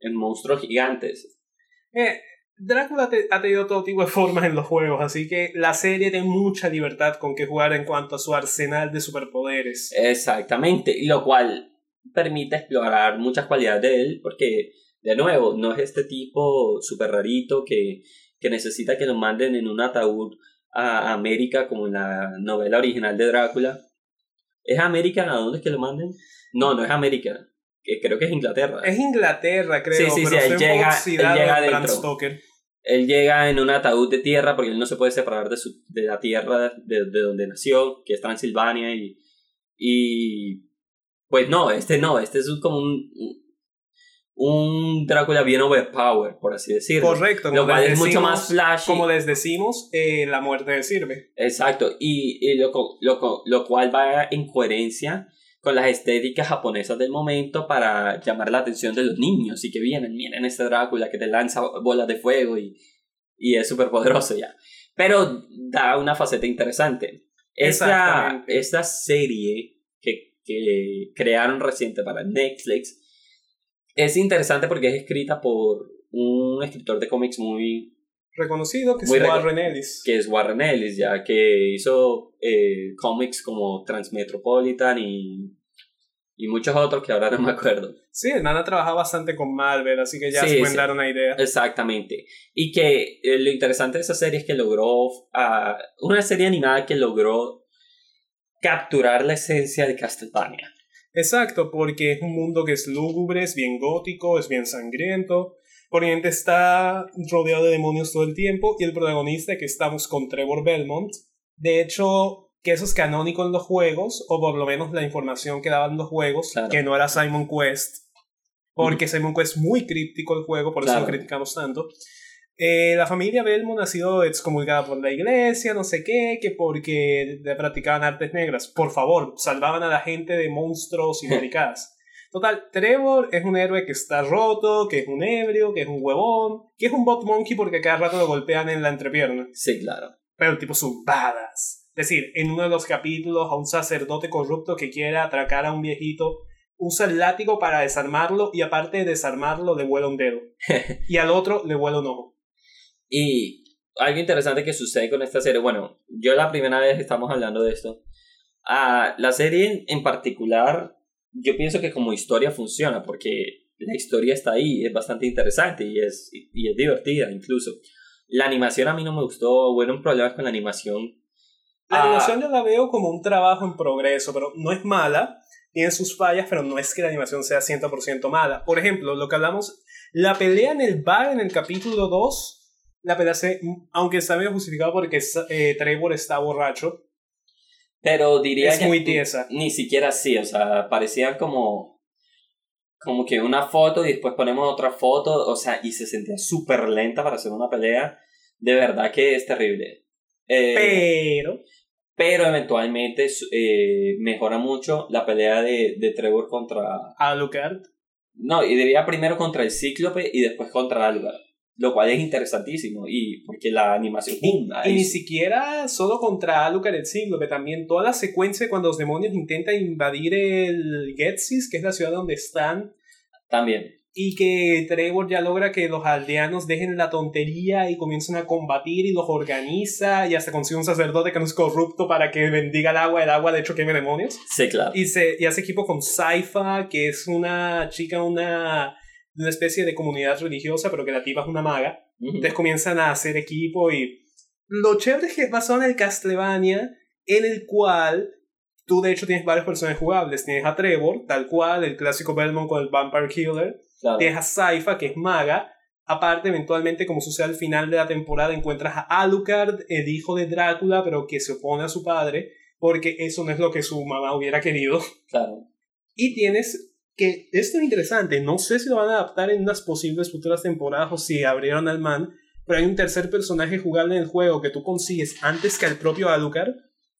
en, monstruos gigantes. Eh, Drácula ha tenido todo tipo de formas en los juegos, así que la serie tiene mucha libertad con que jugar en cuanto a su arsenal de superpoderes. Exactamente, lo cual permite explorar muchas cualidades de él, porque, de nuevo, no es este tipo súper rarito que, que necesita que lo manden en un ataúd a América como en la novela original de Drácula, ¿Es América? ¿A dónde es que lo manden? No, no es América. Creo que es Inglaterra. Es Inglaterra, creo. Sí, sí, sí. Él llega, él llega dentro. Él llega en un ataúd de tierra porque él no se puede separar de, su, de la tierra de, de donde nació, que es Transilvania. Y, y. Pues no, este no. Este es como un, un Drácula bien overpowered, por así decirlo. Correcto. Lo cual es mucho más flashy. Como les decimos, eh, la muerte sirve. Exacto. Y, y lo, lo, lo, cual va en coherencia con las estéticas japonesas del momento para llamar la atención de los niños y que vienen, miren este Drácula que te lanza bolas de fuego y, y es súper poderoso ya. Pero da una faceta interesante. Esta, esta serie que, que crearon reciente para Netflix Es interesante porque es escrita por un escritor de cómics muy reconocido, que es Warren Ellis. Que es Warren Ellis, ya que hizo eh, cómics como Transmetropolitan y, y muchos otros que ahora no me acuerdo. Sí, el man ha trabajado bastante con Marvel, así que ya se pueden dar una idea. Exactamente. Y que eh, lo interesante de esa serie es que logró, uh, una serie animada que logró capturar la esencia de Castlevania. Exacto, porque es un mundo que es lúgubre, es bien gótico, es bien sangriento, Oriente está rodeado de demonios todo el tiempo y el protagonista que estamos con Trevor Belmont. De hecho, que eso es canónico en los juegos, o por lo menos la información que daban los juegos, que no era Simon Quest, porque Simon Quest es muy críptico el juego, por eso lo criticamos tanto. Eh, la familia Belmont ha sido excomulgada por la iglesia, no sé qué, que porque practicaban artes negras. Por favor, salvaban a la gente de monstruos y maricadas. Total, Trevor es un héroe que está roto, que es un ebrio, que es un huevón, que es un bot monkey porque cada rato lo golpean en la entrepierna. Sí, claro. Pero el tipo son Es decir, en uno de los capítulos a un sacerdote corrupto que quiere atracar a un viejito usa el látigo para desarmarlo y aparte de desarmarlo le vuela un dedo. y al otro le vuela un ojo. Y algo interesante que sucede con esta serie, bueno, yo la primera vez estamos hablando de esto, ah, la serie en particular yo pienso que como historia funciona porque la historia está ahí, es bastante interesante y es, y es divertida incluso. La animación a mí no me gustó, un problemas con la animación. La animación yo la veo como un trabajo en progreso, pero no es mala, tiene sus fallas, pero no es que la animación sea 100% mala. Por ejemplo, lo que hablamos, la pelea en el bar en el capítulo 2, la pelea se, aunque está medio justificado porque eh, Trevor está borracho, pero diría es muy tiesa. Ni siquiera así, o sea, parecía como. Como que una foto y después ponemos otra foto, o sea, y se sentía súper lenta para hacer una pelea. De verdad que es terrible. Eh, pero. Pero eventualmente eh, mejora mucho la pelea de, de Trevor contra. Alucard. No, y diría primero contra el Cíclope y después contra Alucard. Lo cual es interesantísimo, y porque la animación... Y, y ni siquiera solo contra Alucard el que también toda la secuencia cuando los demonios intentan invadir el Getsis, que es la ciudad donde están. También. Y que Trevor ya logra que los aldeanos dejen la tontería y comiencen a combatir y los organiza y hasta consigue un sacerdote que no es corrupto para que bendiga el agua, el agua de hecho queme demonios. Sí, claro. Y, se, y hace equipo con Saifa, que es una chica, una una especie de comunidad religiosa, pero que la tipa es una maga. Entonces comienzan a hacer equipo y lo chévere es que pasó en el Castlevania, en el cual tú de hecho tienes varios personajes jugables. Tienes a Trevor, tal cual, el clásico Belmont con el Vampire Killer. Tienes a Saifa, que es maga. Aparte, eventualmente, como sucede al final de la temporada, encuentras a Alucard, el hijo de Drácula, pero que se opone a su padre, porque eso no es lo que su mamá hubiera querido. Claro. Y tienes que esto es interesante, no sé si lo van a adaptar en unas posibles futuras temporadas o si abrieron al man, pero hay un tercer personaje jugable en el juego que tú consigues antes que el propio Alucard,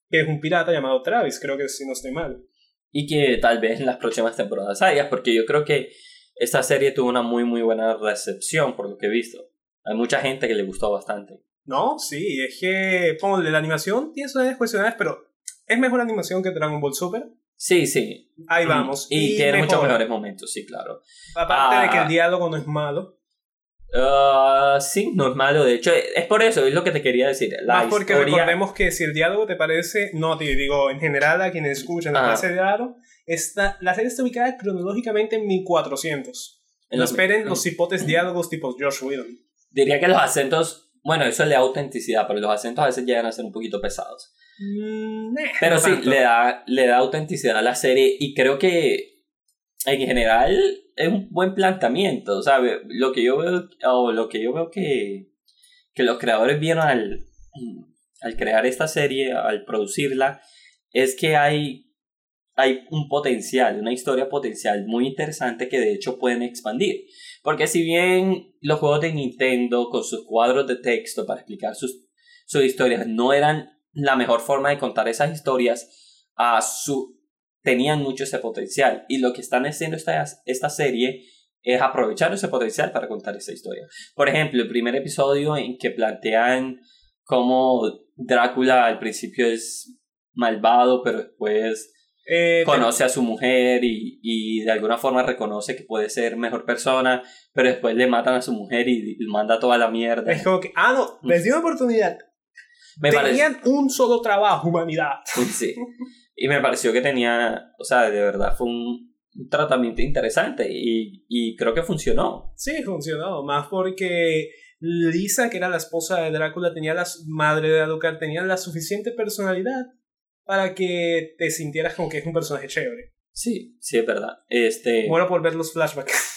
que es un pirata llamado Travis, creo que si no estoy mal. Y que tal vez en las próximas temporadas haya, porque yo creo que esta serie tuvo una muy muy buena recepción por lo que he visto. Hay mucha gente que le gustó bastante. No, sí, es que, ponle, la animación tiene sus cuestiones, pero es mejor animación que Dragon Ball Super. Sí, sí. Ahí vamos. Y, tiene muchos mejores momentos, sí, claro. Aparte de que el ah. diálogo no es malo. Uh, sí, no es malo. De hecho, es por eso, es lo que te quería decir. La Más porque recordemos que si el diálogo te parece, no, te digo, en general a quienes escuchan, la parece raro, está, la serie está ubicada cronológicamente en 1400. No esperen los hipotes diálogos tipo George Whedon. Diría que los acentos, bueno, eso le da autenticidad, pero los acentos a veces llegan a ser un poquito pesados. Mm, Pero sí, le da, le da autenticidad a la serie y creo que en general es un buen planteamiento. Sea, lo que yo veo, o lo que yo veo que, que los creadores vieron al, al crear esta serie, al producirla, es que hay, hay un potencial, una historia potencial muy interesante que de hecho pueden expandir. Porque si bien los juegos de Nintendo con sus cuadros de texto para explicar sus, sus historias no eran la mejor forma de contar esas historias a su, tenían mucho ese potencial. Y lo que están haciendo esta, esta serie es aprovechar ese potencial para contar esa historia. Por ejemplo, el primer episodio en que plantean cómo Drácula al principio es malvado, pero después Eh, conoce a su mujer y, y, de alguna forma reconoce que puede ser mejor persona, pero después le matan a su mujer y, manda toda la mierda. Es como que, ah, no, les dio una oportunidad. Me Tenían un solo trabajo, humanidad. Sí. Y me pareció que tenía, o sea, de verdad fue un, tratamiento interesante y, y creo que funcionó. Sí, funcionó, más porque Lisa, que era la esposa de Drácula, tenía la madre de Alucard, tenía la suficiente personalidad para que te sintieras como que es un personaje chévere. Sí, sí, es verdad. Este... Bueno por ver los flashbacks.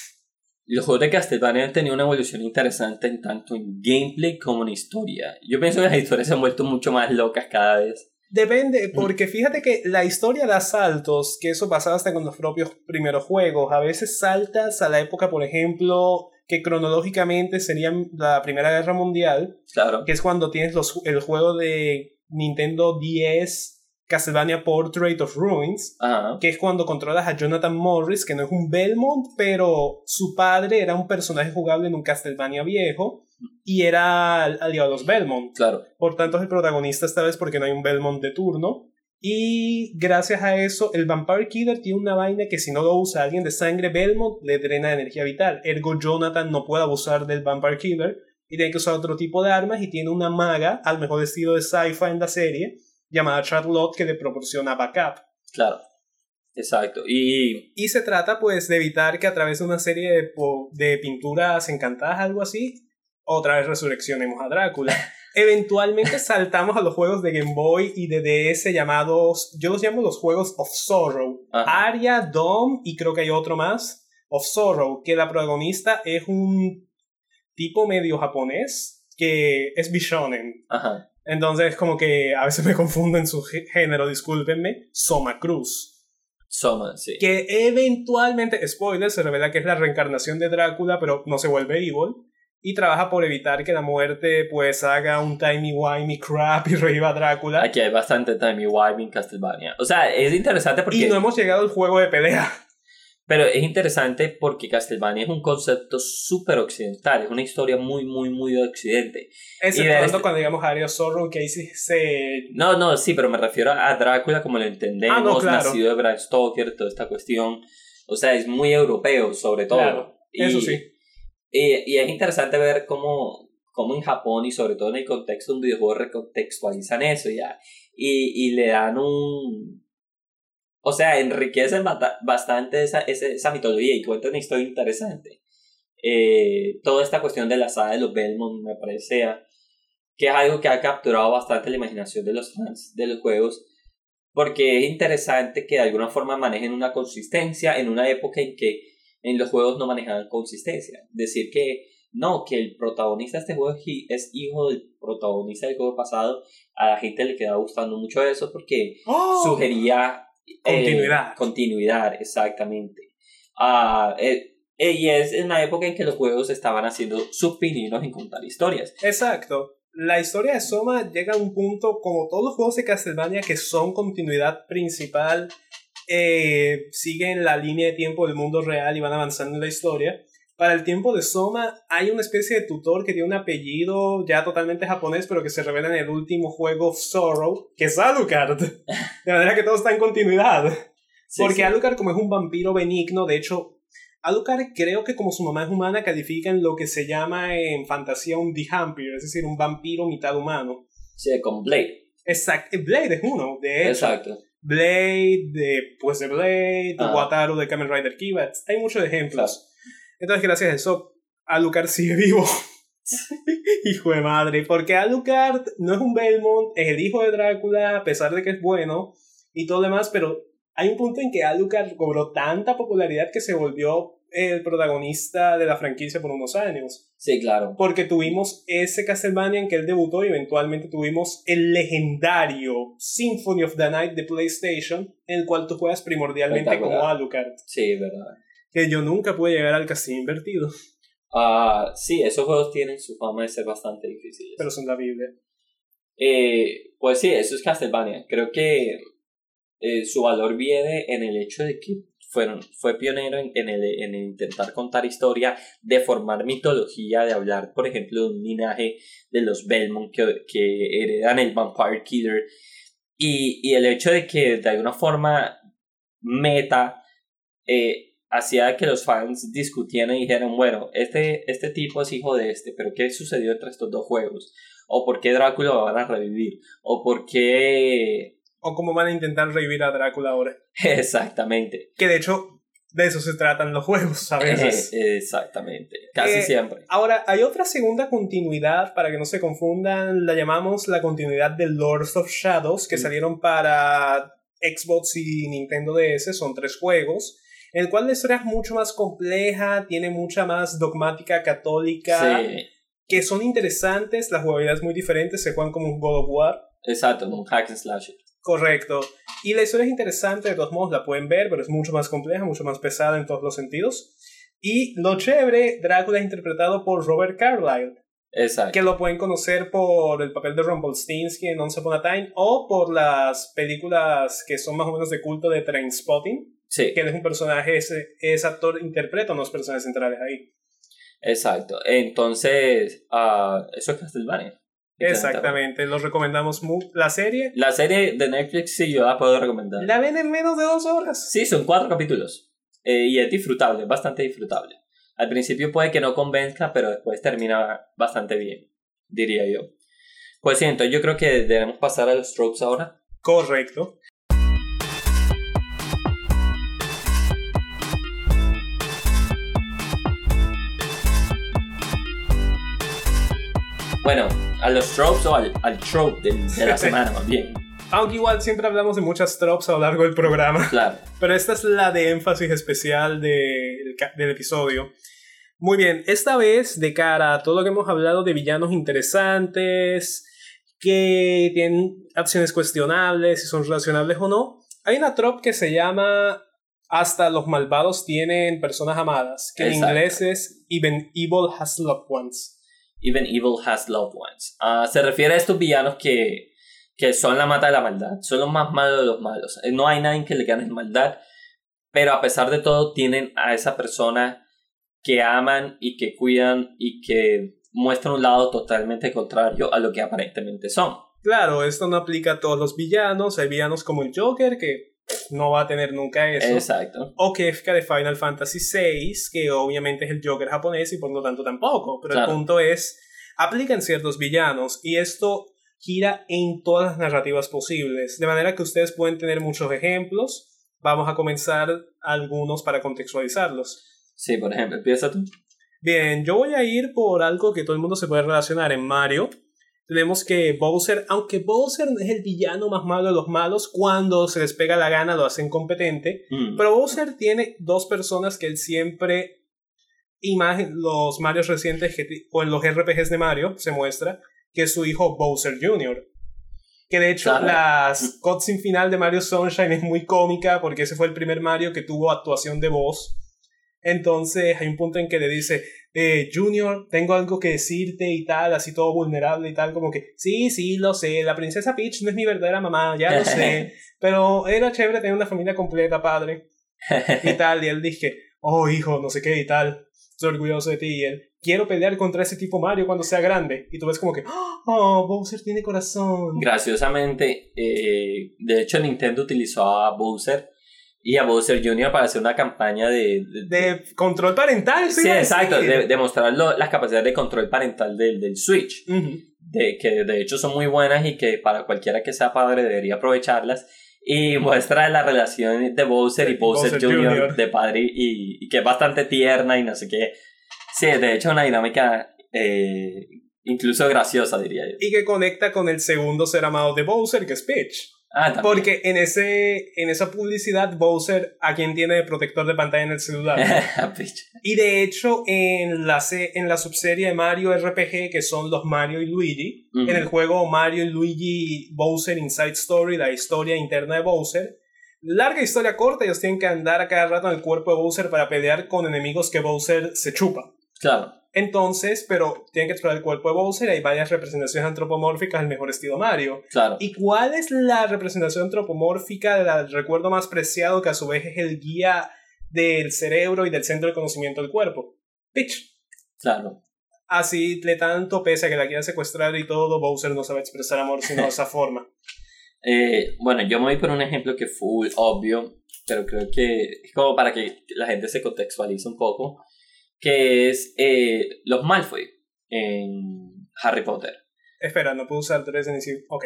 Los juegos de Castlevania han tenido una evolución interesante en tanto en gameplay como en historia. Yo pienso que las historias se han vuelto mucho más locas cada vez. Depende, porque fíjate que la historia da saltos, que eso pasaba hasta con los propios primeros juegos. A veces saltas a la época, por ejemplo, que cronológicamente sería la Primera Guerra Mundial. Claro. Que es cuando tienes los, el juego de Nintendo 10 Castlevania Portrait of Ruins, que es cuando controlas a Jonathan Morris, que no es un Belmont, pero su padre era un personaje jugable en un Castlevania viejo y era aliado a los Belmont. Claro. Por tanto, es el protagonista esta vez porque no hay un Belmont de turno. Y gracias a eso, el Vampire Killer tiene una vaina que si no lo usa alguien de sangre Belmont, le drena energía vital. Ergo, Jonathan no puede abusar del Vampire Killer y tiene que usar otro tipo de armas y tiene una maga, al mejor estilo de sci-fi en la serie, llamada Charlotte que le proporciona backup. Claro. Exacto. Y... y se trata pues de evitar que a través de una serie de, de pinturas encantadas, algo así, otra vez resurreccionemos a Drácula. Eventualmente saltamos a los juegos de Game Boy y de DS llamados, yo los llamo los juegos of Sorrow. Aria, Dom y creo que hay otro más, of Sorrow, que la protagonista es un tipo medio japonés que es Bishonen. Ajá. Entonces, como que a veces me confundo en su género, discúlpenme. Soma Cruz. Soma, sí. Que eventualmente, spoiler, se revela que es la reencarnación de Drácula, pero no se vuelve evil. Y trabaja por evitar que la muerte pues haga un timey-wimey crap y reviva a Drácula. Aquí hay bastante timey-wimey en Castlevania. O sea, es interesante porque... Y no hemos llegado al juego de pelea. Pero es interesante porque Castlevania es un concepto súper occidental, es una historia muy, muy, muy de occidente. Excepto este... cuando digamos a Aria Zorro, que ahí sí se... No, no, sí, pero me refiero a Drácula como lo entendemos, ah, nacido de Bram Stoker, toda esta cuestión. O sea, es muy europeo, sobre todo. Claro, eso sí. Y, y, es interesante ver cómo, cómo en Japón y sobre todo en el contexto de un videojuego recontextualizan eso ya. Y, y le dan un o sea, enriquecen bastante esa, esa, mitología y cuentan una historia interesante. Eh, toda esta cuestión de la saga de los Belmont me parece que es algo que ha capturado bastante la imaginación de los fans de los juegos, porque es interesante que de alguna forma manejen una consistencia en una época en que en los juegos no manejaban consistencia. Decir que no, que el protagonista de este juego es hijo del protagonista del juego pasado, a la gente le queda gustando mucho eso porque ¡Oh! sugería Continuidad. Eh, continuidad, exactamente. Ah, eh, eh, y es en la época en que los juegos estaban haciendo sus en contar historias. Exacto. La historia de Soma llega a un punto, como todos los juegos de Castlevania que son continuidad principal, siguen la línea de tiempo del mundo real y van avanzando en la historia. Para el tiempo de Soma hay una especie de tutor que tiene un apellido ya totalmente japonés, pero que se revela en el último juego Sorrow, que es Alucard. De manera que todo está en continuidad. Porque Alucard, como es un vampiro benigno, de hecho, Alucard creo que como su mamá es humana, califica en lo que se llama en fantasía un Dihampir, es decir, un vampiro mitad humano. Sí, con Blade. Exacto, Blade es uno, de hecho. Exacto. Blade, de, pues de Blade, de Wataru, de Kamen Rider Kibats. Hay muchos ejemplos. Entonces, gracias a eso, Alucard sigue vivo. hijo de madre. Porque Alucard no es un Belmont, es el hijo de Drácula, a pesar de que es bueno y todo lo demás, pero hay un punto en que Alucard cobró tanta popularidad que se volvió el protagonista de la franquicia por unos años. Sí, claro. Porque tuvimos ese Castlevania en que él debutó y eventualmente tuvimos el legendario Symphony of the Night de PlayStation, en el cual tú juegas primordialmente como Alucard. Sí, verdad que yo nunca pude llegar al casino invertido. Ah, sí, esos juegos tienen su fama de ser bastante difíciles. Pero son la Biblia. Eh, pues sí, eso es Castlevania. Creo que eh, su valor viene en el hecho de que fueron, fue pionero en, en, el, en intentar contar historia, de formar mitología, de hablar, por ejemplo, de un linaje de los Belmont que, que heredan el Vampire Killer. Y, y el hecho de que de alguna forma meta eh, hacía que los fans discutieran y dijeran, bueno, este, este tipo es hijo de este, pero ¿qué sucedió entre estos dos juegos? ¿O por qué Drácula lo van a revivir? ¿O por qué... O cómo van a intentar revivir a Drácula ahora. Exactamente. Que de hecho, de eso se tratan los juegos a veces. exactamente, casi eh, siempre. Ahora, hay otra segunda continuidad, para que no se confundan, la llamamos la continuidad de Lords of Shadows, que mm. salieron para Xbox y Nintendo DS, son tres juegos el cual la historia es mucho más compleja, tiene mucha más dogmática católica, que son interesantes, la jugabilidad es muy diferente, se juegan como un God of War. Exacto, un hack and slash. Correcto. Y la historia es interesante, de todos modos la pueden ver, pero es mucho más compleja, mucho más pesada en todos los sentidos. Y lo chévere, Drácula es interpretado por Robert Carlyle. Exacto. Que lo pueden conocer por el papel de Rumpelstiltskin en Once Upon a Time o por las películas que son más o menos de culto de Trainspotting. Sí. Que es un personaje, ese, ese actor interpreta unos personajes centrales ahí. Exacto. Entonces, uh, eso es Castlevania. Exactamente, los recomendamos la serie. La serie de Netflix sí, yo la puedo recomendar. La ven en menos de dos horas. Sí, son cuatro capítulos. Eh, y es disfrutable, bastante disfrutable. Al principio puede que no convenzca, pero después termina bastante bien, diría yo. Pues siento, yo creo que debemos pasar a los strokes ahora. Correcto. Bueno, a los tropes o al, al trope de, la semana más bien. Aunque igual siempre hablamos de muchas tropes a lo largo del programa. Claro. Pero esta es la de énfasis especial de, del episodio. Muy bien, esta vez de cara a todo lo que hemos hablado de villanos interesantes, que tienen acciones cuestionables, si son relacionables o no, hay una trope que se llama Hasta los malvados tienen personas amadas, que en inglés es Even Evil Has Loved Ones. Even evil has loved ones. Ah, se refiere a estos villanos que, que son la mata de la maldad, son los más malos de los malos. Eh, no hay nadie que le gane en maldad, pero a pesar de todo tienen a esa persona que aman y que cuidan y que muestran un lado totalmente contrario a lo que aparentemente son. Claro, esto no aplica a todos los villanos. Hay villanos como el Joker que no va a tener nunca eso. Exacto. O Kefka de Final Fantasy VI, que obviamente es el Joker japonés y por lo tanto tampoco. Pero el punto es, aplican ciertos villanos y esto gira en todas las narrativas posibles. De manera que ustedes pueden tener muchos ejemplos. Vamos a comenzar algunos para contextualizarlos. Sí, por ejemplo, empieza tú. Bien, yo voy a ir por algo que todo el mundo se puede relacionar en Mario tenemos que Bowser, aunque Bowser es el villano más malo de los malos, cuando se les pega la gana lo hacen competente, mm. pero Bowser tiene dos personas que él siempre, imagen, los Mario recientes o en los RPGs de Mario se muestra, que es su hijo Bowser Jr. Que de hecho la las cutscene final de Mario Sunshine es muy cómica porque ese fue el primer Mario que tuvo actuación de voz. Entonces hay un punto en que le dice, eh, Junior, tengo algo que decirte y tal, así todo vulnerable y tal, como que, sí, sí, lo sé, la princesa Peach no es mi verdadera mamá, ya lo sé, pero era chévere tener una familia completa, padre, y tal, y él dije, oh, hijo, no sé qué y tal, estoy orgulloso de ti, y él, quiero pelear contra ese tipo Mario cuando sea grande, y tú ves como que, oh, Bowser tiene corazón. Graciosamente, eh, de hecho Nintendo utilizó a Bowser y a Bowser Jr. para hacer una campaña de... De, control parental, sí. Sí, exacto, de, mostrar las capacidades de control parental del, del Switch, de, que de hecho son muy buenas y que para cualquiera que sea padre debería aprovecharlas. Y muestra la relación de Bowser y Bowser, Jr. de padre y, y, que es bastante tierna y no sé qué. Sí, de hecho una dinámica eh, incluso graciosa, diría yo. Y que conecta con el segundo ser amado de Bowser, que es Peach. Ah, Porque en, ese, en esa publicidad Bowser a quien tiene protector de pantalla en el celular. y de hecho en la, en la subserie de Mario RPG que son los Mario y Luigi, en el juego Mario y Luigi Bowser Inside Story, la historia interna de Bowser, larga historia corta, ellos tienen que andar a cada rato en el cuerpo de Bowser para pelear con enemigos que Bowser se chupa. Claro. Entonces, pero tienen que explorar el cuerpo de Bowser. Hay varias representaciones antropomórficas del mejor estilo Mario. Claro. ¿Y cuál es la representación antropomórfica del recuerdo más preciado que a su vez es el guía del cerebro y del centro de conocimiento del cuerpo? Peach. Claro. Así le tanto pese a que la quiera secuestrar y todo, Bowser no sabe expresar amor sino de esa forma. Eh, bueno, yo me voy por un ejemplo que fue obvio pero creo que es como para que la gente se contextualice un poco, que es eh, los Malfoy en Harry Potter. Espera, no puedo usar tres en decir, ok.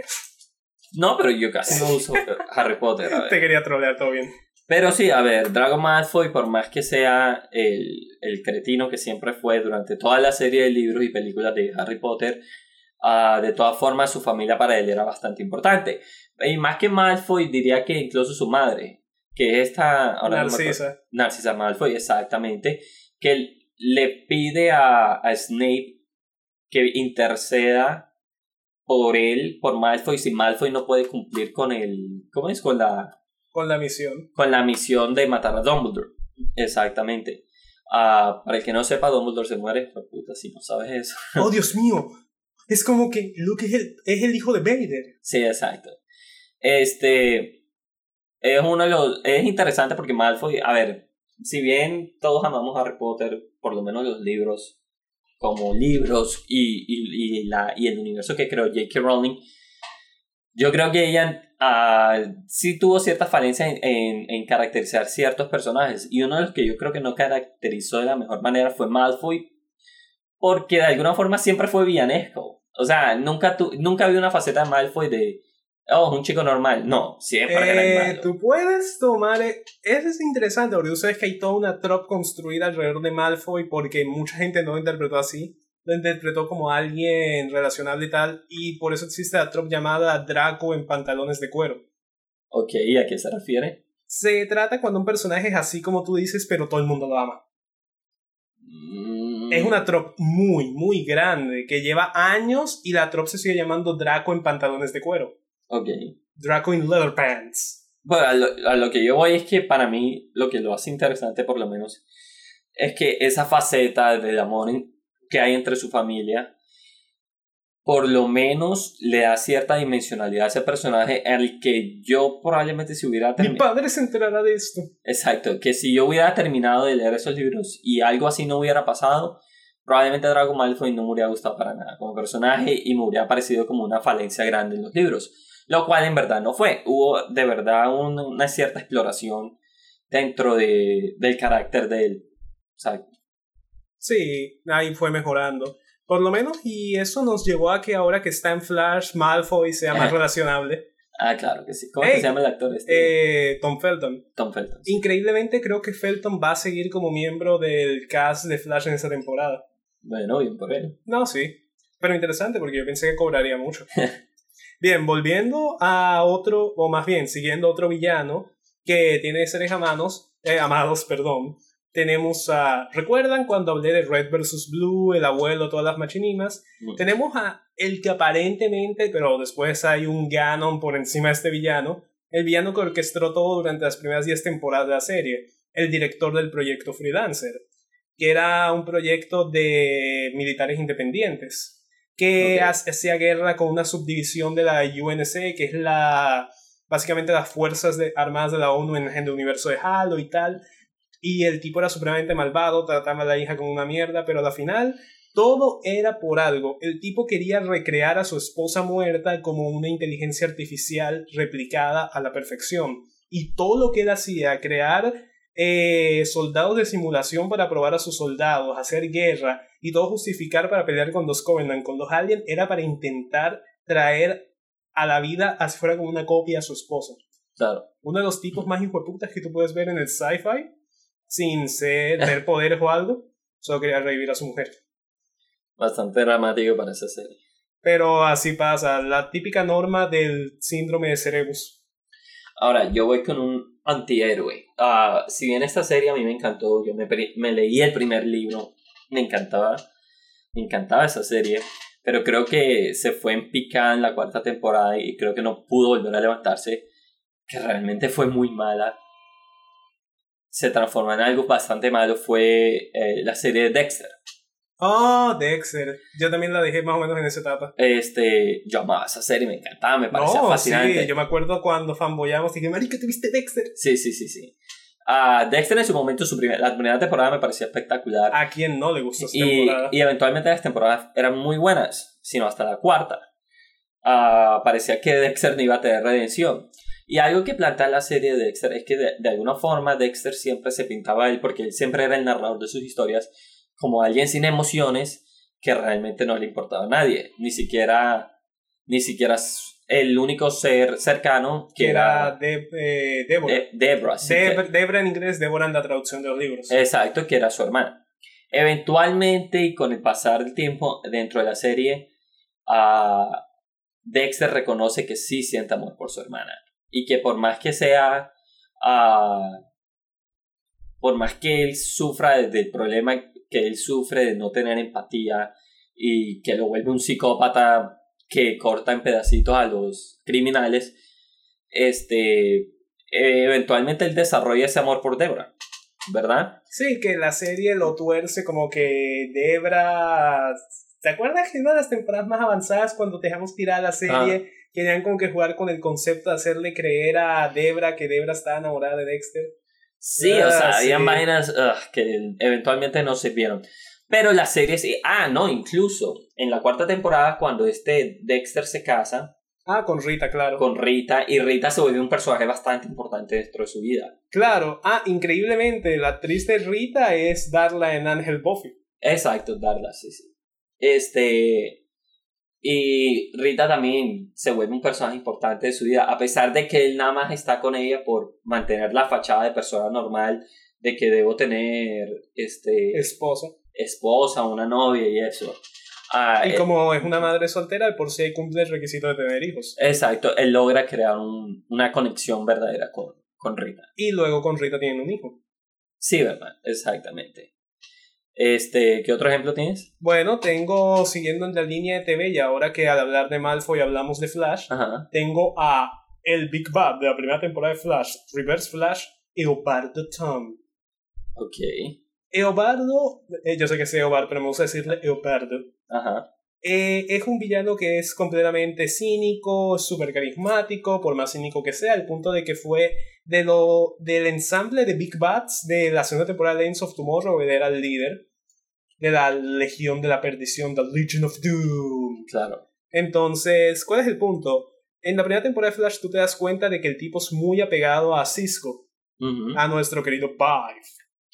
No, pero yo casi no uso Harry Potter. Te quería trolear, todo bien. Pero sí, a ver, Drago Malfoy, por más que sea el, el cretino que siempre fue durante toda la serie de libros y películas de Harry Potter, uh, de todas formas su familia para él era bastante importante. Y más que Malfoy, diría que incluso su madre, que es esta... Narcisa. Narcisa Malfoy, exactamente, que le pide a, a Snape que interceda por él, por Malfoy, si Malfoy no puede cumplir con el... ¿Cómo es? Con la... Con la misión. Con la misión de matar a Dumbledore. Exactamente. Uh, para el que no sepa, Dumbledore se muere. Por puta, si no sabes eso. ¡Oh, Dios mío! Es como que Luke es el, es el hijo de Vader. Sí, exacto. Este. Es uno de los. Es interesante porque Malfoy. A ver, si bien todos amamos Harry Potter, por lo menos los libros, como libros y, y, y la, y el universo que creó J.K. Rowling, yo creo que ella uh, sí tuvo ciertas falencias en, en, en, caracterizar ciertos personajes. Y uno de los que yo creo que no caracterizó de la mejor manera fue Malfoy, porque de alguna forma siempre fue villanesco. O sea, nunca, tu, nunca vi una faceta de Malfoy de, oh, un chico normal. No, siempre eh, malo. Tú puedes tomar. Eh, eso es interesante, porque tú sabes que hay toda una trop construida alrededor de Malfoy, porque mucha gente no lo interpretó así. Lo interpretó como alguien relacionable y tal, y por eso existe la trop llamada Draco en pantalones de cuero. Ok, ¿a qué se refiere? Se trata cuando un personaje es así como tú dices, pero todo el mundo lo ama. Es una trop muy, muy grande que lleva años y la trop se sigue llamando Draco en pantalones de cuero. Ok. Draco in leather pants. Bueno, a lo, que yo voy es que para mí lo que lo hace interesante por lo menos es que esa faceta de amor que hay entre su familia por lo menos le da cierta dimensionalidad a ese personaje al que yo probablemente si hubiera terminado... Mi padre se enterará de esto. Exacto, que si yo hubiera terminado de leer esos libros y algo así no hubiera pasado, probablemente Drago Malfoy no me hubiera gustado para nada como personaje y me hubiera parecido como una falencia grande en los libros. Lo cual en verdad no fue. Hubo de verdad una cierta exploración dentro de, del carácter de él. Sí, ahí fue mejorando. Por lo menos, y eso nos llevó a que ahora que está en Flash, Malfoy sea más relacionable. Ah, claro que sí. ¿Cómo se llama el actor este? Eh, Tom Felton. Tom Felton. Increíblemente creo que Felton va a seguir como miembro del cast de Flash en esta temporada. Bueno, bien por él. No, sí. Pero interesante porque yo pensé que cobraría mucho. bien, volviendo a otro, o más bien, siguiendo otro villano que tiene seres amados, eh, amados, perdón, tenemos a. ¿Recuerdan cuando hablé de Red vs. Blue, el abuelo, todas las machinimas? Tenemos a el que aparentemente, pero después hay un Ganon por encima de este villano. El villano que orquestó todo durante las primeras 10 temporadas de la serie. El director del proyecto Freelancer. Que era un proyecto de militares independientes. Que hacía guerra con una subdivisión de la UNC, que es la. Básicamente las fuerzas de, armadas de la ONU en el universo de Halo y tal y el tipo era supremamente malvado, trataba a la hija como una mierda, pero al final todo era por algo. El tipo quería recrear a su esposa muerta como una inteligencia artificial replicada a la perfección. Y todo lo que él hacía, crear eh, soldados de simulación para probar a sus soldados, hacer guerra y todo justificar para pelear con los Covenant, con los Aliens, era para intentar traer a la vida así fuera como una copia a su esposa. Claro. Uno de los tipos más importantes que tú puedes ver en el sci-fi sin ser, tener poderes o algo, solo quería revivir a su mujer. Bastante dramático para esa serie. Pero así pasa, la típica norma del síndrome de Cerebus. Ahora, yo voy con un antihéroe. Uh, si bien esta serie a mí me encantó, yo me, me leí el primer libro, me encantaba, me encantaba esa serie, pero creo que se fue en picada en la cuarta temporada y creo que no pudo volver a levantarse, que realmente fue muy mala se transformó en algo bastante malo fue eh, la serie de Dexter. Oh, Dexter. Yo también la dejé más o menos en esa etapa. Este, yo amaba esa serie, me encantaba, me parecía fascinante. Sí, yo me acuerdo cuando fanboyamos y dije, marica, ¿te viste Dexter? Sí, sí, sí, sí. Uh, Dexter en su momento, su la primera temporada me parecía espectacular. ¿A quién no le gustó esa y, temporada? Y eventualmente las temporadas eran muy buenas, sino hasta la cuarta. Uh, parecía que Dexter no iba a tener redención. Y algo que plantea la serie de Dexter es que de, alguna forma Dexter siempre se pintaba a él, porque él siempre era el narrador de sus historias, como alguien sin emociones que realmente no le importaba a nadie, ni siquiera, ni siquiera el único ser cercano que, era, de, eh, Debra. Debra en inglés, Débora en la traducción de los libros. Exacto, que era su hermana. Eventualmente y con el pasar del tiempo dentro de la serie, uh, Dexter reconoce que sí siente amor por su hermana y que por más que sea, uh, por más que él sufra del problema que él sufre de no tener empatía y que lo vuelve un psicópata que corta en pedacitos a los criminales, este, eventualmente él desarrolla ese amor por Debra, ¿verdad? Sí, que la serie lo tuerce como que Debra... ¿Te acuerdas que en una de las temporadas más avanzadas cuando dejamos tirar la serie... Ah. Querían como que jugar con el concepto de hacerle creer a Debra que Debra estaba enamorada de Dexter. Sí, o sea, ah, habían vainas que eventualmente no sirvieron. Pero la serie sí. Ah, no, incluso en la cuarta temporada, cuando este Dexter se casa. Ah, con Rita, claro. Con Rita, y Rita se vuelve un personaje bastante importante dentro de su vida. Claro, ah, increíblemente, la actriz de Rita es Darla en Ángel Buffy. Exacto, Darla, sí, sí. Este. Y Rita también se vuelve un personaje importante de su vida, a pesar de que él nada más está con ella por mantener la fachada de persona normal, de que debo tener este esposa esposa, una novia y eso. Ah, y eh, como es una madre soltera, por si cumple el requisito de tener hijos. Exacto, él logra crear una conexión verdadera con, con Rita. Y luego con Rita tienen un hijo. Sí, ¿verdad? Exactamente. Este, ¿qué otro ejemplo tienes? Bueno, tengo, siguiendo en la línea de TV, y ahora que al hablar de Malfoy hablamos de Flash, tengo a el Big Bad de la primera temporada de Flash, Reverse Flash, Eobardo Tom. Ok. Eobardo, eh, yo sé que es Eobardo, pero me gusta decirle Eobardo. Ajá. Eh, es un villano que es completamente cínico, súper carismático, por más cínico que sea, al punto de que fue de lo, del ensamble de Big Bats de la segunda temporada de Ends of Tomorrow, él era el líder de la Legión de la Perdición, The Legion of Doom. Claro. Entonces, ¿cuál es el punto? En la primera temporada de Flash tú te das cuenta de que el tipo es muy apegado a Cisco, a nuestro querido Five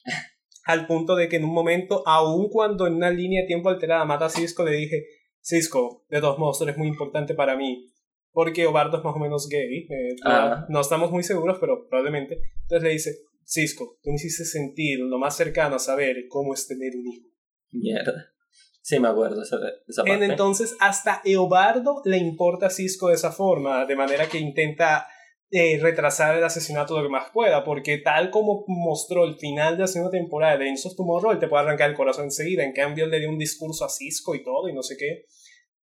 al punto de que en un momento, aun cuando en una línea de tiempo alterada mata a Cisco, le dije, Cisco, de todos modos, eres muy importante para mí, porque Obardo es más o menos gay, eh, ah. no, estamos muy seguros, pero probablemente. Entonces le dice, Cisco, tú me hiciste sentir lo más cercano a saber cómo es tener un hijo. Mierda. Sí, me acuerdo esa, esa parte. entonces, hasta Eobardo le importa a Cisco de esa forma, de manera que intenta eh, retrasar el asesinato lo que más pueda, porque tal como mostró el final de la segunda temporada de Enzo Tomorrow, él te puede arrancar el corazón enseguida, en cambio él le dio un discurso a Cisco y todo, y no sé qué.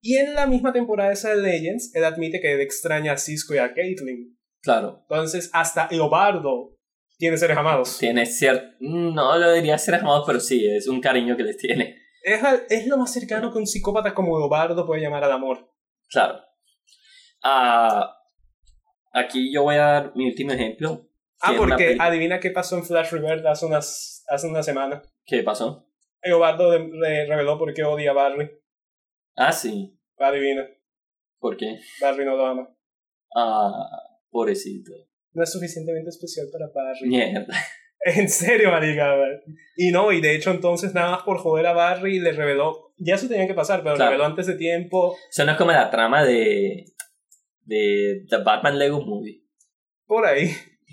Y en la misma temporada de esa de Legends, él admite que él extraña a Cisco y a Caitlyn. Claro. Entonces, hasta Eobardo tiene seres amados. Tiene cierto. No lo diría seres amados, pero sí, es un cariño que les tiene. Es, es lo más cercano que un psicópata como Eobardo puede llamar al amor. Claro. Ah. Aquí yo voy a dar mi último ejemplo. Ah, porque adivina qué pasó en Flash Rebirth hace, unas, hace una semana. ¿Qué pasó? Eobardo le reveló por qué odia a Barry. Ah, sí. Adivina. ¿Por qué? Barry no lo ama. Ah, pobrecito. No es suficientemente especial para Barry. Mierda. En serio, marica. Y no, y de hecho entonces nada más por joder a Barry le reveló, ya eso tenía que pasar, pero le reveló antes de tiempo. Eso no es como la trama de de The Batman Lego Movie. Por ahí.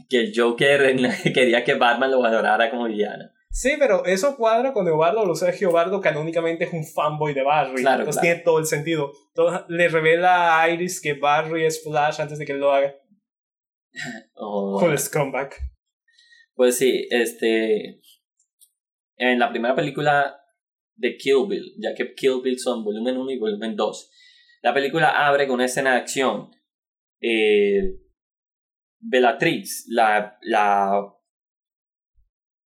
Que el Joker quería que Batman lo adorara como villano. Sí, pero eso cuadra con Eduardo, lo sabes que Eduardo canónicamente es un fanboy de Barry. Claro, entonces tiene todo el sentido. le revela a Iris que Barry es Flash antes de que él lo haga. Oh. Con el scumbag. Pues sí, este. En la primera película de Kill Bill, ya que Kill Bill son volumen 1 y volumen 2, la película abre con una escena de acción eh, Bellatrix, la, la.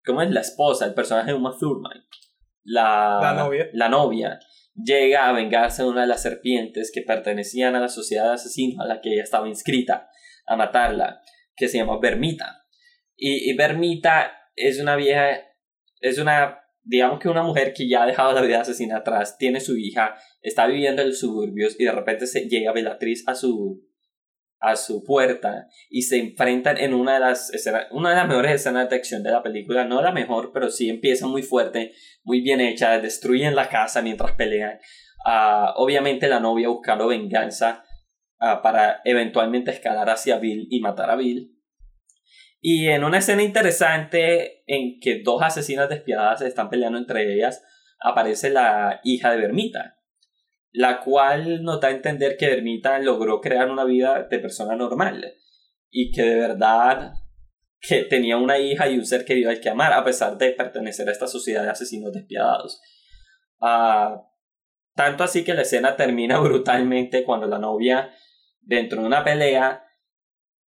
¿Cómo es? La esposa, el personaje de Uma Thurman. La, la novia. La novia llega a vengarse de una de las serpientes que pertenecían a la sociedad de asesinos a la que ella estaba inscrita, a matarla, que se llama Vermita. Y, y Vermita es una vieja, es una digamos que una mujer que ya ha dejado la vida asesina atrás, tiene su hija, está viviendo en los suburbios y de repente se llega Bellatriz a su, a su puerta y se enfrentan en una de las escenas, una de las mejores escenas de acción de la película, no la mejor, pero sí empieza muy fuerte, muy bien hecha, destruyen la casa mientras pelean. Uh, obviamente la novia buscando venganza uh, para eventualmente escalar hacia Bill y matar a Bill. Y en una escena interesante en que dos asesinas despiadadas están peleando entre ellas, aparece la hija de Vermita, la cual nos da entender que Vermita logró crear una vida de persona normal y que de verdad que tenía una hija y un ser querido al que amar a pesar de pertenecer a esta sociedad de asesinos despiadados. Uh, tanto así que la escena termina brutalmente cuando la novia, dentro de una pelea,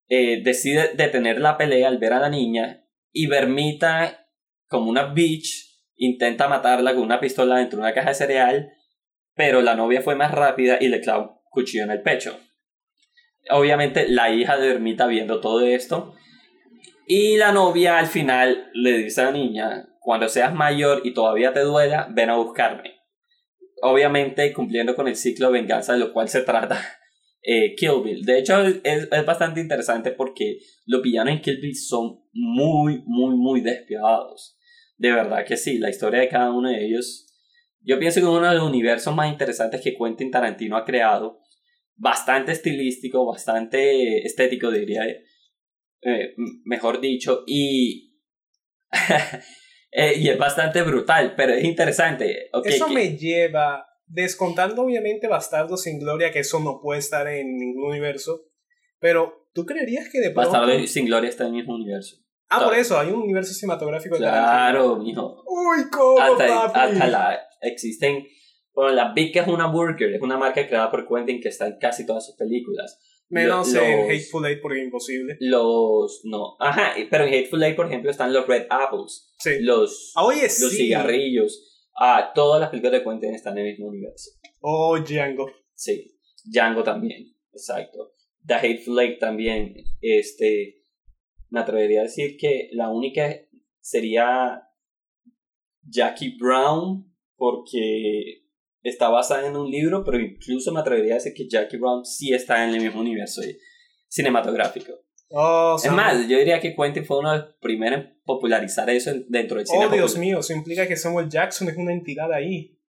eh, decide detener la pelea al ver a la niña y Vermita, como una bitch, intenta matarla con una pistola dentro de una caja de cereal, pero la novia fue más rápida y le clavó un cuchillo en el pecho. Obviamente la hija de Vermita viendo todo esto y la novia al final le dice a la niña, cuando seas mayor y todavía te duela, ven a buscarme. Obviamente cumpliendo con el ciclo de venganza de lo cual se trata eh, Kill Bill. De hecho es, es bastante interesante porque los villanos en Kill Bill son muy, muy, muy despiadados. De verdad que sí, la historia de cada uno de ellos. Yo pienso que es uno de los universos más interesantes que Quentin Tarantino ha creado. Bastante estilístico, bastante estético, diría. Eh, mejor dicho. Y. Eh, y es bastante brutal, pero es interesante. eso me lleva, descontando obviamente Bastardo sin Gloria, que eso no puede estar en ningún universo. Pero, ¿tú creerías que de pronto. Bastardo sin Gloria está en el mismo universo. Ah, por eso, hay un universo cinematográfico. Claro, mijo. Uy, ¿cómo, hasta, hasta la, existen, bueno, la Big es una burger, es una marca creada por Quentin que está en casi todas sus películas. Menos en Hateful Eight porque es imposible. Los, no, ajá, pero en Hateful Eight, por ejemplo, están los Red Apples. Sí. Los, ah, Oye, los cigarrillos. Ah, todas las películas de Quentin están en el mismo universo. Oh, Django. Sí, Django también, exacto. The Hateful Eight también, este me atrevería a decir que la única sería Jackie Brown, porque está basada en un libro, pero incluso me atrevería a decir que Jackie Brown sí está en el mismo universo cinematográfico. Oh, es más, yo diría que Quentin fue uno de los primeros en popularizar eso dentro del cine. Oh, Dios mío, eso implica que Samuel Jackson es una entidad ahí.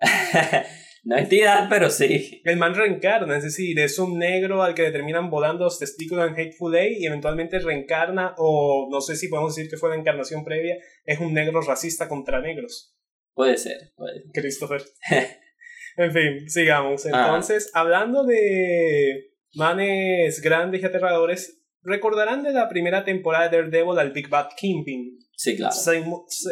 No entidad, pero sí. El man reencarna, es decir, es un negro al que determinan volando los testículos en Hateful Eight y eventualmente reencarna, o no sé si podemos decir que fue la encarnación previa, es un negro racista contra negros. Puede ser, puede ser. Christopher. en fin, sigamos. Entonces, hablando de manes grandes y aterradores, recordarán de la primera temporada de Daredevil al Big Bad Kingpin. Sí, claro.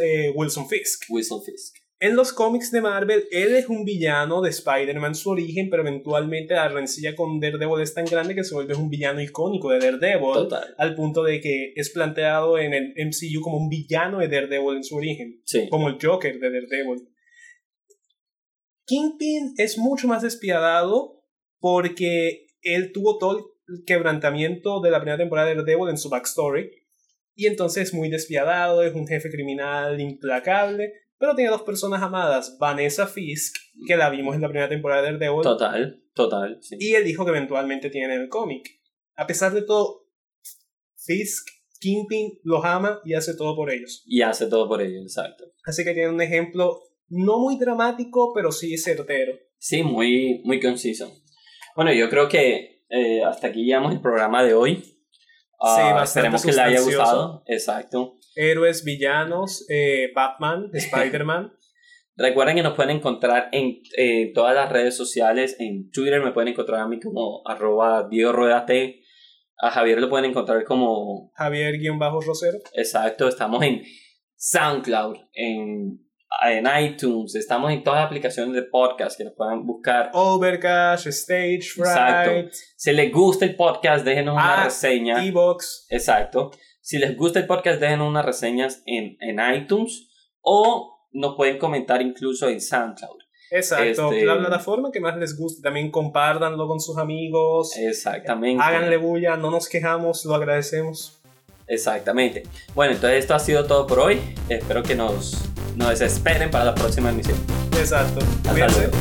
Eh, Wilson Fisk. Wilson Fisk. En los cómics de Marvel, él es un villano de Spider-Man su origen, pero eventualmente la rencilla con Daredevil es tan grande que se vuelve un villano icónico de Daredevil, al punto de que es planteado en el MCU como un villano de Daredevil en su origen, como el Joker de Daredevil. Kingpin es mucho más despiadado porque él tuvo todo el quebrantamiento de la primera temporada de Daredevil en su backstory, y entonces es muy despiadado, es un jefe criminal implacable, pero tiene dos personas amadas, Vanessa Fisk, que la vimos en la primera temporada de Daredevil. Total, total. Y el hijo que eventualmente tiene en el cómic. A pesar de todo, Fisk, Kingpin los ama y hace todo por ellos. Y hace todo por ellos, exacto. Así que tiene un ejemplo no muy dramático, pero sí certero. Sí, muy, muy conciso. Bueno, yo creo que eh, hasta aquí llegamos el programa de hoy. sí, uh, esperemos que le haya gustado. Exacto héroes, villanos, eh, Batman, Spider-Man. Recuerden que nos pueden encontrar en eh, todas las redes sociales. En Twitter me pueden encontrar a mí como arroba T. A Javier lo pueden encontrar como Javier-Rosero. Exacto, estamos en SoundCloud, en, en iTunes, estamos en todas las aplicaciones de podcast que nos puedan buscar. Overcast, Stage Fright. Exacto. Si les gusta el podcast, déjenos una ah, reseña. Ebox. Exacto. Si les gusta el podcast, dejen unas reseñas en, en iTunes o nos pueden comentar incluso en SoundCloud. Exacto, este, la plataforma que más les guste. También compártanlo con sus amigos. Exactamente. Háganle bulla, no nos quejamos, lo agradecemos. Exactamente. Bueno, entonces esto ha sido todo por hoy. Espero que nos, nos esperen para la próxima emisión. Exacto. Hasta luego.